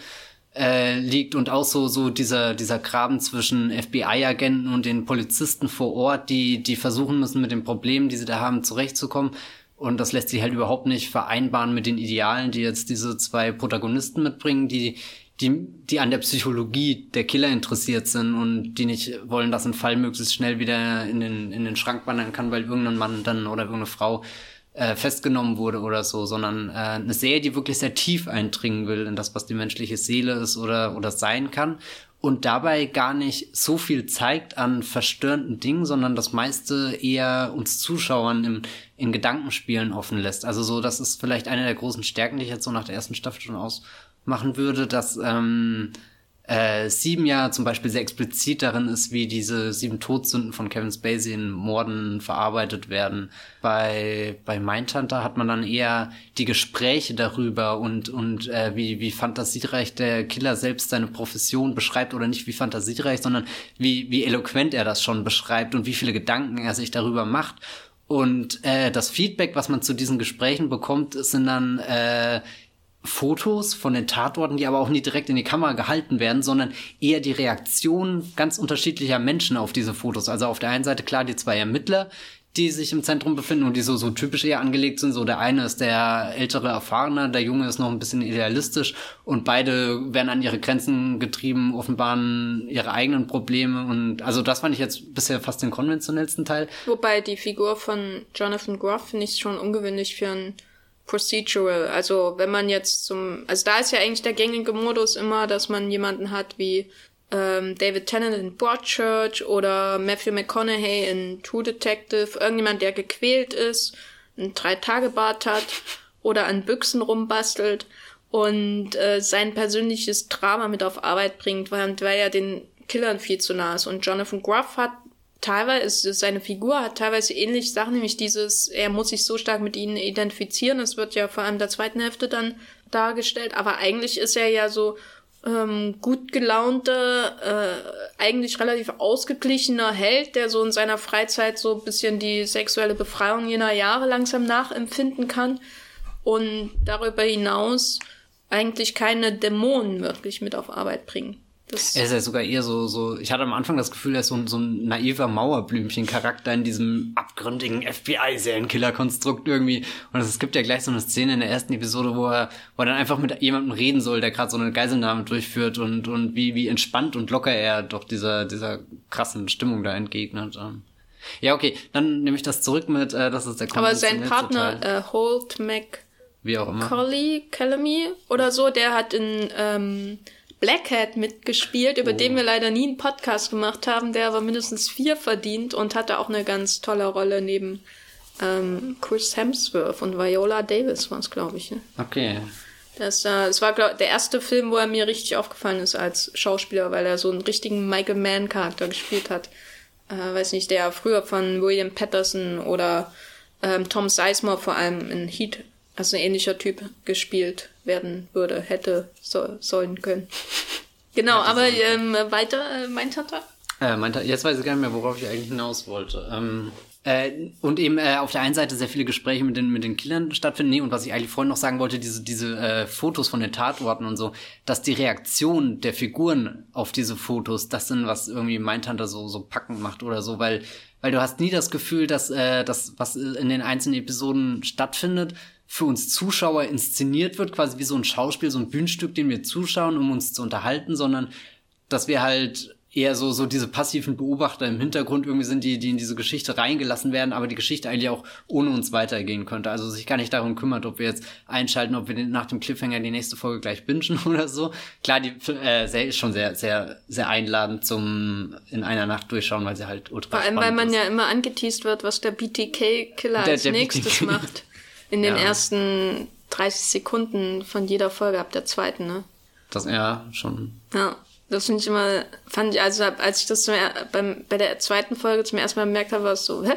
äh, liegt und auch so so dieser dieser Graben zwischen FBI-Agenten und den Polizisten vor Ort, die die versuchen müssen mit den Problemen, die sie da haben, zurechtzukommen. Und das lässt sich halt überhaupt nicht vereinbaren mit den Idealen, die jetzt diese zwei Protagonisten mitbringen, die die die an der Psychologie der Killer interessiert sind und die nicht wollen, dass ein Fall möglichst schnell wieder in den in den Schrank wandern kann, weil irgendein Mann dann oder irgendeine Frau äh, festgenommen wurde oder so, sondern äh, eine Serie, die wirklich sehr tief eindringen will in das, was die menschliche Seele ist oder, oder sein kann und dabei gar nicht so viel zeigt an verstörenden Dingen, sondern das meiste eher uns Zuschauern im, in Gedankenspielen offen lässt. Also so, das ist vielleicht eine der großen Stärken, die ich jetzt so nach der ersten Staffel schon ausmachen würde, dass ähm, äh, Sieben ja zum Beispiel sehr explizit darin ist, wie diese sieben Todsünden von Kevin Spacey in Morden verarbeitet werden. Bei, bei Mindhunter hat man dann eher die Gespräche darüber und, und äh, wie, wie fantasiereich der Killer selbst seine Profession beschreibt oder nicht wie fantasiereich, sondern wie, wie eloquent er das schon beschreibt und wie viele Gedanken er sich darüber macht. Und äh, das Feedback, was man zu diesen Gesprächen bekommt, sind dann äh, Fotos von den Tatorten, die aber auch nie direkt in die Kamera gehalten werden, sondern eher die Reaktion ganz unterschiedlicher Menschen auf diese Fotos. Also auf der einen Seite klar die zwei Ermittler, die sich im Zentrum befinden und die so, so typisch eher angelegt sind. So der eine ist der ältere Erfahrene, der Junge ist noch ein bisschen idealistisch und beide werden an ihre Grenzen getrieben, offenbaren ihre eigenen Probleme und also das fand ich jetzt bisher fast den konventionellsten Teil. Wobei die Figur von Jonathan Groff finde ich schon ungewöhnlich für einen procedural. Also wenn man jetzt zum, also da ist ja eigentlich der gängige Modus immer, dass man jemanden hat wie ähm, David Tennant in Broadchurch oder Matthew McConaughey in True Detective, irgendjemand, der gequält ist, ein Drei-Tage-Bart hat oder an Büchsen rumbastelt und äh, sein persönliches Drama mit auf Arbeit bringt, weil, weil er den Killern viel zu nah ist. Und Jonathan Gruff hat teilweise seine Figur hat teilweise ähnliche Sachen, nämlich dieses, er muss sich so stark mit ihnen identifizieren. Das wird ja vor allem der zweiten Hälfte dann dargestellt, aber eigentlich ist er ja so ähm, gut gelaunte, äh, eigentlich relativ ausgeglichener Held, der so in seiner Freizeit so ein bisschen die sexuelle Befreiung jener Jahre langsam nachempfinden kann und darüber hinaus eigentlich keine Dämonen wirklich mit auf Arbeit bringen. Das er ist ja sogar eher so, so, ich hatte am Anfang das Gefühl, er ist so, so ein naiver Mauerblümchen-Charakter in diesem abgründigen FBI-Serienkiller-Konstrukt irgendwie. Und es gibt ja gleich so eine Szene in der ersten Episode, wo er, wo er dann einfach mit jemandem reden soll, der gerade so eine Geiselnahme durchführt und, und wie, wie entspannt und locker er doch dieser, dieser krassen Stimmung da entgegnet. Ähm. Ja, okay, dann nehme ich das zurück mit, äh, das ist der Aber sein Partner, äh, Holt Mac wie auch immer. Collie, Calamy oder so, der hat in, ähm, Black Hat mitgespielt, über oh. den wir leider nie einen Podcast gemacht haben, der aber mindestens vier verdient und hatte auch eine ganz tolle Rolle neben ähm, Chris Hemsworth und Viola Davis war es, glaube ich. Ne? Okay. Das, äh, das war glaub, der erste Film, wo er mir richtig aufgefallen ist als Schauspieler, weil er so einen richtigen Michael Mann-Charakter gespielt hat. Äh, weiß nicht, der früher von William Patterson oder ähm, Tom Sizemore vor allem in Heat also ein ähnlicher Typ gespielt werden würde, hätte so, sollen können. Genau, aber ähm, weiter, äh, mein Tata? Äh, mein Tata, jetzt weiß ich gar nicht mehr, worauf ich eigentlich hinaus wollte. Ähm, äh, und eben äh, auf der einen Seite sehr viele Gespräche mit den, mit den Killern stattfinden. Nee, und was ich eigentlich vorhin noch sagen wollte, diese, diese äh, Fotos von den Tatorten und so, dass die Reaktion der Figuren auf diese Fotos, das sind, was irgendwie Mindhunter so, so packend macht oder so, weil, weil du hast nie das Gefühl, dass äh, das, was in den einzelnen Episoden stattfindet, für uns Zuschauer inszeniert wird, quasi wie so ein Schauspiel, so ein Bühnenstück, den wir zuschauen, um uns zu unterhalten, sondern dass wir halt eher so, so diese passiven Beobachter im Hintergrund irgendwie sind, die, die in diese Geschichte reingelassen werden, aber die Geschichte eigentlich auch ohne uns weitergehen könnte. Also sich gar nicht darum kümmert, ob wir jetzt einschalten, ob wir nach dem Cliffhanger die nächste Folge gleich bingen oder so. Klar, die äh, Serie ist schon sehr, sehr, sehr einladend zum in einer Nacht durchschauen, weil sie halt ultra Vor allem, weil man ist. ja immer angeteased wird, was der BTK-Killer als der nächstes BTK macht in den ja. ersten 30 Sekunden von jeder Folge ab der zweiten, ne? Das ja schon. Ja, das finde ich immer, fand ich, also als ich das zum, beim, bei der zweiten Folge zum ersten Mal bemerkt habe, war es so, hä?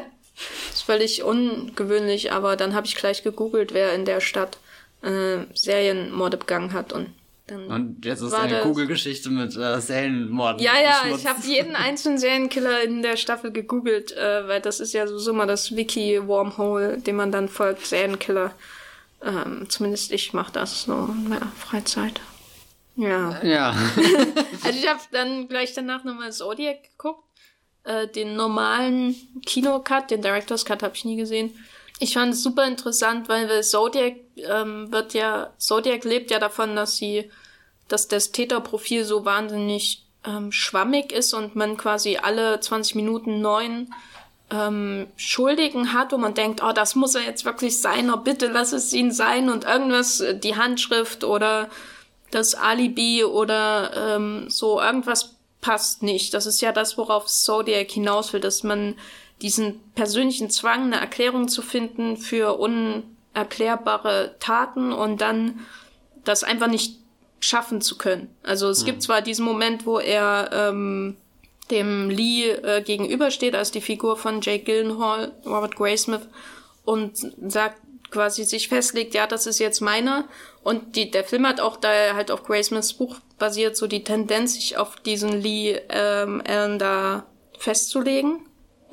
Das ist völlig ungewöhnlich, aber dann habe ich gleich gegoogelt, wer in der Stadt äh, Serienmorde begangen hat und dann und jetzt ist eine Kugelgeschichte mit äh, Serienmorden. Ja, ja, ich habe jeden einzelnen Serienkiller in der Staffel gegoogelt, äh, weil das ist ja so, so mal das Wiki-Wormhole, dem man dann folgt, Serienkiller. Ähm, zumindest ich mache das so in meiner Freizeit. Ja. Ja. also ich habe dann gleich danach nochmal Zodiac geguckt. Äh, den normalen Kinocut, den Director's Cut habe ich nie gesehen. Ich fand es super interessant, weil Zodiac ähm, wird ja, Zodiac lebt ja davon, dass sie, dass das Täterprofil so wahnsinnig ähm, schwammig ist und man quasi alle 20 Minuten neuen ähm, Schuldigen hat, wo man denkt, oh, das muss er jetzt wirklich sein, oh, bitte lass es ihn sein und irgendwas, äh, die Handschrift oder das Alibi oder ähm, so, irgendwas passt nicht. Das ist ja das, worauf Zodiac hinaus will, dass man diesen persönlichen Zwang, eine Erklärung zu finden für unerklärbare Taten und dann das einfach nicht schaffen zu können. Also es mhm. gibt zwar diesen Moment, wo er ähm, dem Lee äh, gegenübersteht, als die Figur von Jake Gyllenhaal, Robert Graysmith, und sagt quasi sich festlegt, ja, das ist jetzt meiner. Und die, der Film hat auch, da er halt auf Graysmiths Buch basiert, so die Tendenz, sich auf diesen Lee ähm, Allen da festzulegen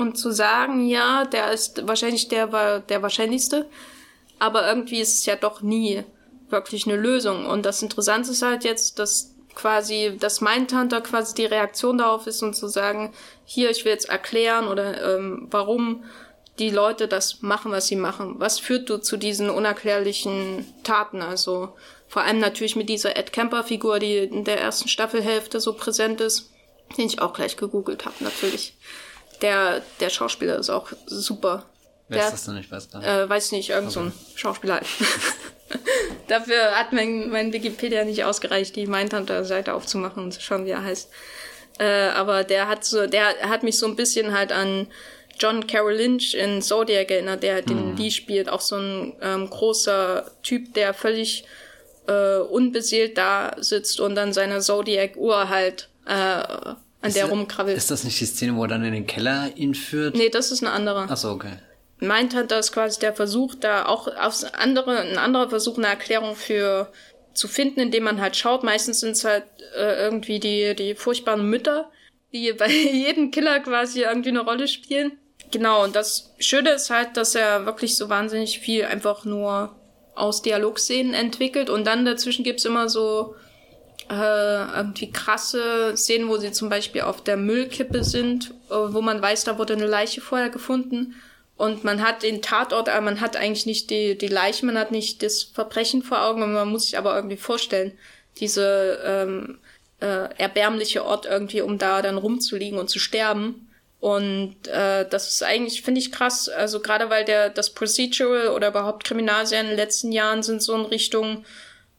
und zu sagen, ja, der ist wahrscheinlich der der wahrscheinlichste, aber irgendwie ist es ja doch nie wirklich eine Lösung. Und das Interessante ist halt jetzt, dass quasi, dass mein Tante quasi die Reaktion darauf ist und zu sagen, hier, ich will jetzt erklären oder ähm, warum die Leute das machen, was sie machen. Was führt du zu diesen unerklärlichen Taten? Also vor allem natürlich mit dieser Ed Kemper-Figur, die in der ersten Staffelhälfte so präsent ist, den ich auch gleich gegoogelt habe, natürlich. Der, der Schauspieler ist auch super. Wer ist das denn? Ich weiß gar nicht. Äh, weiß nicht, irgend okay. so ein Schauspieler. Dafür hat mein, mein Wikipedia nicht ausgereicht, die Mindhunter-Seite aufzumachen und zu schauen, wie er heißt. Äh, aber der hat so, der hat mich so ein bisschen halt an John Carroll Lynch in Zodiac erinnert, der den mhm. Lee spielt. Auch so ein ähm, großer Typ, der völlig äh, unbeseelt da sitzt und dann seine Zodiac-Uhr halt äh, an ist der rumkrabbelt. Ist das nicht die Szene, wo er dann in den Keller ihn führt? Nee, das ist eine andere. Ach so, okay meint hat, dass quasi der Versuch, da auch aufs andere, ein anderer Versuch, eine Erklärung für zu finden, indem man halt schaut. Meistens sind es halt äh, irgendwie die, die furchtbaren Mütter, die bei jedem Killer quasi irgendwie eine Rolle spielen. Genau, und das Schöne ist halt, dass er wirklich so wahnsinnig viel einfach nur aus Dialogszenen entwickelt und dann dazwischen gibt's immer so äh, irgendwie krasse Szenen, wo sie zum Beispiel auf der Müllkippe sind, äh, wo man weiß, da wurde eine Leiche vorher gefunden und man hat den Tatort, aber man hat eigentlich nicht die, die Leiche, man hat nicht das Verbrechen vor Augen, man muss sich aber irgendwie vorstellen, diese ähm, äh, erbärmliche Ort irgendwie, um da dann rumzuliegen und zu sterben. Und äh, das ist eigentlich, finde ich, krass. Also gerade weil der das Procedural oder überhaupt Kriminalserien in den letzten Jahren sind so in Richtung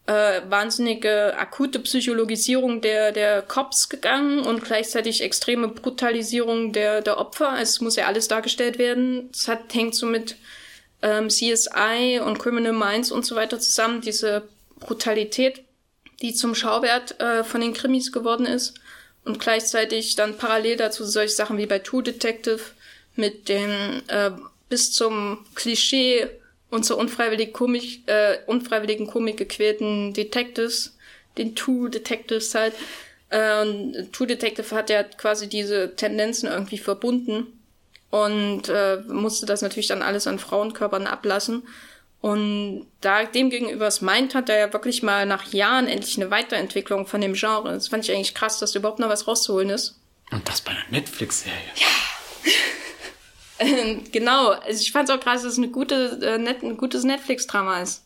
äh, wahnsinnige akute Psychologisierung der, der Cops gegangen und gleichzeitig extreme Brutalisierung der, der Opfer. Es muss ja alles dargestellt werden. Es hat, hängt so mit ähm, CSI und Criminal Minds und so weiter zusammen, diese Brutalität, die zum Schauwert äh, von den Krimis geworden ist. Und gleichzeitig dann parallel dazu solche Sachen wie bei True Detective mit den äh, bis zum Klischee und zur unfreiwillig Komik, äh, unfreiwilligen Komik gequälten Detectives, den Two Detectives halt. Äh, Two Detective hat ja quasi diese Tendenzen irgendwie verbunden und äh, musste das natürlich dann alles an Frauenkörpern ablassen. Und da dem gegenüber es meint, hat er ja wirklich mal nach Jahren endlich eine Weiterentwicklung von dem Genre. Das fand ich eigentlich krass, dass da überhaupt noch was rauszuholen ist. Und das bei einer Netflix-Serie. Ja. genau, also ich fand es auch krass, dass es eine gute, äh, net, ein gutes Netflix-Drama ist.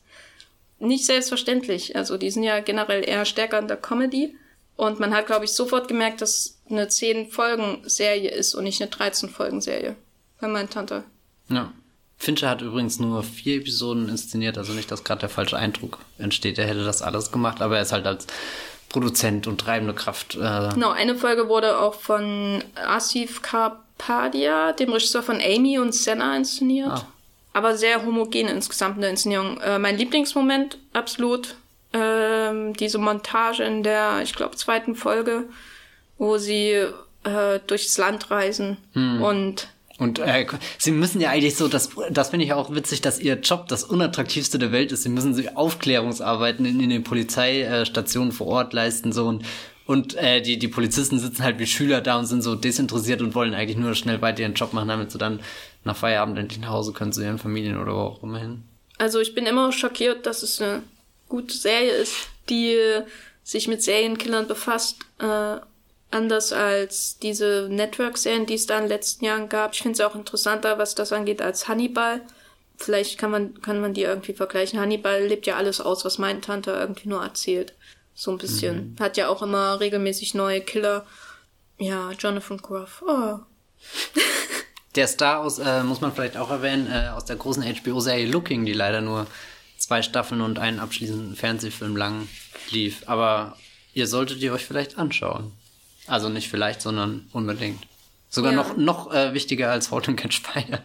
Nicht selbstverständlich. Also die sind ja generell eher stärker in der Comedy. Und man hat, glaube ich, sofort gemerkt, dass eine 10-Folgen-Serie ist und nicht eine 13-Folgen-Serie. Bei meiner Tante. Ja. Fincher hat übrigens nur vier Episoden inszeniert, also nicht, dass gerade der falsche Eindruck entsteht. Er hätte das alles gemacht, aber er ist halt als Produzent und treibende Kraft. Äh genau, eine Folge wurde auch von Asif Karp Padia, dem Regisseur von Amy und Senna, inszeniert. Ah. Aber sehr homogen insgesamt in der Inszenierung. Äh, mein Lieblingsmoment, absolut, äh, diese Montage in der, ich glaube, zweiten Folge, wo sie äh, durchs Land reisen hm. und und äh, sie müssen ja eigentlich so, das, das finde ich auch witzig, dass ihr Job das unattraktivste der Welt ist. Sie müssen sich Aufklärungsarbeiten in, in den Polizeistationen vor Ort leisten so und und äh, die, die Polizisten sitzen halt wie Schüler da und sind so desinteressiert und wollen eigentlich nur schnell weiter ihren Job machen, damit sie dann nach Feierabend endlich nach Hause können zu ihren Familien oder wo auch immer hin. Also ich bin immer schockiert, dass es eine gute Serie ist, die sich mit Serienkillern befasst. Äh, anders als diese Network-Serien, die es da in den letzten Jahren gab. Ich finde es auch interessanter, was das angeht, als Hannibal. Vielleicht kann man, kann man die irgendwie vergleichen. Hannibal lebt ja alles aus, was meine Tante irgendwie nur erzählt. So ein bisschen. Mhm. Hat ja auch immer regelmäßig neue Killer. Ja, Jonathan Groff. Oh. Der Star aus, äh, muss man vielleicht auch erwähnen, äh, aus der großen HBO-Serie Looking, die leider nur zwei Staffeln und einen abschließenden Fernsehfilm lang lief. Aber ihr solltet ihr euch vielleicht anschauen. Also nicht vielleicht, sondern unbedingt. Sogar Ja. noch, noch äh, wichtiger als Halt and Catch Fire.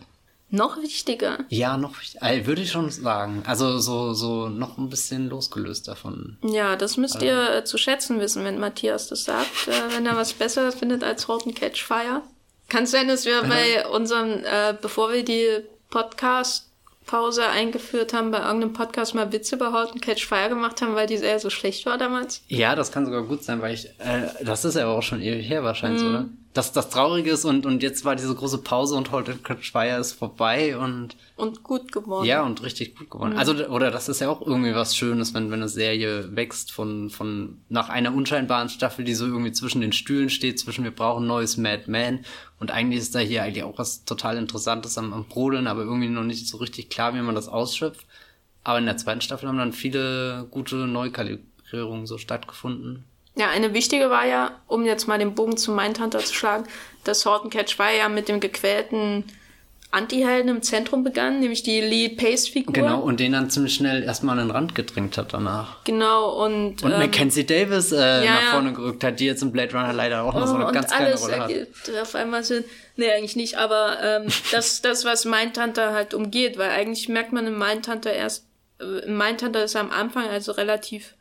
Noch wichtiger. Ja, noch wichtiger. Äh, würde ich schon sagen. Also so, so noch ein bisschen losgelöst davon. Ja, das müsst ihr äh, zu schätzen wissen, wenn Matthias das sagt. Äh, wenn er was Besseres findet als and Catch Fire. Kann sein, dass wir bei unserem, äh, bevor wir die Podcast-Pause eingeführt haben, bei irgendeinem Podcast mal Witze über and Catch Fire gemacht haben, weil die Serie so schlecht war damals. Ja, das kann sogar gut sein, weil ich, äh, das ist ja auch schon ewig her wahrscheinlich, Mhm. oder? Dass das traurig ist und, und jetzt war diese große Pause und Catch Fire ist vorbei und Und gut geworden. ja, und richtig gut geworden. Also, oder das ist ja auch irgendwie was Schönes, wenn, wenn eine Serie wächst von, von, nach einer unscheinbaren Staffel, die so irgendwie zwischen den Stühlen steht, zwischen wir brauchen neues Mad Men und eigentlich ist da hier eigentlich auch was total Interessantes am, am Brodeln, aber irgendwie noch nicht so richtig klar, wie man das ausschöpft. Aber in der zweiten Staffel haben dann viele gute Neukalibrierungen so stattgefunden. Ja, eine wichtige war ja, um jetzt mal den Bogen zu Mindhunter zu schlagen, dass and Catch Fire ja mit dem gequälten Anti-Helden im Zentrum begann, nämlich die Lee Pace-Figur. Genau, und den dann ziemlich schnell erstmal an den Rand gedrängt hat danach. Genau, und, Und ähm, Mackenzie Davis äh, ja, nach vorne gerückt hat, die jetzt im Blade Runner leider auch noch so Oh, eine und ganz kleine Rolle hat. auf einmal Sinn. Nee, eigentlich nicht, aber ähm, das, das, was Mindhunter halt umgeht, weil eigentlich merkt man im Mindhunter erst, äh, Mindhunter ist er am Anfang also relativ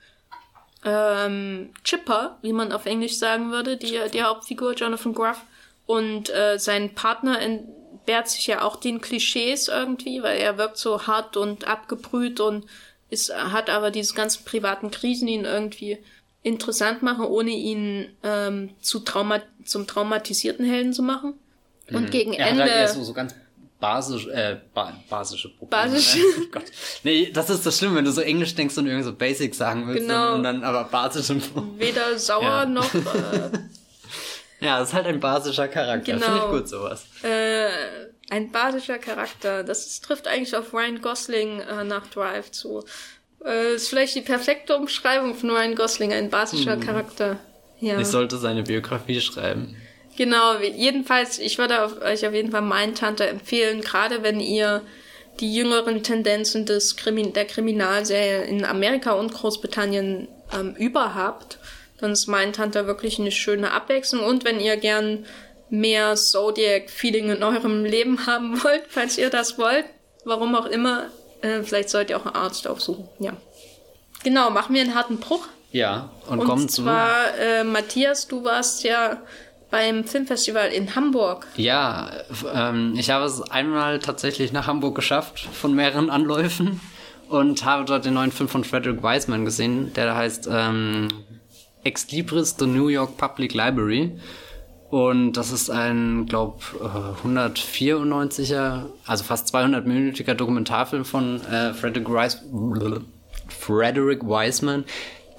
ähm, chipper, wie man auf Englisch sagen würde, die, die Hauptfigur Jonathan Gruff. Und äh, sein Partner entbehrt sich ja auch den Klischees irgendwie, weil er wirkt so hart und abgebrüht und ist, hat aber diese ganzen privaten Krisen, die ihn irgendwie interessant machen, ohne ihn ähm, zu trauma zum traumatisierten Helden zu machen. Und gegen Mhm. Er Ende. hat halt eher so, so ganz basisch, äh, ba basische Probleme. Basisch. Ne? Oh Gott. Nee, das ist das Schlimme, wenn du so Englisch denkst und irgendwie so Basics sagen willst Genau. und dann aber basische. weder sauer Ja. noch äh, Ja, das ist halt ein basischer Charakter. Genau. Finde ich gut sowas. äh, ein basischer Charakter. Das ist, trifft eigentlich auf Ryan Gosling äh, nach Drive zu. Äh, ist vielleicht die perfekte Umschreibung von Ryan Gosling, ein basischer Charakter. Ja. Ich sollte seine Biografie schreiben. Genau, jedenfalls, ich würde auf, euch auf jeden Fall Mindhunter empfehlen, gerade wenn ihr die jüngeren Tendenzen des Krimi der Kriminalserie in Amerika und Großbritannien ähm, überhabt, dann ist Mindhunter wirklich eine schöne Abwechslung. Und wenn ihr gern mehr Zodiac-Feeling in eurem Leben haben wollt, falls ihr das wollt, warum auch immer, äh, vielleicht sollt ihr auch einen Arzt aufsuchen. Ja. Genau, machen wir einen harten Bruch. Ja, und, Und kommen zu. zwar, äh, Matthias, du warst ja beim Filmfestival in Hamburg. Ja, ähm, ich habe es einmal tatsächlich nach Hamburg geschafft, von mehreren Anläufen. Und habe dort den neuen Film von Frederick Wiseman gesehen, der da heißt ähm, Ex Libris, The New York Public Library. Und das ist ein, glaub, äh, 194er, also fast 200-minütiger Dokumentarfilm von äh, Frederick, Weis Frederick Wiseman,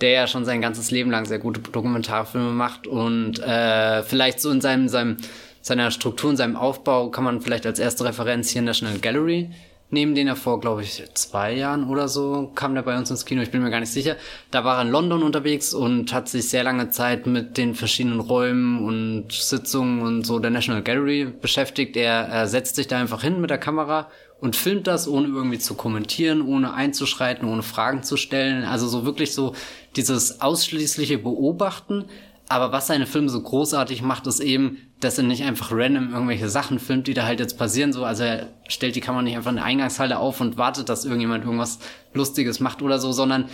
der ja schon sein ganzes Leben lang sehr gute Dokumentarfilme macht und äh, vielleicht so in seinem, seinem, seiner Struktur, in seinem Aufbau kann man vielleicht als erste Referenz hier National Gallery nehmen, den er vor, glaube ich, zwei Jahren oder so kam der bei uns ins Kino, ich bin mir gar nicht sicher. Da war er in London unterwegs und hat sich sehr lange Zeit mit den verschiedenen Räumen und Sitzungen und so der National Gallery beschäftigt. Er, er setzt sich da einfach hin mit der Kamera und filmt das, ohne irgendwie zu kommentieren, ohne einzuschreiten, ohne Fragen zu stellen. Also so wirklich so dieses ausschließliche Beobachten. Aber was seine Filme so großartig macht, ist eben, dass er nicht einfach random irgendwelche Sachen filmt, die da halt jetzt passieren. So, also er stellt die Kamera nicht einfach in der Eingangshalle auf und wartet, dass irgendjemand irgendwas Lustiges macht oder so, sondern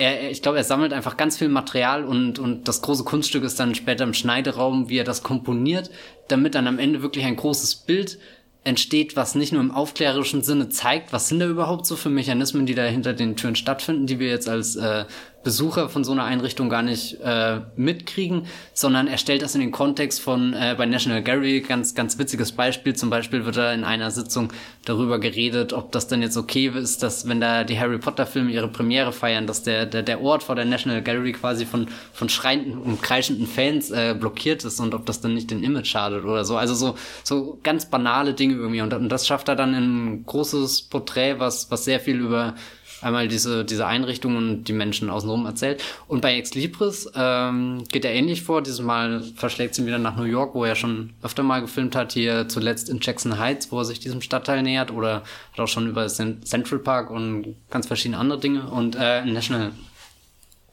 er, ich glaube, er sammelt einfach ganz viel Material und, und das große Kunststück ist dann später im Schneideraum, wie er das komponiert, damit dann am Ende wirklich ein großes Bild entsteht, was nicht nur im aufklärerischen Sinne zeigt, was sind da überhaupt so für Mechanismen, die da hinter den Türen stattfinden, die wir jetzt als äh, Besucher von so einer Einrichtung gar nicht äh, mitkriegen, sondern er stellt das in den Kontext von äh, bei National Gallery, ganz, ganz witziges Beispiel, zum Beispiel wird da in einer Sitzung darüber geredet, ob das denn jetzt okay ist, dass wenn da die Harry Potter Filme ihre Premiere feiern, dass der, der, der Ort vor der National Gallery quasi von, von schreienden und kreischenden Fans äh, blockiert ist und ob das dann nicht den Image schadet oder so. Also so, so ganz banale Dinge irgendwie. Und, und das schafft er dann in ein großes Porträt, was, was sehr viel über einmal diese, diese Einrichtungen und die Menschen außenrum erzählt. Und bei Ex Libris ähm, geht er ähnlich vor. Dieses Mal verschlägt sie ihn wieder nach New York, wo er schon öfter mal gefilmt hat. Hier zuletzt in Jackson Heights, wo er sich diesem Stadtteil nähert. Oder hat auch schon über Central Park und ganz verschiedene andere Dinge. Und äh, National,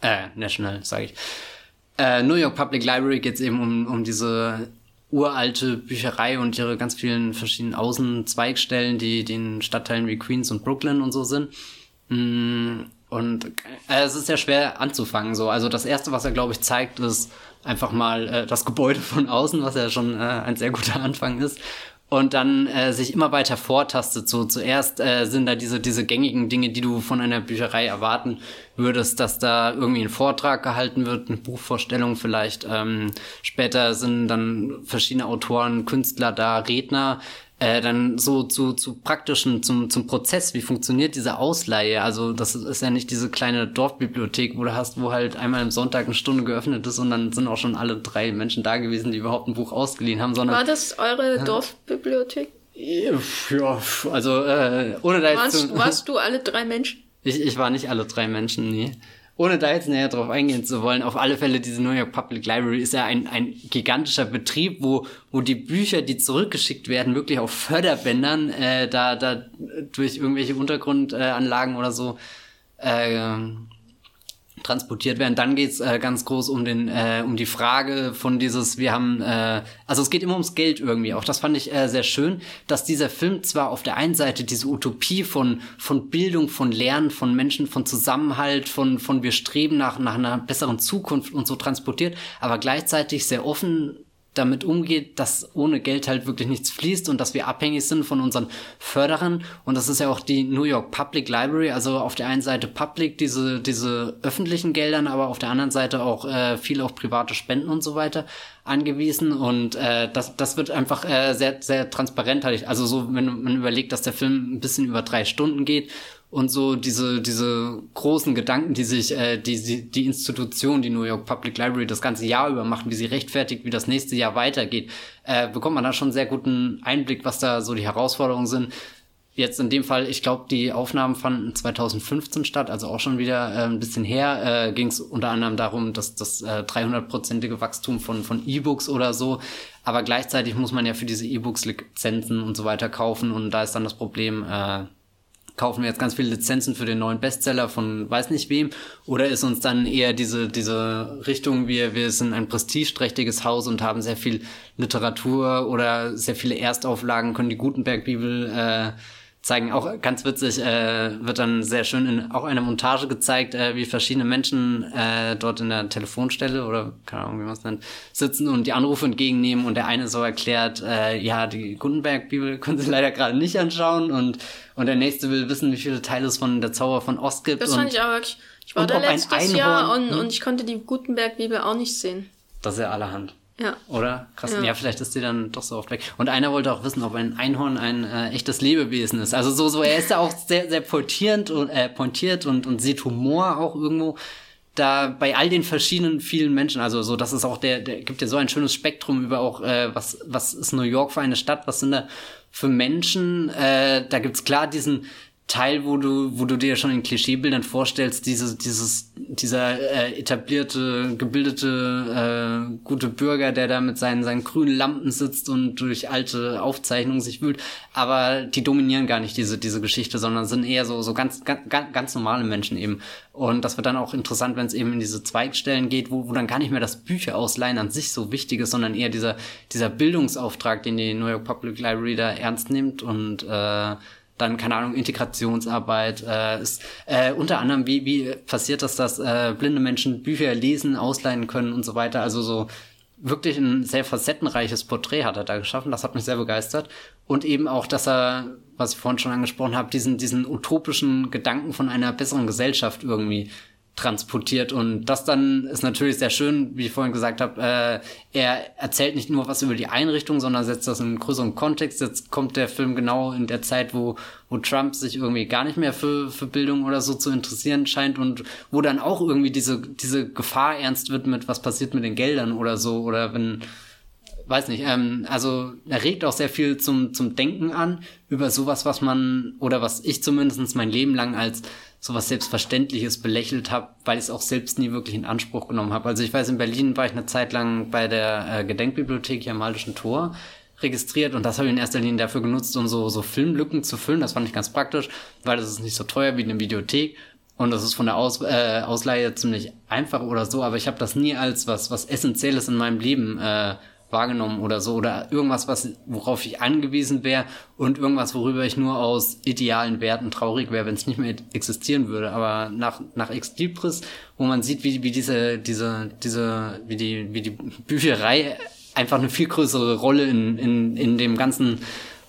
äh, National, sage ich. Äh, New York Public Library geht es eben um, um diese uralte Bücherei und ihre ganz vielen verschiedenen Außenzweigstellen, die den Stadtteilen wie Queens und Brooklyn und so sind. Mm, und äh, es ist sehr schwer anzufangen. So, also das erste, was er glaube ich zeigt, ist einfach mal äh, das Gebäude von außen, was ja schon äh, ein sehr guter Anfang ist und dann äh, sich immer weiter vortastet. So zuerst äh, sind da diese diese gängigen Dinge, die du von einer Bücherei erwarten würdest, dass da irgendwie ein Vortrag gehalten wird, eine Buchvorstellung vielleicht. Ähm, später sind dann verschiedene Autoren, Künstler da, Redner äh, dann so zu, zu praktischen, zum, zum Prozess, wie funktioniert diese Ausleihe? Also das ist ja nicht diese kleine Dorfbibliothek, wo du hast, wo halt einmal im Sonntag eine Stunde geöffnet ist und dann sind auch schon alle drei Menschen da gewesen, die überhaupt ein Buch ausgeliehen haben, sondern... War das eure Dorfbibliothek? Ja, also äh, ohne da jetzt warst, zu, warst du alle drei Menschen? Ich, ich war nicht alle drei Menschen, nee ohne da jetzt näher drauf eingehen zu wollen, auf alle Fälle diese New York Public Library ist ja ein, ein gigantischer Betrieb, wo, wo die Bücher, die zurückgeschickt werden, wirklich auf Förderbändern, äh, da, da durch irgendwelche Untergrundanlagen oder so äh, transportiert werden. Dann geht's äh, ganz groß um den äh, um die Frage von dieses, wir haben, äh, also es geht immer ums Geld irgendwie auch. Das fand ich äh, sehr schön, dass dieser Film zwar auf der einen Seite diese Utopie von von Bildung, von Lernen, von Menschen, von Zusammenhalt, von von wir streben nach nach einer besseren Zukunft und so transportiert, aber gleichzeitig sehr offen damit umgeht, dass ohne Geld halt wirklich nichts fließt und dass wir abhängig sind von unseren Förderern. Und das ist ja auch die New York Public Library, also auf der einen Seite Public, diese, diese öffentlichen Geldern, aber auf der anderen Seite auch äh, viel auf private Spenden und so weiter angewiesen. Und äh, das, das wird einfach äh, sehr, sehr transparent. Halt. Also so, wenn man überlegt, dass der Film ein bisschen über drei Stunden geht und so diese diese großen Gedanken, die sich äh, die die Institution, die New York Public Library das ganze Jahr über machen, wie sie rechtfertigt, wie das nächste Jahr weitergeht, äh, bekommt man da schon sehr guten Einblick, was da so die Herausforderungen sind. Jetzt in dem Fall, ich glaube, die Aufnahmen fanden 2015 statt, also auch schon wieder äh, ein bisschen her. Äh, Ging es unter anderem darum, dass das äh, 300-prozentige Wachstum von von E-Books oder so. Aber gleichzeitig muss man ja für diese E-Books Lizenzen und so weiter kaufen und da ist dann das Problem. Äh, kaufen wir jetzt ganz viele Lizenzen für den neuen Bestseller von weiß nicht wem? Oder ist uns dann eher diese diese Richtung wir wir sind ein prestigeträchtiges Haus und haben sehr viel Literatur oder sehr viele Erstauflagen können die Gutenberg Bibel äh, zeigen. Auch ganz witzig äh, wird dann sehr schön in auch einer Montage gezeigt, äh, wie verschiedene Menschen äh, dort in der Telefonstelle oder keine Ahnung, wie man es nennt, sitzen und die Anrufe entgegennehmen und der eine so erklärt, äh, ja, die Gutenberg-Bibel können sie leider gerade nicht anschauen und, und der nächste will wissen, wie viele Teile es von der Zauber von Ost gibt. Das fand ich auch wirklich. Ich war da letztes Jahr und, hm? und ich konnte die Gutenberg-Bibel auch nicht sehen. Das ist ja allerhand. Ja. Oder? Krass. Ja. ja. vielleicht ist die dann doch so oft weg. Und einer wollte auch wissen, ob ein Einhorn ein äh, echtes Lebewesen ist. Also so, so, er ist ja auch sehr, sehr pointierend und, äh, pointiert und, und sieht Humor auch irgendwo da bei all den verschiedenen vielen Menschen, also so, das ist auch der, der gibt ja so ein schönes Spektrum über auch, äh, was, was ist New York für eine Stadt, was sind da für Menschen, äh, da gibt's klar diesen, Teil, wo du, wo du dir schon in Klischeebildern vorstellst, dieses, dieses, dieser äh, etablierte, gebildete, äh, gute Bürger, der da mit seinen, seinen grünen Lampen sitzt und durch alte Aufzeichnungen sich wühlt. Aber die dominieren gar nicht diese, diese Geschichte, sondern sind eher so, so ganz, ganz, ganz normale Menschen eben. Und das wird dann auch interessant, wenn es eben in diese Zweigstellen geht, wo, wo dann gar nicht mehr das Bücherausleihen an sich so wichtig ist, sondern eher dieser, dieser Bildungsauftrag, den die New York Public Library da ernst nimmt und äh, dann, keine Ahnung, Integrationsarbeit. Äh, ist, äh, unter anderem, wie, wie passiert das, dass äh, blinde Menschen Bücher lesen, ausleihen können und so weiter. Also so wirklich ein sehr facettenreiches Porträt hat er da geschaffen. Das hat mich sehr begeistert. Und eben auch, dass er, was ich vorhin schon angesprochen habe, diesen, diesen utopischen Gedanken von einer besseren Gesellschaft irgendwie transportiert und das dann ist natürlich sehr schön, wie ich vorhin gesagt habe, äh, er erzählt nicht nur was über die Einrichtung, sondern setzt das in einen größeren Kontext. Jetzt kommt der Film genau in der Zeit, wo, wo Trump sich irgendwie gar nicht mehr für, für Bildung oder so zu interessieren scheint und wo dann auch irgendwie diese, diese Gefahr ernst wird mit, was passiert mit den Geldern oder so oder wenn, weiß nicht, ähm, also er regt auch sehr viel zum, zum Denken an über sowas, was man, oder was ich zumindest mein Leben lang als sowas Selbstverständliches belächelt habe, weil ich es auch selbst nie wirklich in Anspruch genommen habe. Also ich weiß, in Berlin war ich eine Zeit lang bei der äh, Gedenkbibliothek hier am Malischen Tor registriert und das habe ich in erster Linie dafür genutzt, um so, so Filmlücken zu füllen. Das fand ich ganz praktisch, weil das ist nicht so teuer wie eine Videothek und das ist von der Aus, äh, Ausleihe ziemlich einfach oder so, aber ich habe das nie als was, was Essentielles in meinem Leben äh, wahrgenommen oder so oder irgendwas, was, worauf ich angewiesen wäre und irgendwas, worüber ich nur aus idealen Werten traurig wäre, wenn es nicht mehr existieren würde. Aber nach, nach Ex Libris, wo man sieht, wie, wie diese, diese, diese, wie die, wie die Bücherei einfach eine viel größere Rolle in, in, in dem ganzen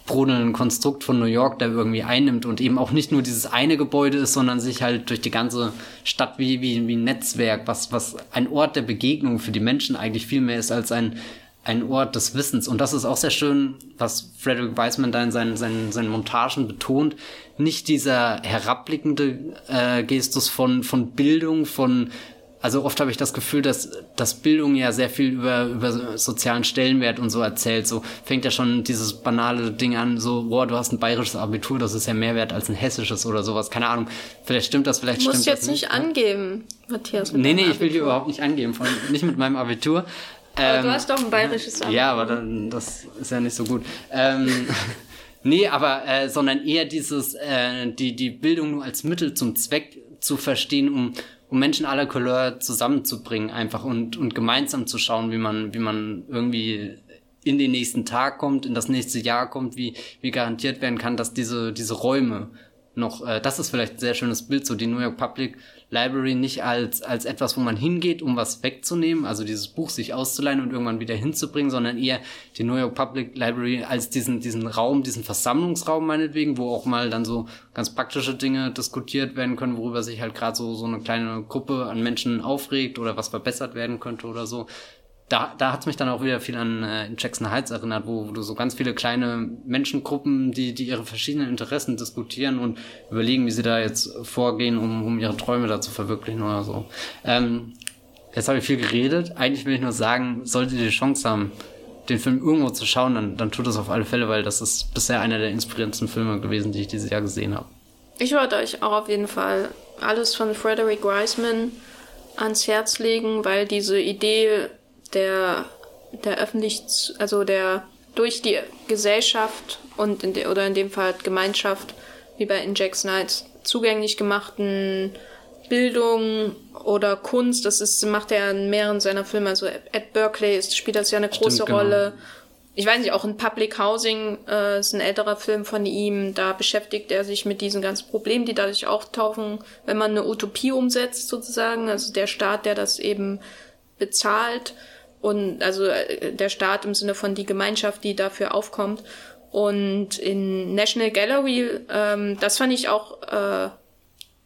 brodelnden Konstrukt von New York da irgendwie einnimmt und eben auch nicht nur dieses eine Gebäude ist, sondern sich halt durch die ganze Stadt wie, wie, wie ein Netzwerk, was, was ein Ort der Begegnung für die Menschen eigentlich viel mehr ist als ein, ein Ort des Wissens. Und das ist auch sehr schön, was Frederick Wiseman da in seinen, seinen, seinen Montagen betont. Nicht dieser herabblickende äh, Gestus von, von Bildung, von also oft habe ich das Gefühl, dass, dass Bildung ja sehr viel über, über sozialen Stellenwert und so erzählt. So fängt ja schon dieses banale Ding an, so, boah, du hast ein bayerisches Abitur, das ist ja mehr wert als ein hessisches oder sowas. Keine Ahnung. Vielleicht stimmt das, vielleicht du musst stimmt jetzt nicht, nicht angeben, Matthias. Nee, nee, ich will hier überhaupt nicht angeben, von, nicht mit meinem Abitur. Aber ähm, du hast doch ein bayerisches Abitur. Ja, aber dann, das ist ja nicht so gut. Ähm, nee, aber, äh, sondern eher dieses, äh, die, die Bildung nur als Mittel zum Zweck zu verstehen, um um Menschen aller Couleur zusammenzubringen einfach und, und gemeinsam zu schauen, wie man, wie man irgendwie in den nächsten Tag kommt, in das nächste Jahr kommt, wie, wie garantiert werden kann, dass diese, diese Räume noch, äh, das ist vielleicht ein sehr schönes Bild, so die New York Public Library nicht als, als etwas, wo man hingeht, um was wegzunehmen, also dieses Buch sich auszuleihen und irgendwann wieder hinzubringen, sondern eher die New York Public Library als diesen, diesen Raum, diesen Versammlungsraum meinetwegen, wo auch mal dann so ganz praktische Dinge diskutiert werden können, worüber sich halt gerade so, so eine kleine Gruppe an Menschen aufregt oder was verbessert werden könnte oder so da, da hat's mich dann auch wieder viel an äh, Jackson Heights erinnert, wo, wo du so ganz viele kleine Menschengruppen, die, die ihre verschiedenen Interessen diskutieren und überlegen, wie sie da jetzt vorgehen, um, um ihre Träume da zu verwirklichen oder so. Ähm, jetzt habe ich viel geredet. Eigentlich will ich nur sagen, solltet ihr die Chance haben, den Film irgendwo zu schauen, dann, dann tut das auf alle Fälle, weil das ist bisher einer der inspirierendsten Filme gewesen, die ich dieses Jahr gesehen habe. Ich wollte euch auch auf jeden Fall alles von Frederick Wiseman ans Herz legen, weil diese Idee der, der öffentlich, also der durch die Gesellschaft und in de, oder in dem Fall Gemeinschaft, wie bei Inject Nights, zugänglich gemachten Bildung oder Kunst, das ist, macht er in mehreren seiner Filme, also Ed Berkeley ist, spielt das ja eine große Stimmt, genau. Rolle. Ich weiß nicht, auch in Public Housing äh, ist ein älterer Film von ihm, da beschäftigt er sich mit diesen ganzen Problemen, die dadurch auftauchen, wenn man eine Utopie umsetzt sozusagen, also der Staat, der das eben bezahlt und also äh, der Staat im Sinne von die Gemeinschaft, die dafür aufkommt. Und in National Gallery, ähm, das fand ich auch äh,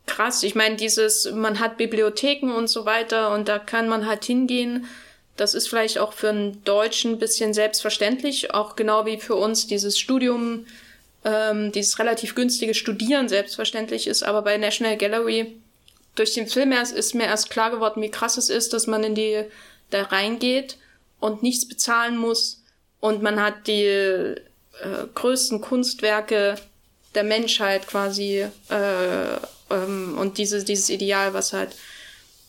krass. Ich meine, dieses, man hat Bibliotheken und so weiter und da kann man halt hingehen. Das ist vielleicht auch für einen Deutschen ein bisschen selbstverständlich, auch genau wie für uns dieses Studium, ähm, dieses relativ günstige Studieren selbstverständlich ist. Aber bei National Gallery, durch den Film erst, ist mir erst klar geworden, wie krass es ist, dass man in die da reingeht und nichts bezahlen muss und man hat die äh, größten Kunstwerke der Menschheit quasi äh, ähm, und dieses, dieses Ideal, was halt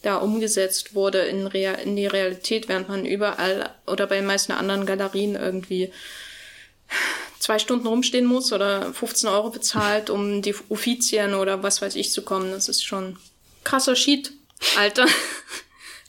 da umgesetzt wurde in, Real, in die Realität, während man überall oder bei den meisten anderen Galerien irgendwie zwei Stunden rumstehen muss oder 15 Euro bezahlt, um die Uffizien oder was weiß ich zu kommen. Das ist schon krasser Shit, Alter.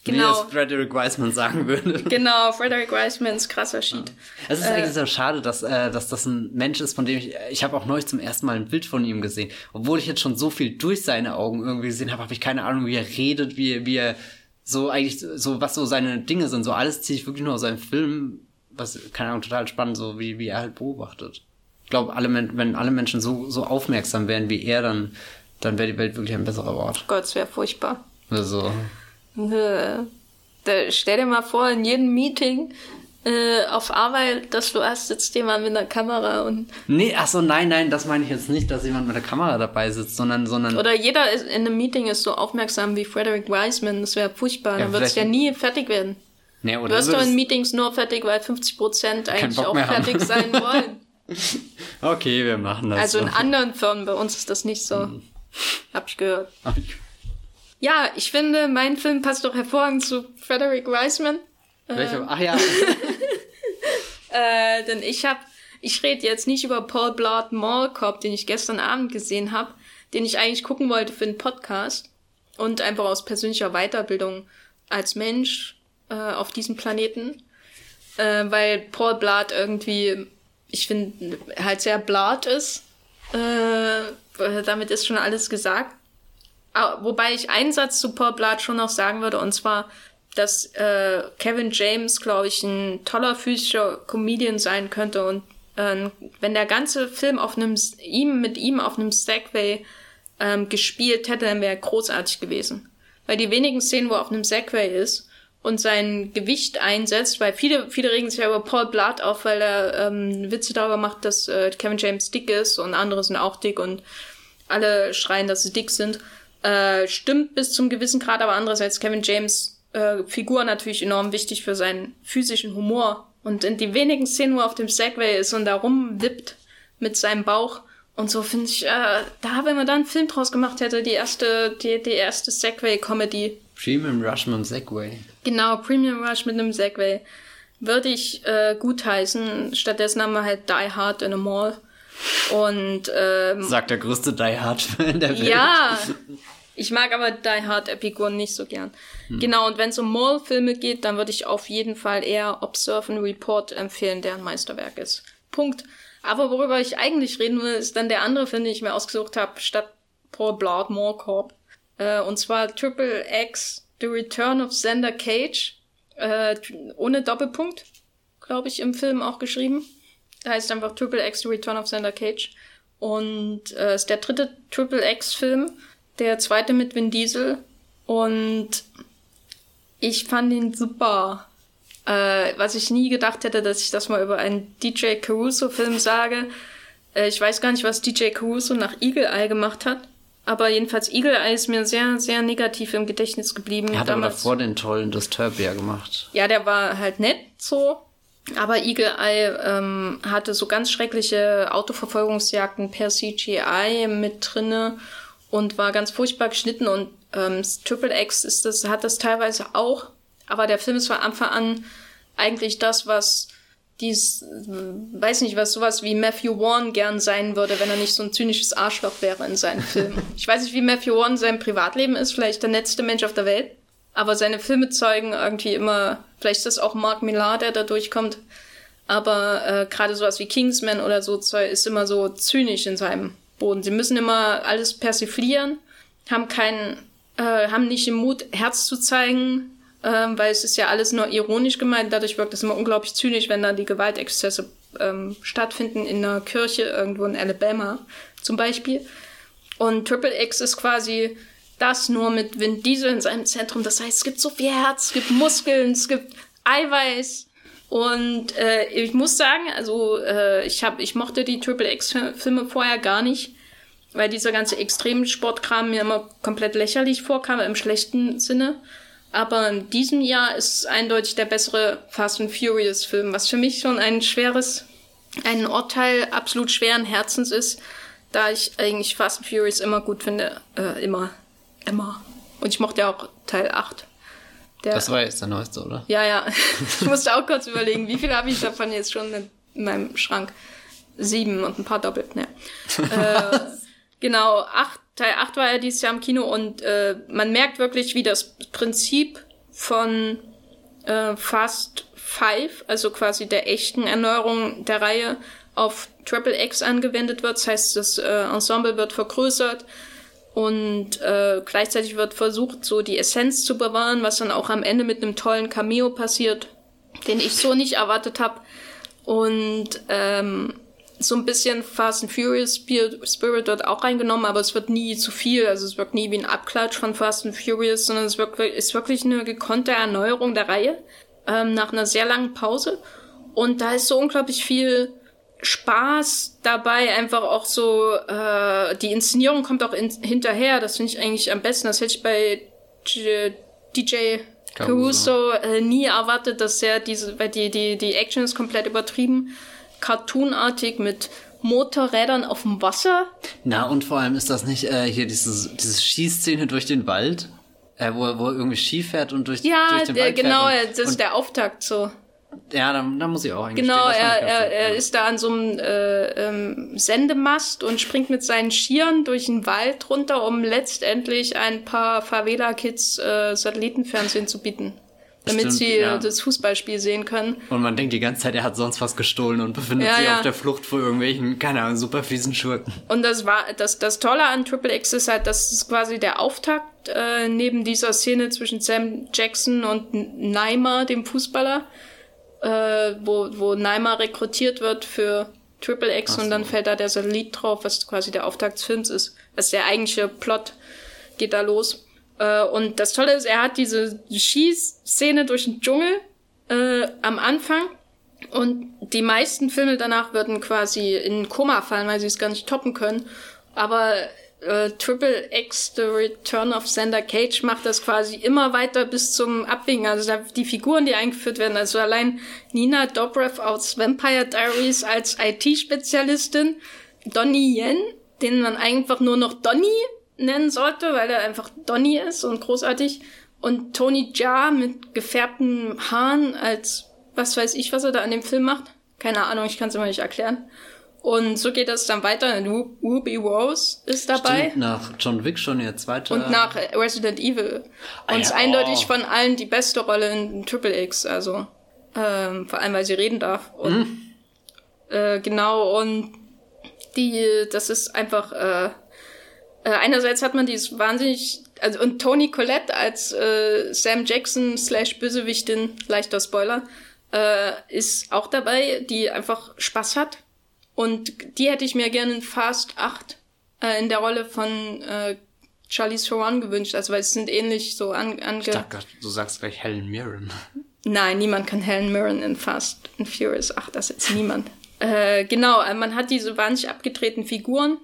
Genau. Wie es Frederick Wiseman sagen würde. Genau, Frederick Wisemans krasser Sheet. Es ist äh, eigentlich so schade, dass, äh, dass das ein Mensch ist, von dem ich, ich habe auch neulich zum ersten Mal ein Bild von ihm gesehen. Obwohl ich jetzt schon so viel durch seine Augen irgendwie gesehen habe, habe ich keine Ahnung, wie er redet, wie, wie er so eigentlich, so was so seine Dinge sind. So alles ziehe ich wirklich nur aus seinem Film, was, keine Ahnung, total spannend, so wie, wie er halt beobachtet. Ich glaube, alle, wenn alle Menschen so, so aufmerksam wären wie er, dann, dann wäre die Welt wirklich ein besserer Ort. Gott, es wäre furchtbar. Also. Da, stell dir mal vor, in jedem Meeting äh, auf Arbeit, dass du hast jetzt jemand mit einer Kamera und. Nee, ach so, nein, nein, das meine ich jetzt nicht, dass jemand mit der Kamera dabei sitzt, sondern, sondern. Oder jeder ist, in einem Meeting ist so aufmerksam wie Frederick Wiseman, das wäre furchtbar, ja, dann würdest du ja nie fertig werden. Nee, oder du wirst doch in Meetings nur fertig, weil 50 Prozent eigentlich auch fertig haben. sein wollen. okay, wir machen das. Also so. in anderen Firmen, bei uns ist das nicht so. Hm. Hab ich gehört. Ja, ich finde, mein Film passt doch hervorragend zu Frederick Wiseman. Welcher? Ähm. Ach ja. äh, denn ich habe, ich rede jetzt nicht über Paul Blart Mall Cop, den ich gestern Abend gesehen habe, den ich eigentlich gucken wollte für einen Podcast und einfach aus persönlicher Weiterbildung als Mensch äh, auf diesem Planeten, äh, weil Paul Blart irgendwie, ich finde, halt sehr Blart ist. Äh, damit ist schon alles gesagt. Wobei ich einen Satz zu Paul Blart schon noch sagen würde, und zwar, dass äh, Kevin James, glaube ich, ein toller physischer Comedian sein könnte und äh, wenn der ganze Film auf einem ihm mit ihm auf einem Segway ähm, gespielt hätte, dann wäre er großartig gewesen. Weil die wenigen Szenen, wo er auf einem Segway ist und sein Gewicht einsetzt, weil viele, viele regen sich ja über Paul Blart auf, weil er ähm, Witze darüber macht, dass äh, Kevin James dick ist und andere sind auch dick und alle schreien, dass sie dick sind. Äh, stimmt bis zum gewissen Grad, aber andererseits Kevin James äh, Figur natürlich enorm wichtig für seinen physischen Humor. Und in die wenigen Szenen, wo er auf dem Segway ist und da rumwippt mit seinem Bauch und so finde ich, äh, da, wenn man da einen Film draus gemacht hätte, die erste, die, die erste Segway-Comedy. Premium Rush mit einem Segway. Genau, Premium Rush mit einem Segway. Würde ich äh, gutheißen. Stattdessen haben wir halt Die Hard in a Mall. Und ähm, sagt der größte Die Hard Fan der Welt. Ja, ich mag aber Die Hard Epiguren nicht so gern. Hm. Genau, und wenn es um Mall-Filme geht, dann würde ich auf jeden Fall eher Observe and Report empfehlen, der ein Meisterwerk ist. Punkt. Aber worüber ich eigentlich reden will, ist dann der andere Film, den ich mir ausgesucht habe, statt Paul Blart Mall Corp. Äh, und zwar Triple X The Return of Xander Cage. Äh, ohne Doppelpunkt, glaube ich, im Film auch geschrieben. Der heißt einfach Triple X The Return of Xander Cage. Und äh, ist der dritte Triple X-Film der zweite mit Vin Diesel und ich fand ihn super. Äh, was ich nie gedacht hätte, dass ich das mal über einen DJ Caruso-Film sage. Äh, ich weiß gar nicht, was DJ Caruso nach Eagle Eye gemacht hat. Aber jedenfalls Eagle Eye ist mir sehr, sehr negativ im Gedächtnis geblieben. Er hat damals. aber davor den tollen Disturbia gemacht. Ja, der war halt nett so. Aber Eagle Eye ähm, hatte so ganz schreckliche Autoverfolgungsjagden per CGI mit drinne und war ganz furchtbar geschnitten und ähm, Triple X ist das, hat das teilweise auch, aber der Film ist von Anfang an eigentlich das, was dies, weiß nicht, was sowas wie Matthew Warren gern sein würde, wenn er nicht so ein zynisches Arschloch wäre in seinen Filmen. ich weiß nicht, wie Matthew Warren sein Privatleben ist, vielleicht der netteste Mensch auf der Welt, aber seine Filme zeugen irgendwie immer, vielleicht ist das auch Mark Millar, der da durchkommt, aber äh, gerade sowas wie Kingsman oder so ist immer so zynisch in seinem Boden. Sie müssen immer alles persiflieren, haben keinen, äh, haben nicht den Mut, Herz zu zeigen, äh, weil es ist ja alles nur ironisch gemeint. Dadurch wirkt es immer unglaublich zynisch, wenn da die Gewaltexzesse ähm, stattfinden in einer Kirche irgendwo in Alabama zum Beispiel. Und Triple X ist quasi das nur mit Vin Diesel in seinem Zentrum. Das heißt, es gibt so viel Herz, es gibt Muskeln, es gibt Eiweiß. Und äh, ich muss sagen, also äh, ich habe, ich mochte die Triple X-Filme vorher gar nicht, weil dieser ganze Extremsportkram mir immer komplett lächerlich vorkam, im schlechten Sinne. Aber in diesem Jahr ist es eindeutig der bessere Fast and Furious Film, was für mich schon ein schweres, ein Urteil absolut schweren Herzens ist, da ich eigentlich Fast and Furious immer gut finde. Äh, immer. Immer. Und ich mochte auch Teil 8. Der, das war jetzt der neueste, oder? Ja, ja. Ich musste auch kurz überlegen, wie viel habe ich davon jetzt schon in meinem Schrank? Sieben und ein paar doppelt, ne. äh, genau, acht, Teil 8 war ja dieses Jahr im Kino und äh, man merkt wirklich, wie das Prinzip von äh, Fast Five, also quasi der echten Erneuerung der Reihe, auf Triple X angewendet wird. Das heißt, das äh, Ensemble wird vergrößert und äh, gleichzeitig wird versucht, so die Essenz zu bewahren, was dann auch am Ende mit einem tollen Cameo passiert, den ich so nicht erwartet habe. Und ähm, so ein bisschen Fast and Furious Spirit wird auch reingenommen, aber es wird nie zu viel. Also es wirkt nie wie ein Abklatsch von Fast and Furious, sondern es wirkt, ist wirklich eine gekonnte Erneuerung der Reihe ähm, nach einer sehr langen Pause. Und da ist so unglaublich viel Spaß dabei, einfach auch so, äh, die Inszenierung kommt auch in, hinterher, das finde ich eigentlich am besten. Das hätte ich bei G DJ Caruso äh, nie erwartet, dass er diese, weil die, die, die Action ist komplett übertrieben, cartoonartig mit Motorrädern auf dem Wasser. Na, und vor allem ist das nicht äh, hier dieses, diese Schießszene durch den Wald, äh, wo, wo er irgendwie Ski fährt und durch, ja, durch den Wald genau, fährt. das ist der Auftakt so. Ja, da, da muss ich auch eigentlich Genau, er, er, er ist da an so einem äh, ähm, Sendemast und springt mit seinen Skiern durch den Wald runter, um letztendlich ein paar Favela-Kids äh, Satellitenfernsehen zu bieten. Damit Stimmt, sie ja. äh, das Fußballspiel sehen können. Und man denkt die ganze Zeit, er hat sonst was gestohlen und befindet Ja, sich ja. auf der Flucht vor irgendwelchen, keine Ahnung, super fiesen Schurken. Und das war das, das Tolle an Triple X ist halt, dass es quasi der Auftakt äh, neben dieser Szene zwischen Sam Jackson und N- Neymar, dem Fußballer, äh, wo, wo Neymar rekrutiert wird für Triple X Ach und dann so. fällt da der Satellit drauf, was quasi der Auftakt des Films ist. Ist der eigentliche Plot, geht da los. Äh, und das Tolle ist, er hat diese Schießszene durch den Dschungel äh, am Anfang und die meisten Filme danach würden quasi in Koma fallen, weil sie es gar nicht toppen können. Aber äh, Triple X, The Return of Xander Cage, macht das quasi immer weiter bis zum Abwinken. Also die Figuren, die eingeführt werden, also allein Nina Dobrev aus Vampire Diaries als IT-Spezialistin, Donnie Yen, den man einfach nur noch Donnie nennen sollte, weil er einfach Donnie ist und großartig. Und Tony Jaa mit gefärbten Haaren als was weiß ich, was er da an dem Film macht. Keine Ahnung, ich kann es immer nicht erklären. Und so geht das dann weiter. Ru- Ruby Rose ist dabei. Stimmt, nach John Wick schon ihr zweiter. Und nach Resident Evil. Ah Und ist ja, eindeutig oh. von allen die beste Rolle in Triple X. Also ähm, vor allem, weil sie reden darf. Und Mhm. äh, genau, und die, das ist einfach, äh, äh, einerseits hat man dieses wahnsinnig, also und Tony Collette als äh, Sam Jackson slash Bösewichtin, leichter Spoiler, äh, ist auch dabei, die einfach Spaß hat. Und die hätte ich mir gerne in Fast 8 äh, in der Rolle von äh, Charlize Theron gewünscht, also weil es sind ähnlich so an, ange... Ich dachte, du sagst gleich Helen Mirren. Nein, niemand kann Helen Mirren in Fast and Furious 8, das jetzt niemand. Äh, genau, äh, man hat diese wahnsinnig abgedrehten Figuren,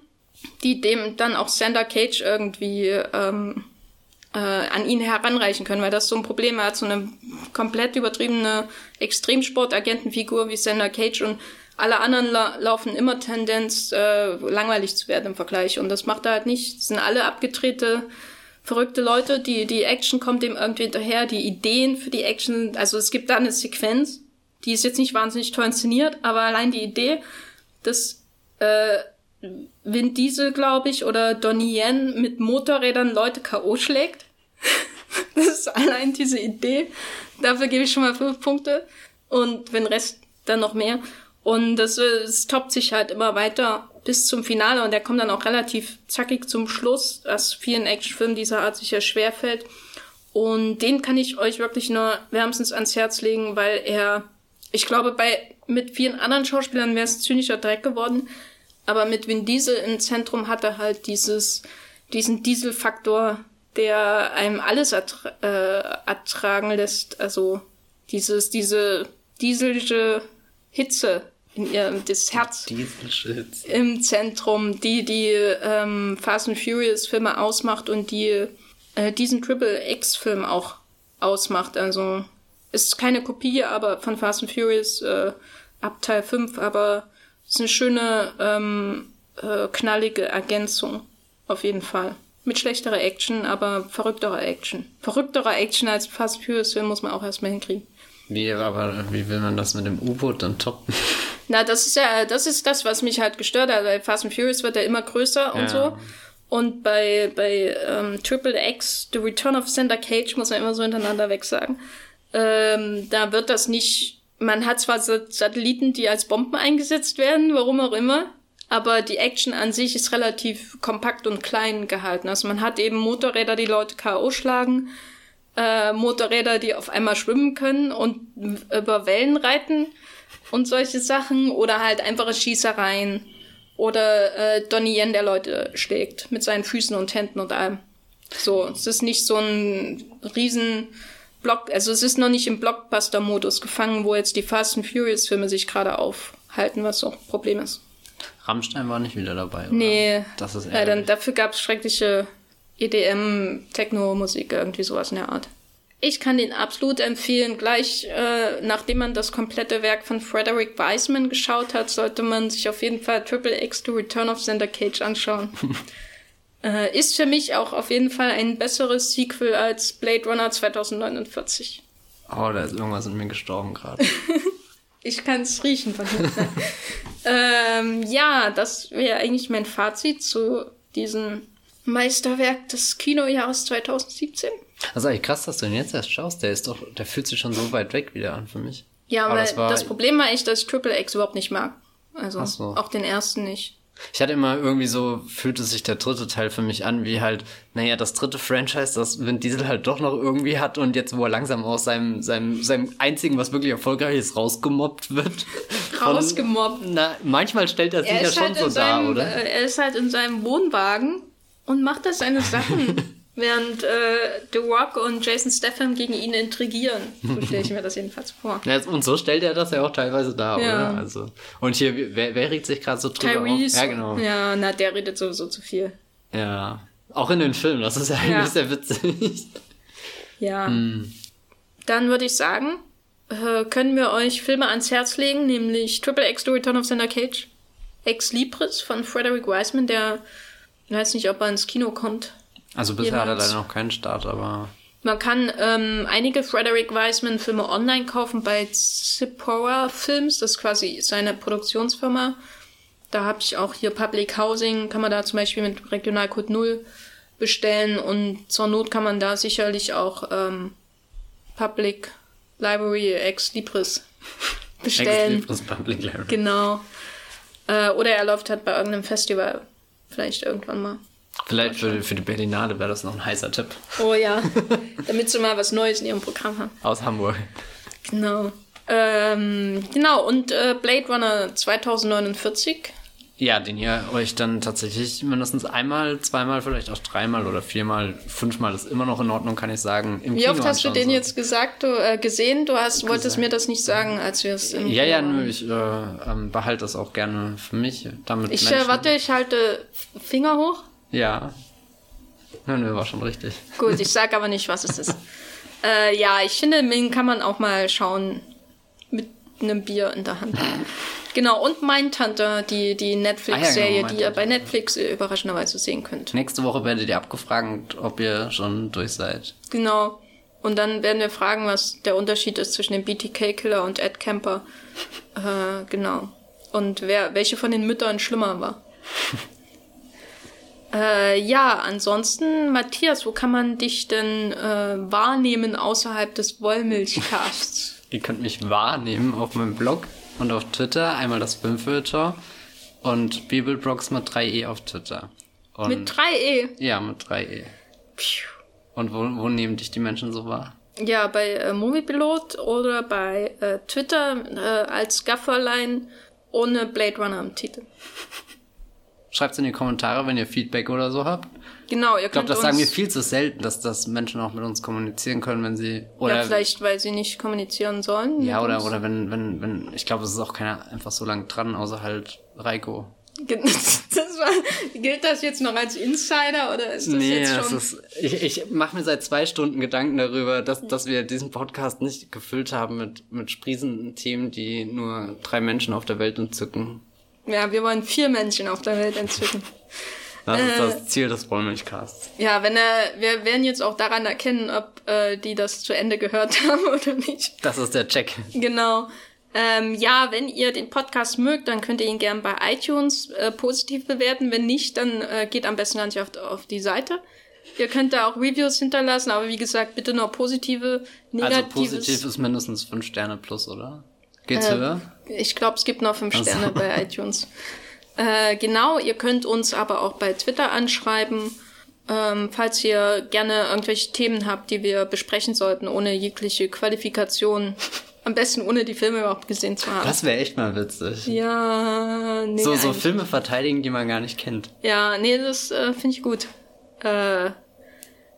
die dem dann auch Sander Cage irgendwie ähm, äh, an ihn heranreichen können, weil das so ein Problem hat, so eine komplett übertriebene Extremsport-Agentenfigur wie Sander Cage und alle anderen la laufen immer Tendenz, äh, langweilig zu werden im Vergleich. Und das macht er halt nicht. Das sind alle abgedrehte, verrückte Leute. Die, die Action kommt dem irgendwie hinterher. Die Ideen für die Action, also es gibt da eine Sequenz, die ist jetzt nicht wahnsinnig toll inszeniert, aber allein die Idee, dass äh, Vin Diesel, glaube ich, oder Donnie Yen mit Motorrädern Leute K.O. schlägt. das ist allein diese Idee. Dafür gebe ich schon mal fünf Punkte. Und wenn Rest, dann noch mehr. Und das, es toppt sich halt immer weiter bis zum Finale und der kommt dann auch relativ zackig zum Schluss, was vielen Actionfilmen dieser Art sicher schwer fällt. Und den kann ich euch wirklich nur wärmstens ans Herz legen, weil er, ich glaube, bei mit vielen anderen Schauspielern wäre es zynischer Dreck geworden, aber mit Vin Diesel im Zentrum hat er halt dieses, diesen Dieselfaktor, der einem alles ertra äh, ertragen lässt. Also dieses, diese dieselige Hitze in ihrem, das Herz im Zentrum, die die ähm, Fast and Furious Filme ausmacht und die äh, diesen Triple X Film auch ausmacht. Also ist keine Kopie, aber von Fast and Furious äh, ab Teil 5, aber ist eine schöne ähm, äh, knallige Ergänzung auf jeden Fall. Mit schlechterer Action, aber verrückterer Action. Verrückterer Action als Fast and Furious Film muss man auch erstmal hinkriegen. Wie, aber wie will man das mit dem U-Boot dann toppen? Na, das ist ja, das ist das, was mich halt gestört hat, weil Fast and Furious wird ja immer größer und Ja. so. Und bei, bei ähm, Triple X, The Return of Sander Cage, muss man immer so hintereinander weg sagen, ähm, da wird das nicht, man hat zwar Sa- Satelliten, die als Bomben eingesetzt werden, warum auch immer, aber die Action an sich ist relativ kompakt und klein gehalten. Also man hat eben Motorräder, die Leute K.O. schlagen, äh, Motorräder, die auf einmal schwimmen können und über Wellen reiten und solche Sachen oder halt einfache Schießereien oder äh, Donnie Yen, der Leute schlägt mit seinen Füßen und Händen und allem. So, es ist nicht so ein riesen Block, also es ist noch nicht im Blockbuster-Modus gefangen, wo jetzt die Fast and Furious-Filme sich gerade aufhalten, was auch ein Problem ist. Rammstein war nicht wieder dabei, oder? Nee, Das ist ja, dann, dafür gab es schreckliche EDM, Techno-Musik, irgendwie sowas in der Art. Ich kann den absolut empfehlen. Gleich äh, nachdem man das komplette Werk von Frederick Wiseman geschaut hat, sollte man sich auf jeden Fall Triple X to Return of Xander Cage anschauen. äh, ist für mich auch auf jeden Fall ein besseres Sequel als Blade Runner 2049. Oh, da ist irgendwas in mir gestorben gerade. ich kann es riechen von hinten. ähm, ja, das wäre eigentlich mein Fazit zu diesem Meisterwerk des Kinojahres 2017. Also eigentlich krass, dass du ihn jetzt erst schaust. Der ist doch, der fühlt sich schon so weit weg wieder an für mich. Ja, aber weil das, das Problem war echt, dass ich Triple X überhaupt nicht mag. Also so. auch den ersten nicht. Ich hatte immer irgendwie so, fühlte sich der dritte Teil für mich an, wie halt, naja, das dritte Franchise, das Vin Diesel halt doch noch irgendwie hat und jetzt, wo er langsam aus seinem, seinem, seinem einzigen, was wirklich erfolgreich ist, rausgemobbt wird. Rausgemobbt? na, manchmal stellt er sich ja schon halt so dar, oder? Er ist halt in seinem Wohnwagen und macht da seine Sachen. während äh, The Rock und Jason Statham gegen ihn intrigieren. So stelle ich mir das jedenfalls vor. Ja, und so stellt er das ja auch teilweise dar, ja. oder? Also, und hier, wer, wer regt sich gerade so drüber Tyrese, auf? Ja, genau. Ja, na, der redet sowieso zu viel. Ja, auch in den Filmen, das ist ja eigentlich ja. sehr witzig. Ja. Hm. Dann würde ich sagen, äh, können wir euch Filme ans Herz legen, nämlich Triple X The Return of Sender Cage, Ex Libris von Frederick Wiseman, der ich weiß nicht, ob er ins Kino kommt. Also bisher Jemals. hat er leider noch keinen Start, aber. Man kann ähm, einige Frederick Wiseman-Filme online kaufen bei Zippora Films, das ist quasi seine Produktionsfirma. Da habe ich auch hier Public Housing, kann man da zum Beispiel mit Regionalcode 0 bestellen und zur Not kann man da sicherlich auch ähm, Public Library Ex Libris bestellen. Ex Libris Public Library. Genau. Äh, oder er läuft halt bei irgendeinem Festival. Vielleicht irgendwann mal. Vielleicht für, für die Berlinale wäre das noch ein heißer Tipp. Oh ja, damit sie mal was Neues in ihrem Programm haben. Aus Hamburg. Genau. Ähm, genau, und äh, Blade Runner 2049. Ja, den ihr euch dann tatsächlich mindestens einmal, zweimal, vielleicht auch dreimal oder viermal, fünfmal ist immer noch in Ordnung, kann ich sagen. Wie Kino oft hast du den so. jetzt gesagt, du, äh, gesehen? Du hast, wolltest mir das nicht sagen, als wir es im Ja, Kino ja, nö, ich äh, ähm, behalte das auch gerne für mich. Damit ich, äh, warte, ich halte Finger hoch. Ja. Nö, nö, war schon richtig. Gut, ich sag aber nicht, was es ist. äh, ja, ich finde, den kann man auch mal schauen mit einem Bier in der Hand. Genau, und Mindhunter, die, die Netflix-Serie, ah, ja, genau, die ihr bei Netflix überraschenderweise sehen könnt. Nächste Woche werdet ihr abgefragt, ob ihr schon durch seid. Genau. Und dann werden wir fragen, was der Unterschied ist zwischen dem BTK-Killer und Ed Kemper. Äh, genau. Und wer, welche von den Müttern schlimmer war. Äh, ja, ansonsten, Matthias, wo kann man dich denn äh, wahrnehmen außerhalb des Wollmilchcasts? Ihr könnt mich wahrnehmen auf meinem Blog und auf Twitter. Einmal das Filmfilter und Bibelbrox mit 3e auf Twitter. Und mit 3e? Ja, mit 3e. Piu. Und wo, wo nehmen dich die Menschen so wahr? Ja, bei äh, Moviepilot oder bei äh, Twitter äh, als Gafferlein ohne Blade Runner im Titel. Schreibt es in die Kommentare, wenn ihr Feedback oder so habt. Genau, ihr könnt Ich glaube, das sagen wir viel zu selten, dass das Menschen auch mit uns kommunizieren können, wenn sie oder ja, vielleicht weil sie nicht kommunizieren sollen. Ja, oder oder wenn wenn wenn ich glaube, es ist auch keiner einfach so lang dran, außer halt Reiko. Das war, gilt das jetzt noch als Insider oder ist das nee, jetzt schon? Ist, ich ich mache mir seit zwei Stunden Gedanken darüber, dass, dass wir diesen Podcast nicht gefüllt haben mit, mit sprießenden Themen, die nur drei Menschen auf der Welt entzücken. Ja, wir wollen vier Menschen auf der Welt entzücken. Das ist das äh, Ziel des Wollmilchcasts. Ja, wenn er, wir werden jetzt auch daran erkennen, ob äh, die das zu Ende gehört haben oder nicht. Das ist der Check. Genau. Ähm, ja, wenn ihr den Podcast mögt, dann könnt ihr ihn gern bei iTunes äh, positiv bewerten. Wenn nicht, dann äh, geht am besten gar nicht auf, auf die Seite. Ihr könnt da auch Reviews hinterlassen, aber wie gesagt, bitte nur positive, negative. Also positiv ist mindestens fünf Sterne plus, oder? Geht's äh, höher? Ich glaube, es gibt noch fünf also. Sterne bei iTunes. Äh, genau, ihr könnt uns aber auch bei Twitter anschreiben, ähm, falls ihr gerne irgendwelche Themen habt, die wir besprechen sollten, ohne jegliche Qualifikation. Am besten ohne die Filme überhaupt gesehen zu haben. Das wäre echt mal witzig. Ja, nee. So, so Filme verteidigen, die man gar nicht kennt. Ja, nee, das äh, finde ich gut. Äh,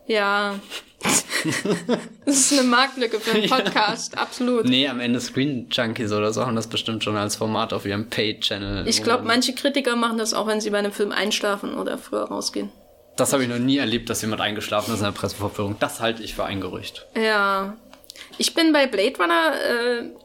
ja. das ist eine Marktlücke für einen Podcast, ja. absolut. Nee, am Ende Screen Junkies oder so haben das bestimmt schon als Format auf ihrem Paid-Channel. Ich glaube, manche Kritiker machen das auch, wenn sie bei einem Film einschlafen oder früher rausgehen. Das habe ich noch nie erlebt, dass jemand eingeschlafen ist in der Pressevorführung. Das halte ich für ein Gerücht. Ja. Ich bin bei Blade Runner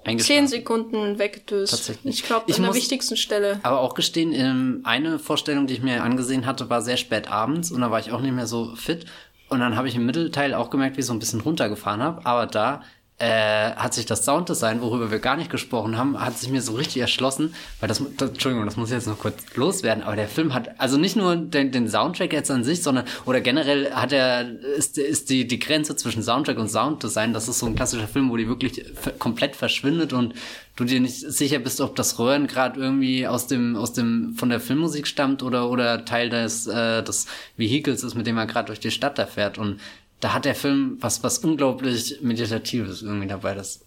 äh, zehn Sekunden weggedöst. Tatsächlich. Ich glaube, Ich an der muss- wichtigsten Stelle. Aber auch gestehen, ähm, eine Vorstellung, die ich mir angesehen hatte, war sehr spät abends und da war ich auch nicht mehr so fit. Und dann habe ich im Mittelteil auch gemerkt, wie ich so ein bisschen runtergefahren habe. Aber da äh, hat sich das Sounddesign, worüber wir gar nicht gesprochen haben, hat sich mir so richtig erschlossen, weil das, das Entschuldigung, das muss ich jetzt noch kurz loswerden, aber der Film hat also nicht nur den, den Soundtrack jetzt an sich, sondern oder generell hat er ist, ist die die Grenze zwischen Soundtrack und Sounddesign, das ist so ein klassischer Film, wo die wirklich komplett verschwindet und du dir nicht sicher bist, ob das Röhren gerade irgendwie aus dem aus dem von der Filmmusik stammt oder oder Teil des äh, des Vehikels ist, mit dem er gerade durch die Stadt da fährt und da hat der Film was was unglaublich meditatives irgendwie dabei, das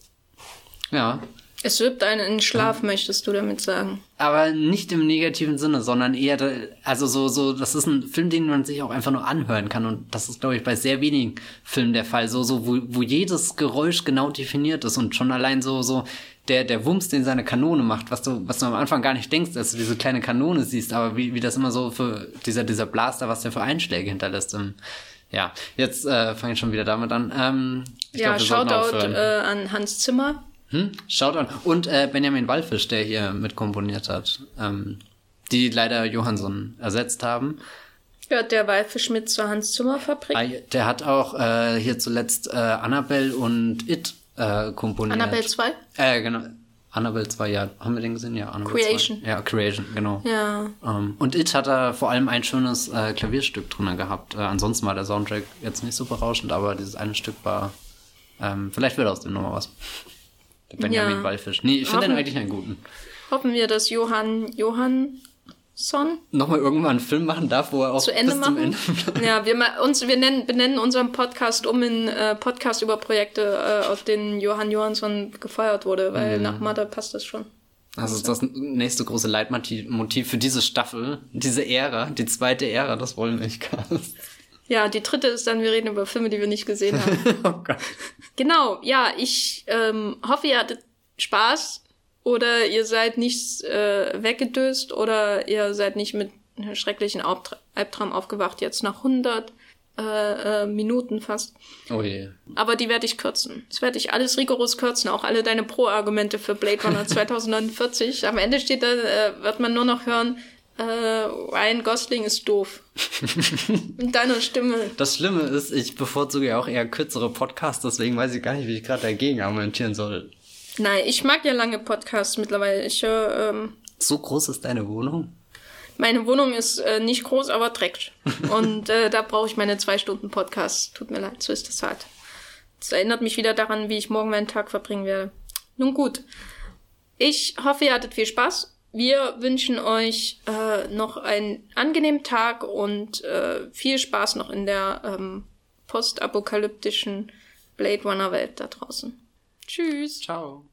ja, Es wirbt einen in den Schlaf, möchtest du damit sagen. aber nicht im negativen Sinne, sondern eher, also so, so, das ist ein Film, den man sich auch einfach nur anhören kann. Und das ist, glaube ich, bei sehr wenigen Filmen der Fall, so, so, wo, wo jedes Geräusch genau definiert ist und schon allein so, so, der, der Wumms, den seine Kanone macht, was du, was du am Anfang gar nicht denkst, dass du diese kleine Kanone siehst, aber wie, wie das immer so für, dieser, dieser Blaster, was der für Einschläge hinterlässt, ähm, ja, jetzt äh, fange ich schon wieder damit an. Ähm, ich ja, glaub, Shoutout äh, an Hans Zimmer. Hm? Schaut an. Und äh, Benjamin Wallfisch, der hier mitkomponiert hat, ähm, die leider Johansson ersetzt haben. Gehört der Walfisch mit zur Hans Zimmer Fabrik. Der hat auch äh, hier zuletzt äh, Annabelle und It äh, komponiert. Annabelle 2? Äh, genau. Annabelle 2, ja. Haben wir den gesehen? Ja, Annabelle Creation. 2. Ja, Creation, genau. Ja. Ähm, und It hat er vor allem ein schönes äh, Klavierstück drunter gehabt. Äh, ansonsten war der Soundtrack jetzt nicht so berauschend, aber dieses eine Stück war. Ähm, vielleicht wird aus dem nochmal was. Der Benjamin Ja. Wallfisch. Nee, ich finde den eigentlich einen guten. Hoffen wir, dass Johann Johansson nochmal irgendwann einen Film machen darf, wo er auch zu Ende bis machen. Ende ja, wir, uns, wir nennen, benennen unseren Podcast um in äh, Podcast über Projekte, äh, aus denen Johann Johansson gefeuert wurde, weil Mhm. nach Mother passt das schon. Das ist das nächste große Leitmotiv Motiv für diese Staffel, diese Ära, die zweite Ära des Wollmilchcasts. Ja, die dritte ist dann, wir reden über Filme, die wir nicht gesehen haben. oh Gott. Genau, ja, ich ähm, hoffe, ihr hattet Spaß oder ihr seid nicht äh, weggedöst oder ihr seid nicht mit einem schrecklichen Albtra Albtraum aufgewacht, jetzt nach 100 äh, äh, Minuten fast. Oh je. Aber die werde ich kürzen. Das werde ich alles rigoros kürzen, auch alle deine Pro-Argumente für Blade Runner 2049. Am Ende steht da, äh, wird man nur noch hören, äh, Ryan Gosling ist doof. Mit deiner Stimme. Das Schlimme ist, ich bevorzuge ja auch eher kürzere Podcasts, deswegen weiß ich gar nicht, wie ich gerade dagegen argumentieren soll. Nein, ich mag ja lange Podcasts mittlerweile. Ich höre, ähm, So groß ist deine Wohnung? meine Wohnung ist äh, nicht groß, aber dreckt. Und äh, da brauche ich meine zwei Stunden Podcasts. Tut mir leid, so ist das halt. Das erinnert mich wieder daran, wie ich morgen meinen Tag verbringen werde. Nun gut. Ich hoffe, ihr hattet viel Spaß. Wir wünschen euch äh, noch einen angenehmen Tag und äh, viel Spaß noch in der ähm, postapokalyptischen Blade Runner Welt da draußen. Tschüss. Ciao.